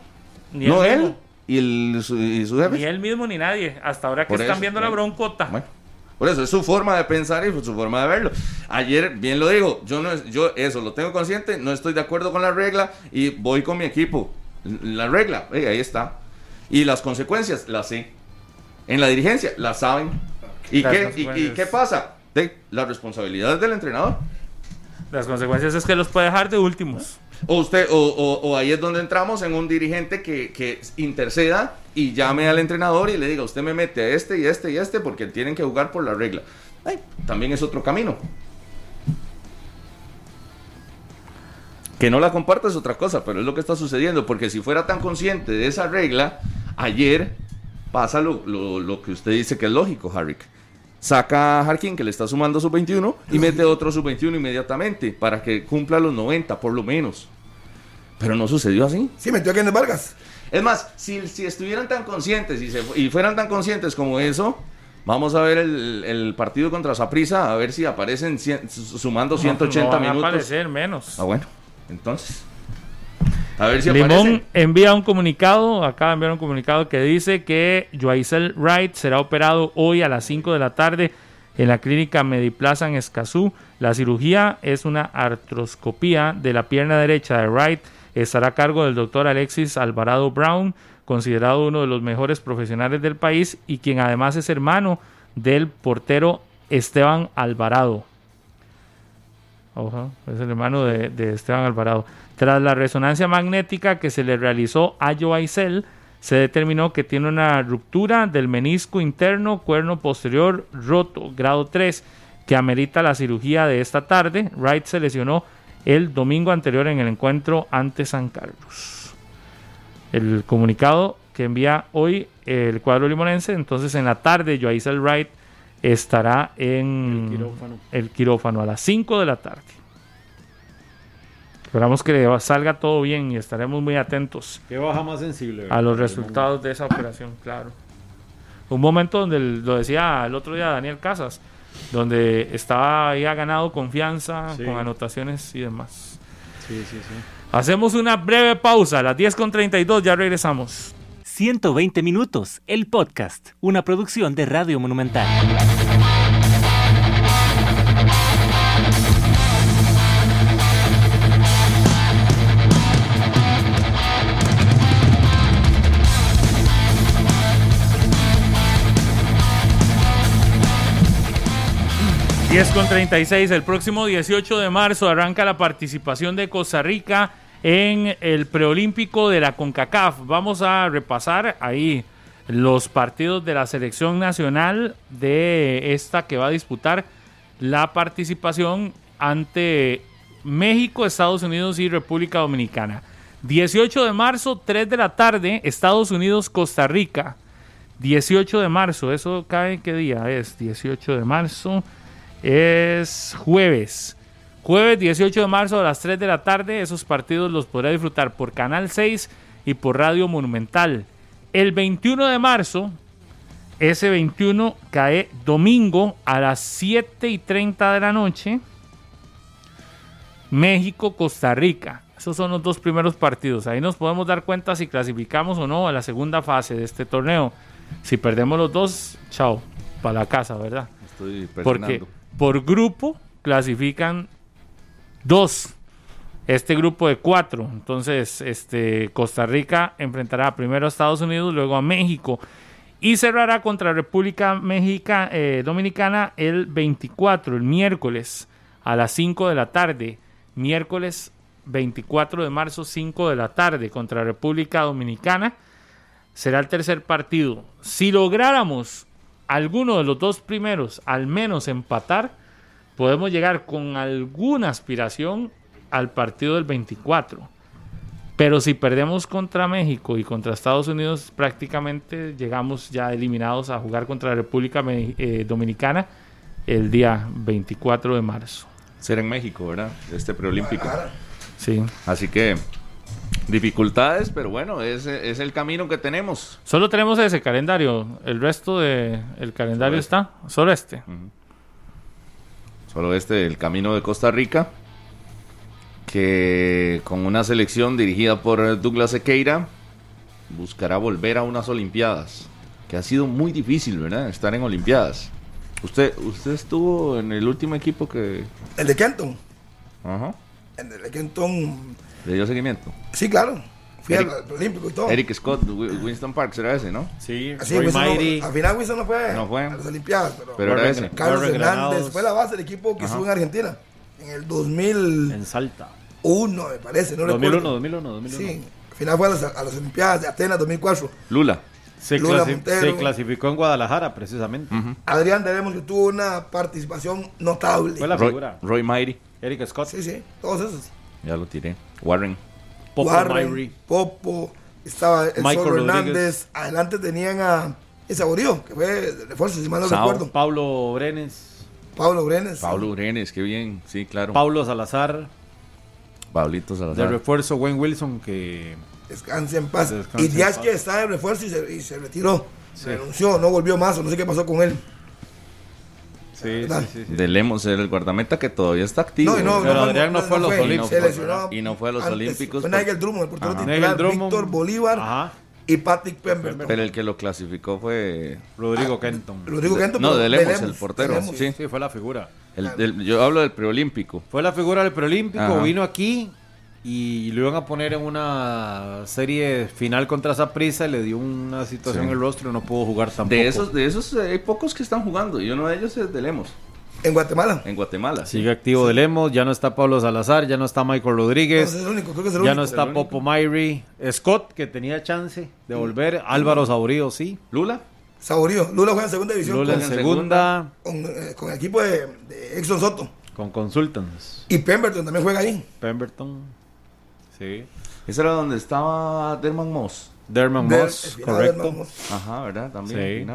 Ni no él, y, el, su, y su jefe. Ni él mismo ni nadie. Hasta ahora que Por están eso, viendo la broncota. Bueno, por eso es su forma de pensar y su forma de verlo. Ayer, bien lo digo, yo no yo eso lo tengo consciente, no estoy de acuerdo con la regla y voy con mi equipo. La regla, eh, ahí está. Y las consecuencias las sé. En la dirigencia las saben. ¿Y, qué, y- qué pasa? De, la responsabilidad es del entrenador. Las consecuencias es que los puede dejar de últimos. O usted, o, o- o ahí es donde entramos en un dirigente que, que interceda y llame al entrenador y le diga, usted me mete a este y este y este porque tienen que jugar por la regla. Ay, también es otro camino. Que no la comparta es otra cosa, pero es lo que está sucediendo, porque si fuera tan consciente de esa regla, ayer pasa lo, lo- lo que usted dice que es lógico, Harrick. Saca a Harkin, que le está sumando sub 21, y mete otro sub 21 inmediatamente, para que cumpla los 90, por lo menos. Pero no sucedió así. Sí, metió a Kenneth Vargas. Es más, si, si estuvieran tan conscientes y, se y fueran tan conscientes como eso, vamos a ver el, el partido contra Saprissa, a ver si aparecen cien- sumando 180 no van a minutos. aparecer menos. Ah, bueno, entonces. A Limón envía un comunicado, acaba de enviar un comunicado que dice que Joaisel Wright será operado hoy a las 5 de la tarde en la clínica Mediplaza en Escazú. La cirugía es una artroscopía de la pierna derecha de Wright. Estará a cargo del doctor Alexis Alvarado Brown, considerado uno de los mejores profesionales del país y quien además es hermano del portero Esteban Alvarado. Ojo, es el hermano de Esteban Alvarado. Tras la resonancia magnética que se le realizó a Joaisel, se determinó que tiene una ruptura del menisco interno, cuerno posterior roto, grado 3, que amerita la cirugía de esta tarde. Wright se lesionó el domingo anterior en el encuentro ante San Carlos. El comunicado que envía hoy el cuadro limonense, entonces en la tarde Joaisel Wright estará en El quirófano. el quirófano a las 5 de la tarde. Esperamos que salga todo bien y estaremos muy atentos Qué baja más sensible. a los resultados de esa operación, claro. Un momento donde el- lo decía el otro día Daniel Casas, donde estaba ya ganado confianza Sí. con anotaciones y demás. Sí, sí, sí. Hacemos una breve pausa, a las 10.32 ya regresamos. 120 minutos, el podcast, una producción de Radio Monumental. 10 con 36, el próximo 18 de marzo arranca la participación de Costa Rica en el preolímpico de la CONCACAF. Vamos a repasar ahí los partidos de la selección nacional de esta que va a disputar la participación ante México, Estados Unidos y República Dominicana. 18 de marzo, 3 de la tarde, Estados Unidos, Costa Rica. 18 de marzo, ¿eso cae qué día es? 18 de marzo es jueves. Jueves 18 de marzo a las 3 de la tarde. Esos partidos los podrá disfrutar por Canal 6 y por Radio Monumental. El 21 de marzo, ese 21 cae domingo a las 7 y 30 de la noche. México, Costa Rica. Esos son los dos primeros partidos. Ahí nos podemos dar cuenta si clasificamos o no a la segunda fase de este torneo. Si perdemos los dos, chao, para la casa, ¿verdad? Estoy Porque. Por grupo clasifican dos. Este grupo de cuatro. Entonces, este, Costa Rica enfrentará primero a Estados Unidos, luego a México. Y cerrará contra República eh, Dominicana el 24, el miércoles, a las 5 de la tarde. Miércoles 24 de marzo, 5 de la tarde, contra República Dominicana. Será el tercer partido. Si lográramos alguno de los dos primeros, al menos empatar, podemos llegar con alguna aspiración al partido del 24. Pero si perdemos contra México y contra Estados Unidos, prácticamente llegamos ya eliminados a jugar contra la República eh, Dominicana el día 24 de marzo. Será en México, ¿verdad? Este preolímpico. Sí. Así que dificultades, pero bueno, es, es el camino que tenemos. Solo tenemos ese calendario. El resto del el calendario Solo este. está. Solo este. Solo este, el camino de Costa Rica, que con una selección dirigida por Douglas Sequeira buscará volver a unas Olimpiadas, que ha sido muy difícil, ¿verdad? Estar en Olimpiadas. Usted, usted estuvo en el último equipo que El de Kenton. ajá, El de Kenton. Le dio seguimiento. Sí, claro. Fui Eric- al Olímpico y todo. Eric Scott, Wi- Winston Park, será ese, ¿no? Sí, Así, Roy Wilson no- Mighty. al final Wilson no fue, No fue. a las Olimpiadas, pero, Pero era ese. Carlos Hernández fue la base del equipo que Ajá. estuvo en Argentina. En el 2001, En Salta. me parece. No 2001, recuerdo. 2001, 2001. Sí, al final fue a las, a las Olimpiadas de Atenas 2004. Lula. Se, Lula clasi- Montero. se clasificó en Guadalajara, precisamente. Adrián Debemos que tuvo una participación notable. Fue la Roy, figura. Roy Mighty, Eric Scott. Sí, sí, todos esos. Ya lo tiré. Warren. Popo Warren. Popo, estaba el Michael Rodríguez. Hernández. Adelante tenían a ese Saborío, que fue de refuerzo, si mal no Sao. recuerdo. Pablo Brenes. Pablo Brenes. Pablo Urenes, qué bien, sí, claro. Paulo Salazar. Pablito De Salazar. refuerzo, Wayne Wilson, que Descanse en paz. Descanse y en Díaz paz. que estaba de refuerzo y se, y se retiró. Renunció, no volvió más, o no sé qué pasó con él. Sí, sí, sí, sí. De Lemos era el guardameta que todavía está activo. No, y no, Pero no, Adrián no fue a los fue. Olímpicos. Y no fue a los antes. Olímpicos Fue por- Nigel Drummond, el portero Ajá. titular, Nigel Drummond. Víctor Bolívar Ajá. y Patrick Pemberton. Pero el que lo clasificó fue. Rodrigo Kenton. Rodrigo Kenton, No, de Lemos, el portero. Lemos. Sí. Sí, fue la figura. el- del- yo hablo del preolímpico. Fue la figura del preolímpico, vino aquí y lo iban a poner en una serie final contra Saprissa y le dio una situación Sí. en el rostro y no pudo jugar tampoco. De esos, de esos eh, hay pocos que están jugando y uno de ellos es de Lemos. En Guatemala. en Guatemala. Sigue activo de Lemos, ya no está Pablo Salazar, ya no está Michael Rodríguez, es el único, creo que es el ya único. no está el único. Popo Myri, Scott, que tenía chance de volver, Álvaro Saurío, sí, Lula. Saborío. Lula juega en segunda división Lula en con, en segunda, con, eh, con el equipo de, de Exxon Soto. con Consultants, Y Pemberton también juega ahí. Pemberton, sí, Ese era donde estaba Derman Moss. Derman Moss, correcto, Moss. Ajá, ¿verdad? También.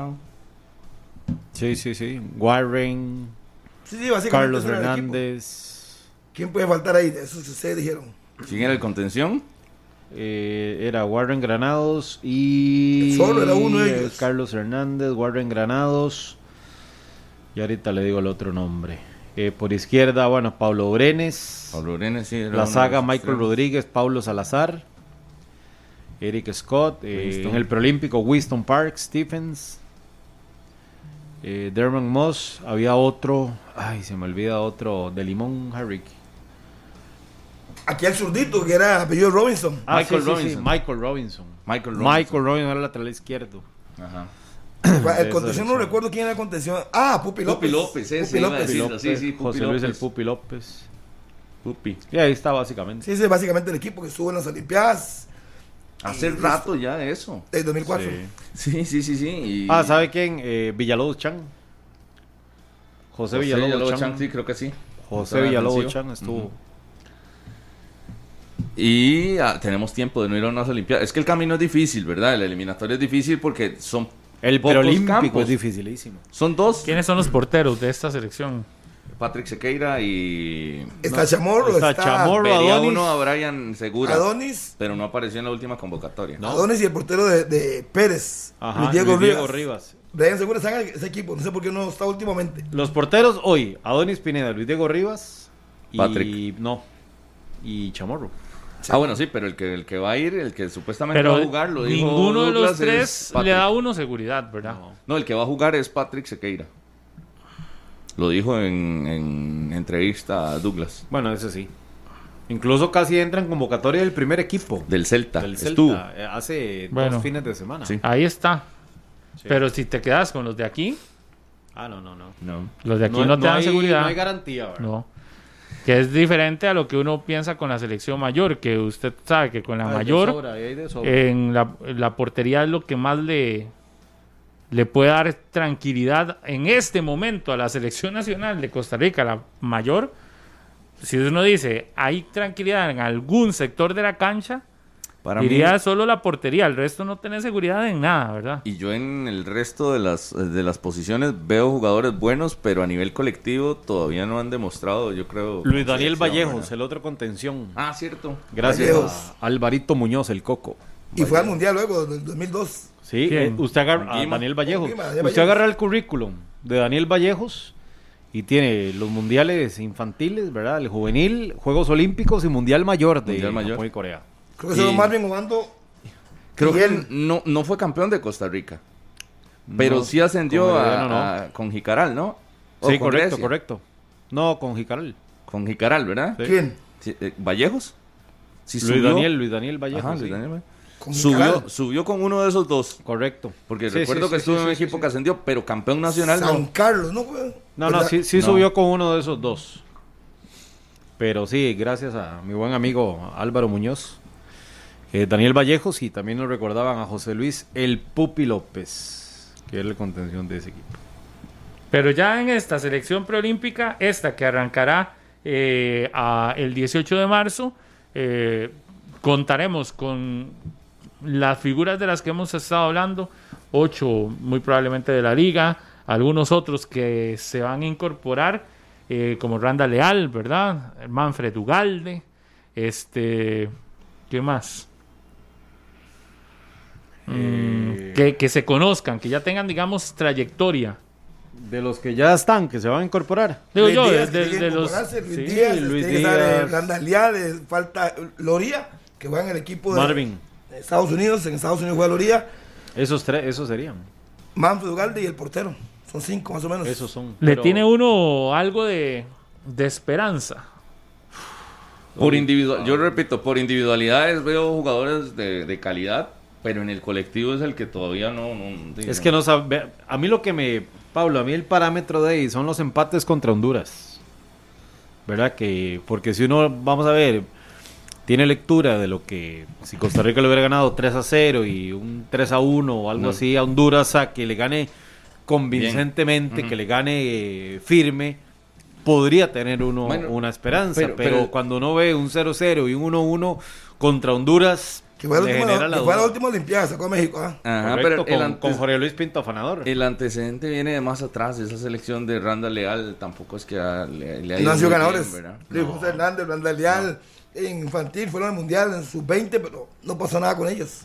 Sí. sí, sí, sí, Warren, Sí, sí, básicamente. Carlos. Hernández, ¿Quién puede faltar ahí? Eso que ustedes dijeron. ¿Quién era el contención? eh, era Warren Granados y Zorro era uno de eh, ellos. Carlos Hernández, Warren Granados y ahorita le digo el otro nombre. Eh, por izquierda, bueno, Pablo Brenes. Pablo Brenes, sí. La saga Michael extremos. Rodríguez, Pablo Salazar, Eric Scott, eh, en el preolímpico Winston Park, Stephens, eh, Derman Moss, había otro, ay, se me olvida otro, de Limón Harrick. Aquí el zurdito, que era apellido Robinson. Ah, Michael sí, sí, sí, Robinson. Michael Robinson. Michael Robinson. Michael Robinson era el lateral izquierdo. Ajá. El contención no recuerdo quién era el contención. Ah, Pupi López. Pupi López, ese Pupi López. Pupi sí, López, sí, Pupi José Luis el. Pupi López. Pupi. Y ahí está básicamente. Sí, ese es básicamente el equipo que estuvo en las Olimpiadas Hace rato ya de eso. del 2004. Sí. Sí, sí, sí, sí. y- Ah, ¿sabe quién? Eh, Villalobos Chan. José, José Villalobos, Villalobos Chan. Chan, sí, creo que sí. José Villalobos. Chan estuvo. Y ah, tenemos tiempo de no ir a unas Olimpiadas. Es que el camino es difícil, ¿verdad? El eliminatorio es difícil porque son El campos. es dificilísimo. Son dos. ¿Quiénes son los porteros de esta selección? Patrick Sequeira y... Está Chamorro, está está, Chamorro. Vería Adonis. uno a Brian Segura, Adonis, pero no apareció en la última convocatoria. Adonis y el portero de, de Pérez, Ajá, Luis Diego Luis Rivas. Diego Rivas. Brian Segura está en ese equipo, no sé por qué no está últimamente. Los porteros hoy, Adonis Pineda, Luis Diego Rivas y Patrick. no. Y Chamorro. Ah, bueno, sí, pero el que, el que va a ir, el que supuestamente Pero va a jugar, lo dijo ninguno de los tres le da a uno seguridad, ¿verdad? No, el que va a jugar es Patrick Sequeira. Lo dijo en, en entrevista a Douglas, Bueno, ese sí. Incluso casi entra en convocatoria del primer equipo. del Celta. Del Estuvo. Celta, eh, hace Bueno. dos fines de semana. Sí. Ahí está. Sí. Pero si te quedas con los de aquí, Ah, no, no, no. No. los de aquí no, te dan hay, seguridad. No hay garantía, ¿verdad? No. Que es diferente a lo que uno piensa con la selección mayor, que usted sabe que con la Hay de mayor sobra. en la, la portería es lo que más le, le puede dar tranquilidad en este momento a la selección nacional de Costa Rica, la mayor. Si uno dice, hay tranquilidad en algún sector de la cancha, Para diría mí, solo la portería, el resto no tiene seguridad en nada, ¿verdad? y yo en el resto de las, de las posiciones veo jugadores buenos, pero a nivel colectivo todavía no han demostrado, yo creo. Luis Daniel Vallejos, el otro contención. Ah, cierto. Gracias Vallejos. a Alvarito Muñoz, el Coco. Y fue al Mundial luego, del 2002. Sí, ¿Quién? eh, usted agarra a. Daniel Vallejos. Usted agarra el currículum de Daniel Vallejos y tiene los mundiales infantiles, ¿verdad? El juvenil, Juegos Olímpicos y Mundial Mayor de Mundial Mayor. Japón y Corea. Creo que se llama Marvin Obando. Creo Y que él- no, no fue campeón de Costa Rica. Pero No, sí ascendió con a- no. a- con Jicaral, ¿no? O Sí, con correcto, Grecia. correcto. No, con Jicaral. Con Jicaral, ¿verdad? Sí. ¿Quién? Sí, eh, ¿Vallejos? Sí, Luis Daniel, Luis Daniel Vallejos. Ajá, sí. Luis Daniel Valle- Con Subió, Jicaral. subió con uno de esos dos. Correcto. Porque Sí, recuerdo sí, que sí, estuvo sí, en un sí, equipo sí, que ascendió, pero campeón nacional San no. Carlos, ¿no? No, no, ¿Verdad? sí, sí No. subió con uno de esos dos. Pero sí, gracias a mi buen amigo Álvaro Muñoz, eh, Daniel Vallejos y también nos recordaban a José Luis El Pupi López, que es la contención de ese equipo. Pero ya en esta selección preolímpica, esta que arrancará eh, el 18 de marzo, eh, contaremos con las figuras de las que hemos estado hablando, ocho muy probablemente de la liga, algunos otros que se van a incorporar, como Randa Leal, ¿verdad? Manfred Ugalde, este, ¿qué más? Mm, Eh, que, que se conozcan, que ya tengan, digamos, trayectoria. De los que ya están, que se van a incorporar. Digo Luis yo, Díaz, de, de- de los. Luis sí. Díaz, Luis eh, Díaz. Falta Loría, que juega en el equipo de Marvin, de Estados Unidos. En Estados Unidos juega Loría, esos tres, esos serían. Manfred Ugalde y el portero. Son cinco más o menos. Esos son. Le Pero- tiene uno algo de, de esperanza. Por individual, yo repito, por individualidades veo jugadores de, de calidad, pero en el colectivo es el que todavía no... no- Es que no sabe. A mí lo que me. Pablo, a mí el parámetro de ahí son los empates contra Honduras. ¿Verdad? Que. Porque si uno, vamos a ver, tiene lectura de lo que. Si Costa Rica le hubiera ganado 3 a 0 y un 3 a 1 o algo No. así a Honduras, a que le gane convincentemente, que le gane eh, firme. Podría tener uno Bueno, una esperanza, pero- pero, pero- cuando uno ve un 0-0 y un 1-1 contra Honduras, Que fue la le última, genera la que fue la última Olimpiada, sacó a México. ¿ah? Ajá, Correcto, pero el, con, antes- con Jorge Luis Pinto Afanador. el antecedente viene de más atrás. Esa selección de Randa Leal tampoco es que ha- le, le ha ido no han sido ganadores. Luis No. José Hernández, Blanda Leal, en infantil, fueron al mundial en sus 20, pero no pasó nada con ellos.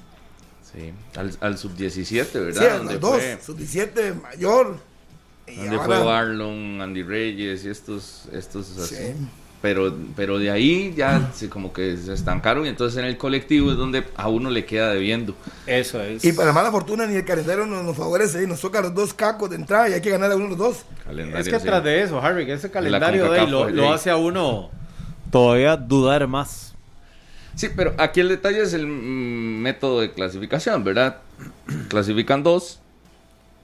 Sí, al, al sub-17, ¿verdad? Sí, a donde los dos, fue, sus 17 mayor. y donde ahora- fue Barlon, Andy Reyes y estos, estos así. Sí. Pero, pero de ahí ya se, como que se estancaron y entonces en el colectivo es donde a uno le queda debiendo. Eso es. Y para mala fortuna ni el calendario nos, nos favorece y nos toca los dos cacos de entrada y hay que ganar a uno de los dos. Calendario, Es que sí. tras de eso, Harry, que ese calendario de ahí lo, pues, lo hace a uno todavía dudar más. Sí, pero aquí el detalle es el mm, método de clasificación, ¿verdad? Clasifican dos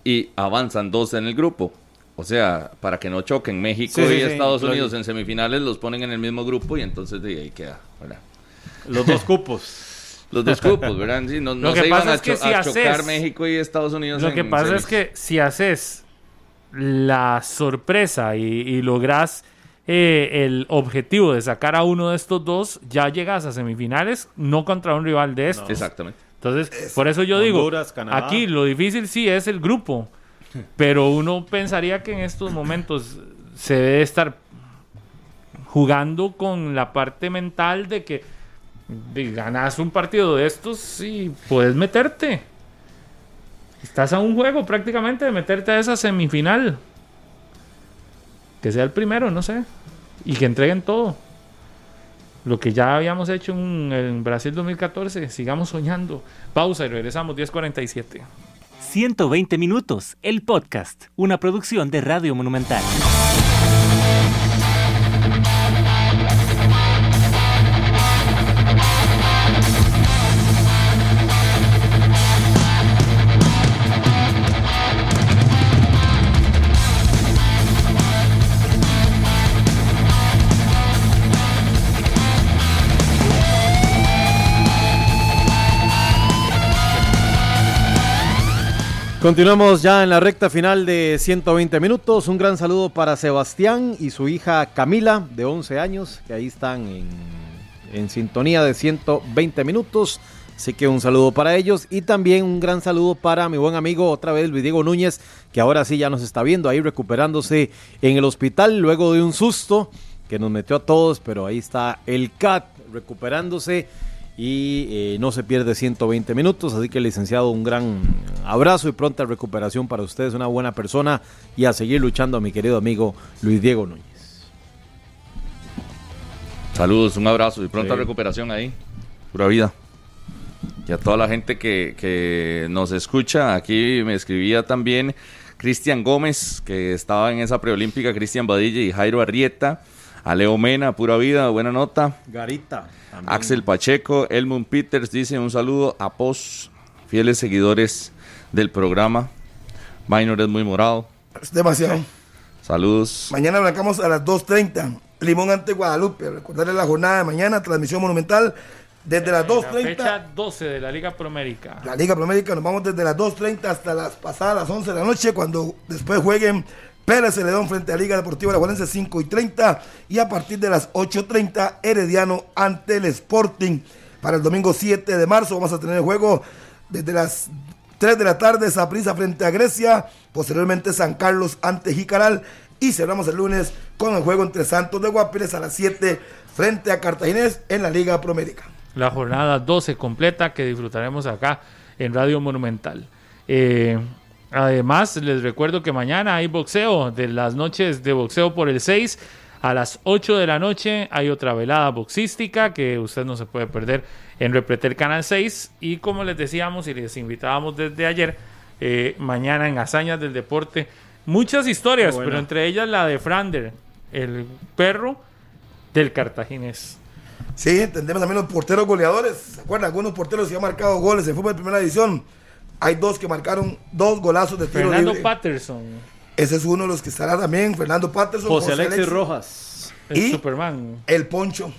y avanzan dos en el grupo. O sea, para que no choquen México Sí, y sí, Estados. Unidos en semifinales los ponen en el mismo grupo y entonces de ahí queda, ¿verdad? Los dos cupos. Los dos grupos, ¿verdad? Sí, no, no que se iban pasa a, es que cho- si a haces- chocar México y Estados Unidos. Lo en que pasa semis. es que si haces la sorpresa y, y logras eh, el objetivo de sacar a uno de estos dos, ya llegas a semifinales, no contra un rival de estos. Exactamente. Entonces, por eso yo digo, Canadá. aquí lo difícil sí es el grupo, pero uno pensaría que en estos momentos se debe estar jugando con la parte mental de que ganas un partido de estos y puedes meterte. Estás a un juego prácticamente de meterte a esa semifinal. Que sea el primero, no sé. Y que entreguen todo. Lo que ya habíamos hecho en, en Brasil 2014. Sigamos soñando. Pausa y regresamos 10.47. 120 minutos, el podcast, una producción de Radio Monumental. Continuamos ya en la recta final de 120 minutos. Un gran saludo para Sebastián y su hija Camila, de 11 años, que ahí están en, en sintonía de 120 minutos. Así que un saludo para ellos y también un gran saludo para mi buen amigo otra vez Luis Diego Núñez, que ahora sí ya nos está viendo ahí recuperándose en el hospital luego de un susto que nos metió a todos, pero ahí está el CAT recuperándose y eh, no se pierde 120 minutos. Así que, licenciado, un gran abrazo y pronta recuperación para ustedes, una buena persona y a seguir luchando a mi querido amigo Luis Diego Núñez. Saludos, un abrazo y pronta Sí. recuperación ahí. Pura vida. Y a toda la gente que, que nos escucha, aquí me escribía también Cristian Gómez, que estaba en esa preolímpica, Cristian Badilla y Jairo Arrieta, a Leo Mena, pura vida, buena nota. Garita. Axel Pacheco, Elmund Peters dice un saludo a POS, fieles seguidores del programa. Minor es muy morado. Es demasiado. Saludos. Mañana arrancamos a las 2.30. Limón ante Guadalupe. Recordarle la jornada de mañana, transmisión monumental. Desde las La 2.30. fecha 12 de la Liga Promérica. La Liga Promérica nos vamos desde las 2.30 hasta las pasadas las 11 de la noche, cuando después jueguen Pérez Celedón frente a Liga Deportiva La Juelense 5 y 30 y a partir de las 8.30 Herediano ante el Sporting. Para el domingo 7 de marzo vamos a tener el juego desde las 3 de la tarde, Saprissa frente a Grecia, posteriormente San Carlos ante Jicaral y cerramos el lunes con el juego entre Santos de Guapiles a las 7 frente a Cartaginés en la Liga Promérica. la jornada 12 completa que disfrutaremos acá en Radio Monumental. Eh, además, les recuerdo que mañana hay boxeo, de las noches de boxeo por el 6 a las 8 de la noche hay otra velada boxística que usted no se puede perder en Repretel Canal 6 y como les decíamos y les invitábamos desde ayer, eh, mañana en Hazañas del Deporte, muchas historias, pero entre ellas la de Frander, el perro del cartaginés. Sí, entendemos también los porteros goleadores. ¿Se acuerdan? Algunos porteros que han marcado goles en fútbol de primera división. Hay dos que marcaron dos golazos de tiro Fernando libre. Patterson, Ese es uno de los que estará también, Fernando Patterson. José Alexis Rojas. el Y- Superman. El Poncho.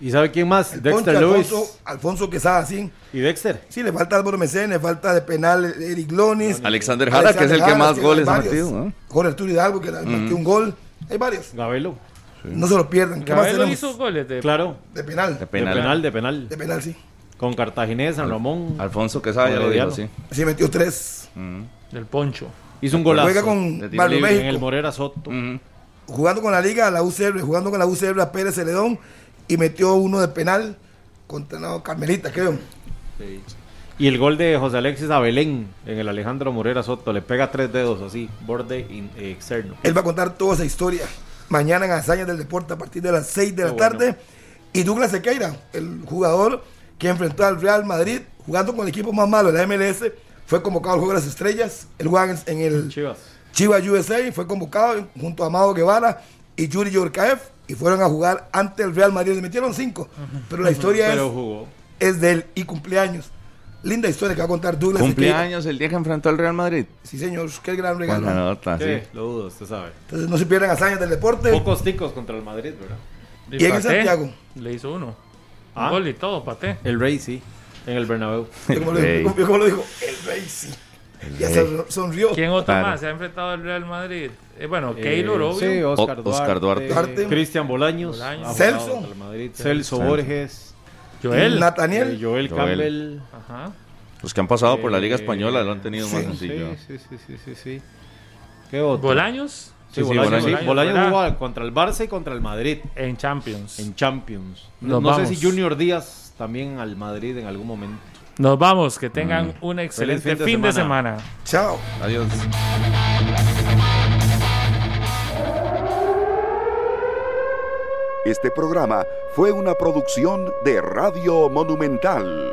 ¿Y sabe quién más? El Dexter Poncho Lewis. Alfonso, Alfonso Quesada, sí. ¿Y Dexter? Sí, le falta Álvaro Mecén, le falta de penal Eric Lonis. Alexander Jara, que es el que Jara, más goles ha metido. ¿no? Jorge Arturo Hidalgo, que metió un gol. Hay varios. Gabelo. No se lo pierdan. ¿Qué Gabelo hizo goles de Claro. De penal. De De, penal. De penal, de penal. penal, sí. Con Cartaginés, San Ramón. Alfonso Quesada ya lo dijo, sí. Sí, metió tres. del Poncho. Hizo un golazo. Juega con en el. Morera Soto. Ujú. Jugando con la Liga, la UCR, jugando con la UCR a Pérez Celedón. Y metió uno de penal contra no, Carmelita, creo. Y el gol de José Alexis a Belén en el Alejandro Morera Soto. Le pega tres dedos así, borde in- eh, externo. Él va a contar toda esa historia mañana en Hazañas del Deporte a partir de las 6 de la Qué tarde. Y Douglas Sequeira, el jugador que enfrentó al Real Madrid jugando con el equipo más malo de la MLS, fue convocado al Juego de las Estrellas. Él juega en, el Chivas. Chivas USA, fue convocado junto a Amado Guevara y Yuri Yorkaev y fueron a jugar ante el Real Madrid. Le metieron cinco, pero la historia Pero es, jugó. es de él y cumpleaños. Linda historia que va a contar Douglas. Cumpleaños el día que enfrentó al Real Madrid. Sí, señor, qué gran regalo. Buena nota, sí. Sí, lo dudo, usted sabe. Entonces no se pierdan hazañas del deporte. Pocos ticos contra el Madrid, ¿verdad? Y en el Santiago. Le hizo uno. Ah. Gol y todo, Paté. El Rey, sí. En el Bernabéu. Yo como, lo, Rey. yo como lo dijo, el rey sí. Ya se sonrió. ¿Quién otro Claro. más se ha enfrentado al Real Madrid? Eh, bueno, Eh, Keylor, obvio. Sí, Oscar O- Duarte. Oscar Duarte. Duarte. Cristian Bolaños. Bolaños. Celso. el Madrid. Celso Borges. Joel. eh, Nathaniel. Joel Joel. Campbell. Ajá. Los que han pasado por la Liga Eh, Española lo han tenido más sí, sencillo. Sí, sí, sí, sí, sí. ¿Qué otro? Bolaños Sí, Sí, Bolaños. sí. Contra el Barça y contra el Madrid en Champions. en Champions. Nos no sé si Junior Díaz también al Madrid en algún momento. Nos vamos, que tengan un excelente Feliz fin de semana. Chao. Adiós. Este programa fue una producción de Radio Monumental.